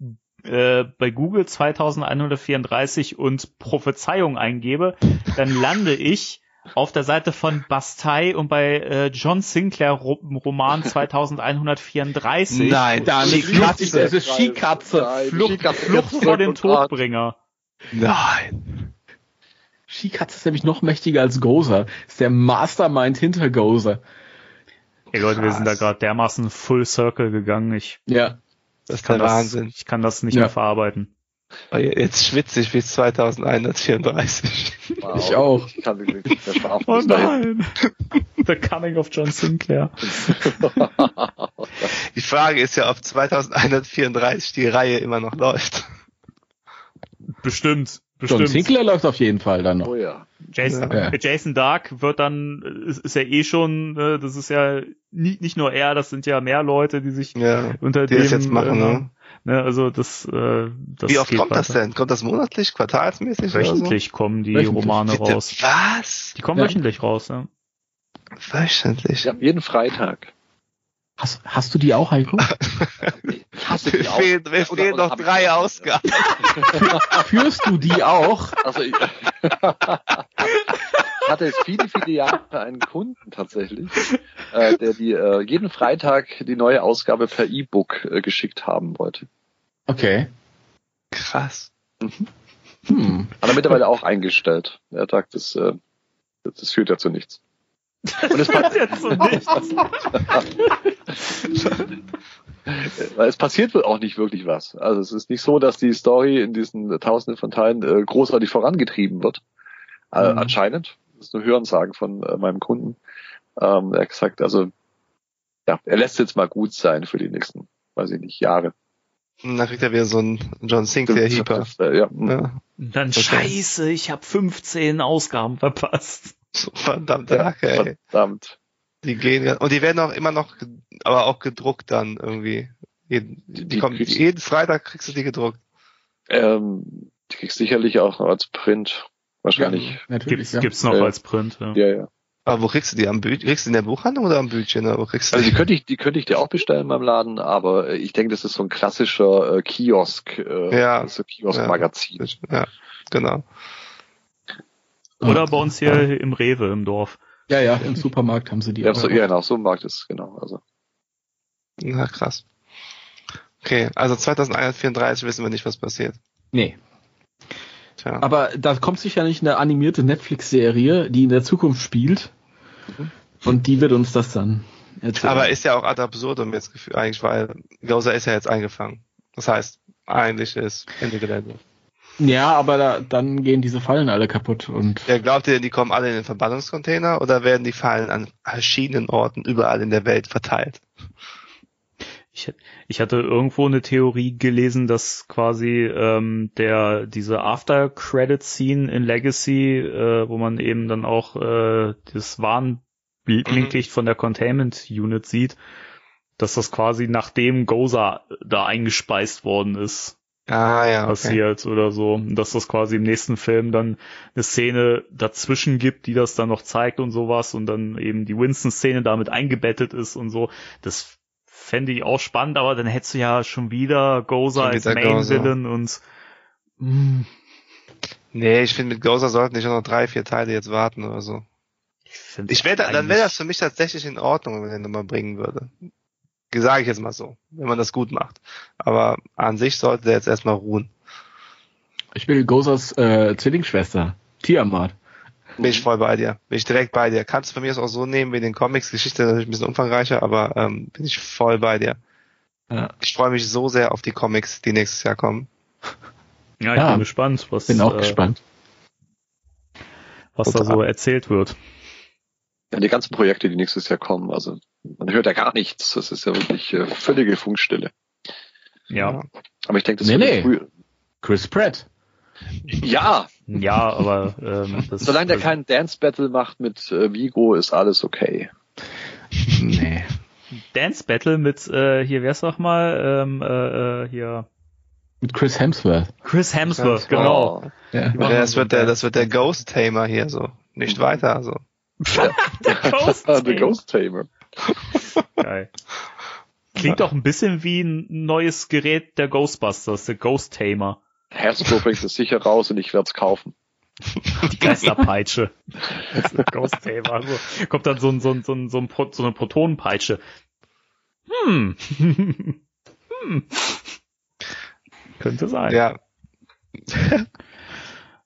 äh, bei Google 2134 und Prophezeiung eingebe, dann lande ich auf der Seite von Bastei und bei äh, John Sinclair Ro Roman 2134. Nein, da ist Katze, es ist Skikatze. Nein, Flucht, Skikatze Flucht vor dem. Todbringer. Nein. Skikatze ist nämlich noch mächtiger als Gozer. Ist der Mastermind hinter Gozer. Ey Leute, wir sind da gerade dermaßen Full Circle gegangen. Ich Ja. Das ist kann der das, Wahnsinn. ich kann das nicht Ja. mehr verarbeiten. Oh, Jetzt schwitze ich bis 2134. Wow. Ich auch. Ich kann wirklich der Schlaf Oh nein. The Coming of John Sinclair. Die Frage ist ja, ob 2134 die Reihe immer noch läuft. Bestimmt. John Bestimmt. Sinclair läuft auf jeden Fall dann noch. Oh ja. Jason, Ja. Jason Dark wird dann, äh, ist, ist ja eh schon, äh, das ist ja nie, nicht nur er, das sind ja mehr Leute, die sich Ja. unter Die dem, das jetzt machen, äh, ne? ne, also das, äh, das Wie oft geht kommt das weiter. denn? Kommt das monatlich, quartalsmäßig Wöchentlich kommen die Wöchentlich. Romane so? raus. Was? Die kommen Ja. wöchentlich raus, ja. Wöchentlich? Ja, jeden Freitag. Hast, hast du die auch, Heiko? Ich hasse Mir die auch. fehlen, mir fehlen oder noch drei Ausgaben. Führst du die auch? Also ich, ich hatte jetzt viele, viele Jahre einen Kunden tatsächlich, äh, der die äh, jeden Freitag die neue Ausgabe per E-Book äh, geschickt haben wollte. Okay. Krass. Hm. Hat er mittlerweile auch eingestellt. Er sagt, das, äh, das führt ja zu nichts. Und es, pa weil es passiert wohl auch nicht wirklich was. Also es ist nicht so, dass die Story in diesen Tausenden von Teilen äh, großartig vorangetrieben wird. Äh, Mhm. Anscheinend, das ist nur Hörensagen von äh, meinem Kunden. Ähm, er hat gesagt, also ja, er lässt jetzt mal gut sein für die nächsten, weiß ich nicht, Jahre. Und dann kriegt er wieder so einen John Sinclair Heaper. Ja, Ja. Und dann Okay. scheiße, ich habe 15 Ausgaben verpasst. So, verdammte Hacke, ey. verdammt. Die gehen ja- und die werden auch immer noch, aber auch gedruckt dann irgendwie. Jeden, die, Die kommen, kriegst- jeden Freitag kriegst du die gedruckt. Ähm, die kriegst sicherlich auch noch als Print. Wahrscheinlich. Natürlich. Gibt's, ja. gibt's noch Ja. als Print. Ja. Ja, ja. Aber wo kriegst du die? Am Bü kriegst du in der Buchhandlung oder am Bütchen? Wo kriegst du Also die die? könnte ich, die könnte ich dir auch bestellen in meinem Laden, aber äh, ich denke, das ist so ein klassischer äh, Kiosk, äh, Ja. so Kiosk-Magazin. Ja, genau. Oder bei uns hier im Rewe im Dorf. Ja, ja, im Supermarkt haben sie die. Ja, so, ja, genau, so ein Markt ist genau. Also Na, krass. Okay, also 2134 wissen wir nicht, was passiert. Nee. Tja. Aber da kommt sicher nicht eine animierte Netflix-Serie, die in der Zukunft spielt. Und die wird uns das dann erzählen. Aber ist ja auch ad absurdum jetzt gefühlt, eigentlich, weil Gozer ist ja jetzt eingefangen. Das heißt, eigentlich ist Ende Gelände. Ja, aber da, dann gehen diese Fallen alle kaputt und Ja, glaubt ihr, die kommen alle in den Verbannungscontainer oder werden die Fallen an verschiedenen Orten überall in der Welt verteilt? Ich, ich hatte irgendwo eine Theorie gelesen, dass quasi ähm, der diese After Credit Scene in Legacy, äh, wo man eben dann auch äh, das Warnblinklicht von der Containment Unit sieht, dass das quasi nachdem Goza da eingespeist worden ist, Ah ja, okay. passiert oder so, Und dass das quasi im nächsten Film dann eine Szene dazwischen gibt, die das dann noch zeigt und sowas und dann eben die Winston-Szene damit eingebettet ist und so. Das fände ich auch spannend, aber dann hättest du ja schon wieder Goza Schon als wieder. Main-Villain und mm, Nee, ich finde, mit Gozer sollten nicht noch drei, vier Teile jetzt warten oder so. ich Ich wäre dann wäre das für mich tatsächlich in Ordnung, wenn er nochmal bringen würde. Sage ich jetzt mal so, wenn man das gut macht. Aber an sich sollte der jetzt erstmal ruhen. ich will Gozas äh, Zwillingsschwester, Tiamat. Bin ich voll bei dir. Bin ich direkt bei dir. Kannst du von mir aus auch so nehmen wie in den Comics. Geschichte ist natürlich ein bisschen umfangreicher, aber ähm, bin ich voll bei dir. Ja. Ich freue mich so sehr auf die Comics, die nächstes Jahr kommen. Ja, ich Ja. bin gespannt, was, Bin auch äh, gespannt. was da so erzählt wird. ja, die ganzen Projekte, die nächstes Jahr kommen, also man hört ja gar nichts. Das ist ja wirklich äh, völlige Funkstille. Ja. Aber ich denke, das Nee, nee. früh. Chris Pratt. Ja, Ja, aber ähm, das, solange der keinen Dance Battle macht mit äh, Vigo, ist alles okay. Nee. Dance Battle mit äh, hier, wer sag mal, ähm, äh, äh, hier Mit Chris Hemsworth. Chris Hemsworth, Hemsworth. genau. Oh. Ja. das so wird der, das wird der Ghost Tamer hier so. Nicht weiter, also. Der Ghost Tamer. Geil. Klingt doch ein bisschen wie ein neues Gerät der Ghostbusters, der Ghost Tamer. Hasbro bringt es sicher raus und ich werde es kaufen. Die Geisterpeitsche. Das ist der Ghost Tamer. Also, kommt dann so, ein, so, ein, so, ein, so, ein so eine Protonenpeitsche. Hm. hm. Könnte sein. Ja,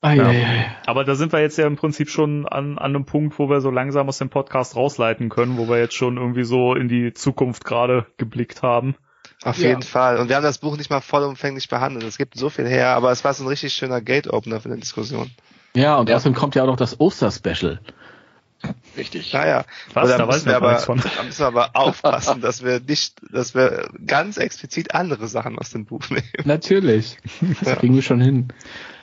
Ah, Ja. ja, ja, ja. Aber da sind wir jetzt ja im Prinzip schon an, an einem Punkt, wo wir so langsam aus dem Podcast rausleiten können, wo wir jetzt schon irgendwie so in die Zukunft gerade geblickt haben. auf Ja. jeden Fall. Und wir haben das Buch nicht mal vollumfänglich behandelt. Es gibt so viel her, aber es war so ein richtig schöner Gate-Opener für eine Diskussion. Ja, und Ja. außerdem kommt ja auch noch das Oster-Special. Richtig. Naja. Was? Oder Da müssen wir aber, da müssen wir aber aufpassen, dass wir nicht, dass wir ganz explizit andere Sachen aus dem Buch nehmen. Natürlich. Das Ja. kriegen wir schon hin.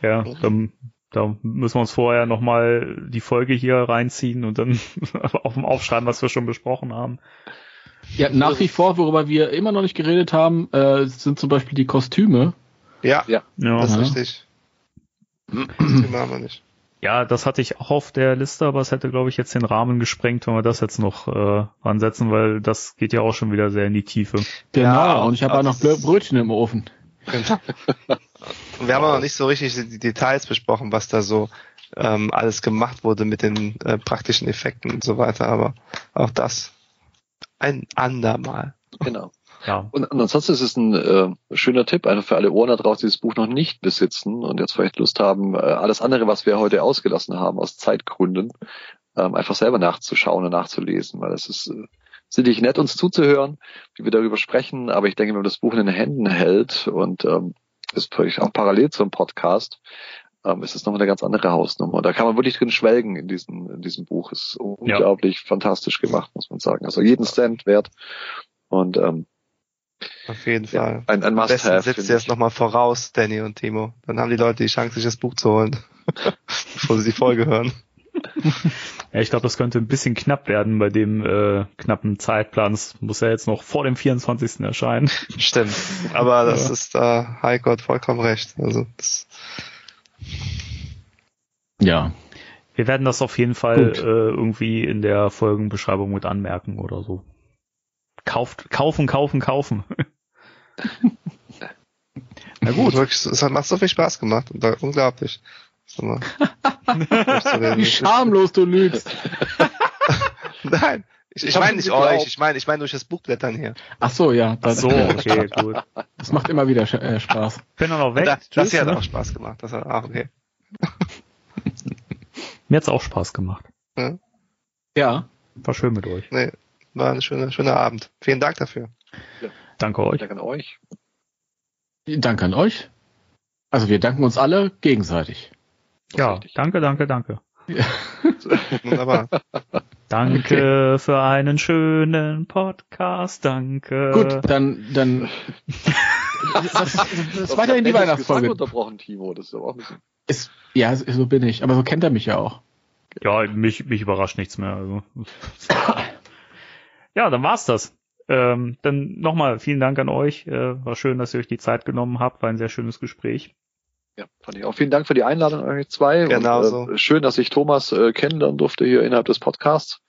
Ja, dann, da müssen wir uns vorher nochmal die Folge hier reinziehen und dann auf dem aufschreiben, was wir schon besprochen haben. Ja, nach wie vor, worüber wir immer noch nicht geredet haben, äh, sind zum Beispiel die Kostüme. Ja, Ja. Ja, das ist Ja. richtig. Das machen wir nicht. Ja das hatte ich auch auf der Liste, aber es hätte, glaube ich, jetzt den Rahmen gesprengt, wenn wir das jetzt noch äh, ansetzen, weil das geht ja auch schon wieder sehr in die Tiefe. Genau, Ja, und ich habe auch noch Brötchen im Ofen. Wir haben auch noch nicht so richtig die Details besprochen, was da so ähm, alles gemacht wurde mit den äh, praktischen Effekten und so weiter, aber auch das ein andermal. Genau. Ja, Und, und ansonsten ist es ein äh, schöner Tipp, einfach für alle Ohren da draußen, die das Buch noch nicht besitzen und jetzt vielleicht Lust haben, äh, alles andere, was wir heute ausgelassen haben, aus Zeitgründen, ähm, einfach selber nachzuschauen und nachzulesen, weil es ist äh, sicherlich nett, uns zuzuhören, wie wir darüber sprechen, aber ich denke, wenn man das Buch in den Händen hält und ähm, ist vielleicht auch parallel zum Podcast, ähm, ist es nochmal eine ganz andere Hausnummer. Da kann man wirklich drin schwelgen in diesem, in diesem Buch. Ist unglaublich fantastisch gemacht, muss man sagen. Also jeden Cent wert. Und ähm, Auf jeden ja, Fall. ein, ein Am besten setzt ihr es ich. nochmal voraus, Danny und Timo. Dann haben die Leute die Chance, sich das Buch zu holen, bevor sie die Folge hören. Ja, ich glaube, das könnte ein bisschen knapp werden bei dem äh, knappen Zeitplan. Es muss ja jetzt noch vor dem 24. erscheinen. Stimmt. Aber das Ja. ist da Heiko hat vollkommen recht. Also das, Ja. Wir werden das auf jeden Fall Gut. äh, irgendwie in der Folgenbeschreibung mit anmerken oder so. Kauft, kaufen, kaufen, kaufen. Na gut. Wirklich, es hat macht so viel Spaß gemacht. Und da, unglaublich. Wie schamlos du lügst. Nein. Ich, ich meine nicht euch, ich meine ich meine durch das Buchblättern hier. Ach so, ja. Ach so, okay, gut. Das macht immer wieder äh, Spaß. Bin dann auch weg. Da, das Tschüss, hier hat ne? auch Spaß gemacht. Das hat, ah, okay. Mir hat's auch Spaß gemacht. Ja. War schön mit euch. Nee, war ein schöner, schöner Abend. Vielen Dank dafür. Danke euch. Danke an euch. Danke an euch. Also wir danken uns alle gegenseitig. Ja, Richtig. danke, danke, danke. Wunderbar. Danke für einen schönen Podcast. Danke. Gut, dann, dann das, das, das weiter in die Weihnachtsfolge. unterbrochen, Timo. Das ist aber auch ein bisschen. Ist, ja, so bin ich. Aber so kennt er mich ja auch. Ja, mich, mich überrascht nichts mehr. Also. Ja, dann war's das. Ähm, dann nochmal vielen Dank an euch. Äh, war schön, dass ihr euch die Zeit genommen habt. War ein sehr schönes Gespräch. Ja, fand ich auch. Vielen Dank für die Einladung an euch zwei. Genau und, so. äh, schön, dass ich Thomas äh, kennenlernen durfte hier innerhalb des Podcasts.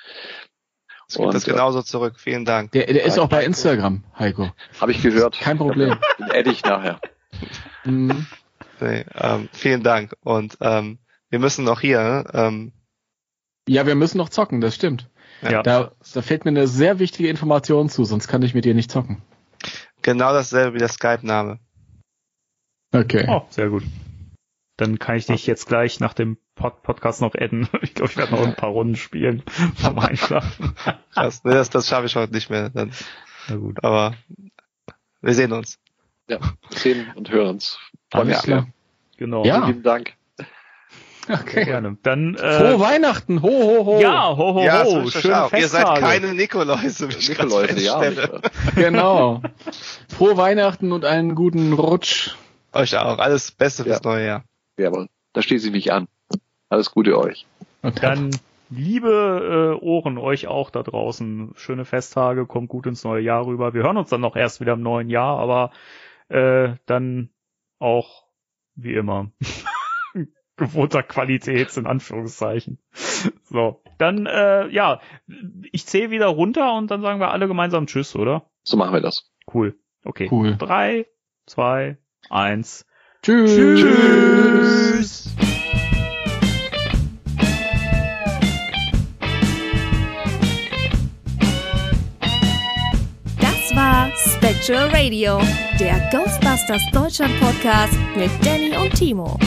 Es gibt Und, das äh, genauso zurück. Vielen Dank. Der, der ist auch bei Instagram, Heiko. Habe ich gehört. Kein Problem. Den ich nachher. Mhm. Nee, ähm, vielen Dank. Und ähm, wir müssen noch hier, ähm, Ja, wir müssen noch zocken, das stimmt. Ja. Da, da fällt mir eine sehr wichtige Information zu, sonst kann ich mit dir nicht zocken. genau dasselbe wie der Skype-Name. Okay. Oh, sehr gut. Dann kann ich dich jetzt gleich nach dem Pod Podcast noch adden. Ich glaube, ich werde noch ein paar Runden spielen vom Einschlafen. Das, nee, das, das schaffe ich heute nicht mehr. Dann, Na gut. aber wir sehen uns. Ja, wir sehen und hören uns. Freue mich Alles sehr. klar. Genau. Ja. Vielen lieben Dank. Okay. Gerne. Dann Frohe äh, Weihnachten, ho, ho, ho. ja, ho, ho, ja, ho. auch. Ihr seid keine Nikoläuse, wie ich Nikoläuse, ja. Genau. Frohe Weihnachten und einen guten Rutsch. Euch auch. Alles Beste fürs Ja. neue Jahr. Ja, aber da schließe ich mich an. Alles Gute euch. Und Dann liebe äh, Ohren euch auch da draußen. Schöne Festtage, kommt gut ins neue Jahr rüber. Wir hören uns dann noch erst wieder im neuen Jahr, aber äh, dann auch wie immer gewohnter Qualität in Anführungszeichen. So, dann äh, ja, ich zähle wieder runter und dann sagen wir alle gemeinsam Tschüss, oder? So machen wir das. Cool. Okay. Cool. Drei, zwei, eins. Tschüss. Tschüss. Das war Spectral Radio, der Ghostbusters Deutschland Podcast mit Danny und Timo.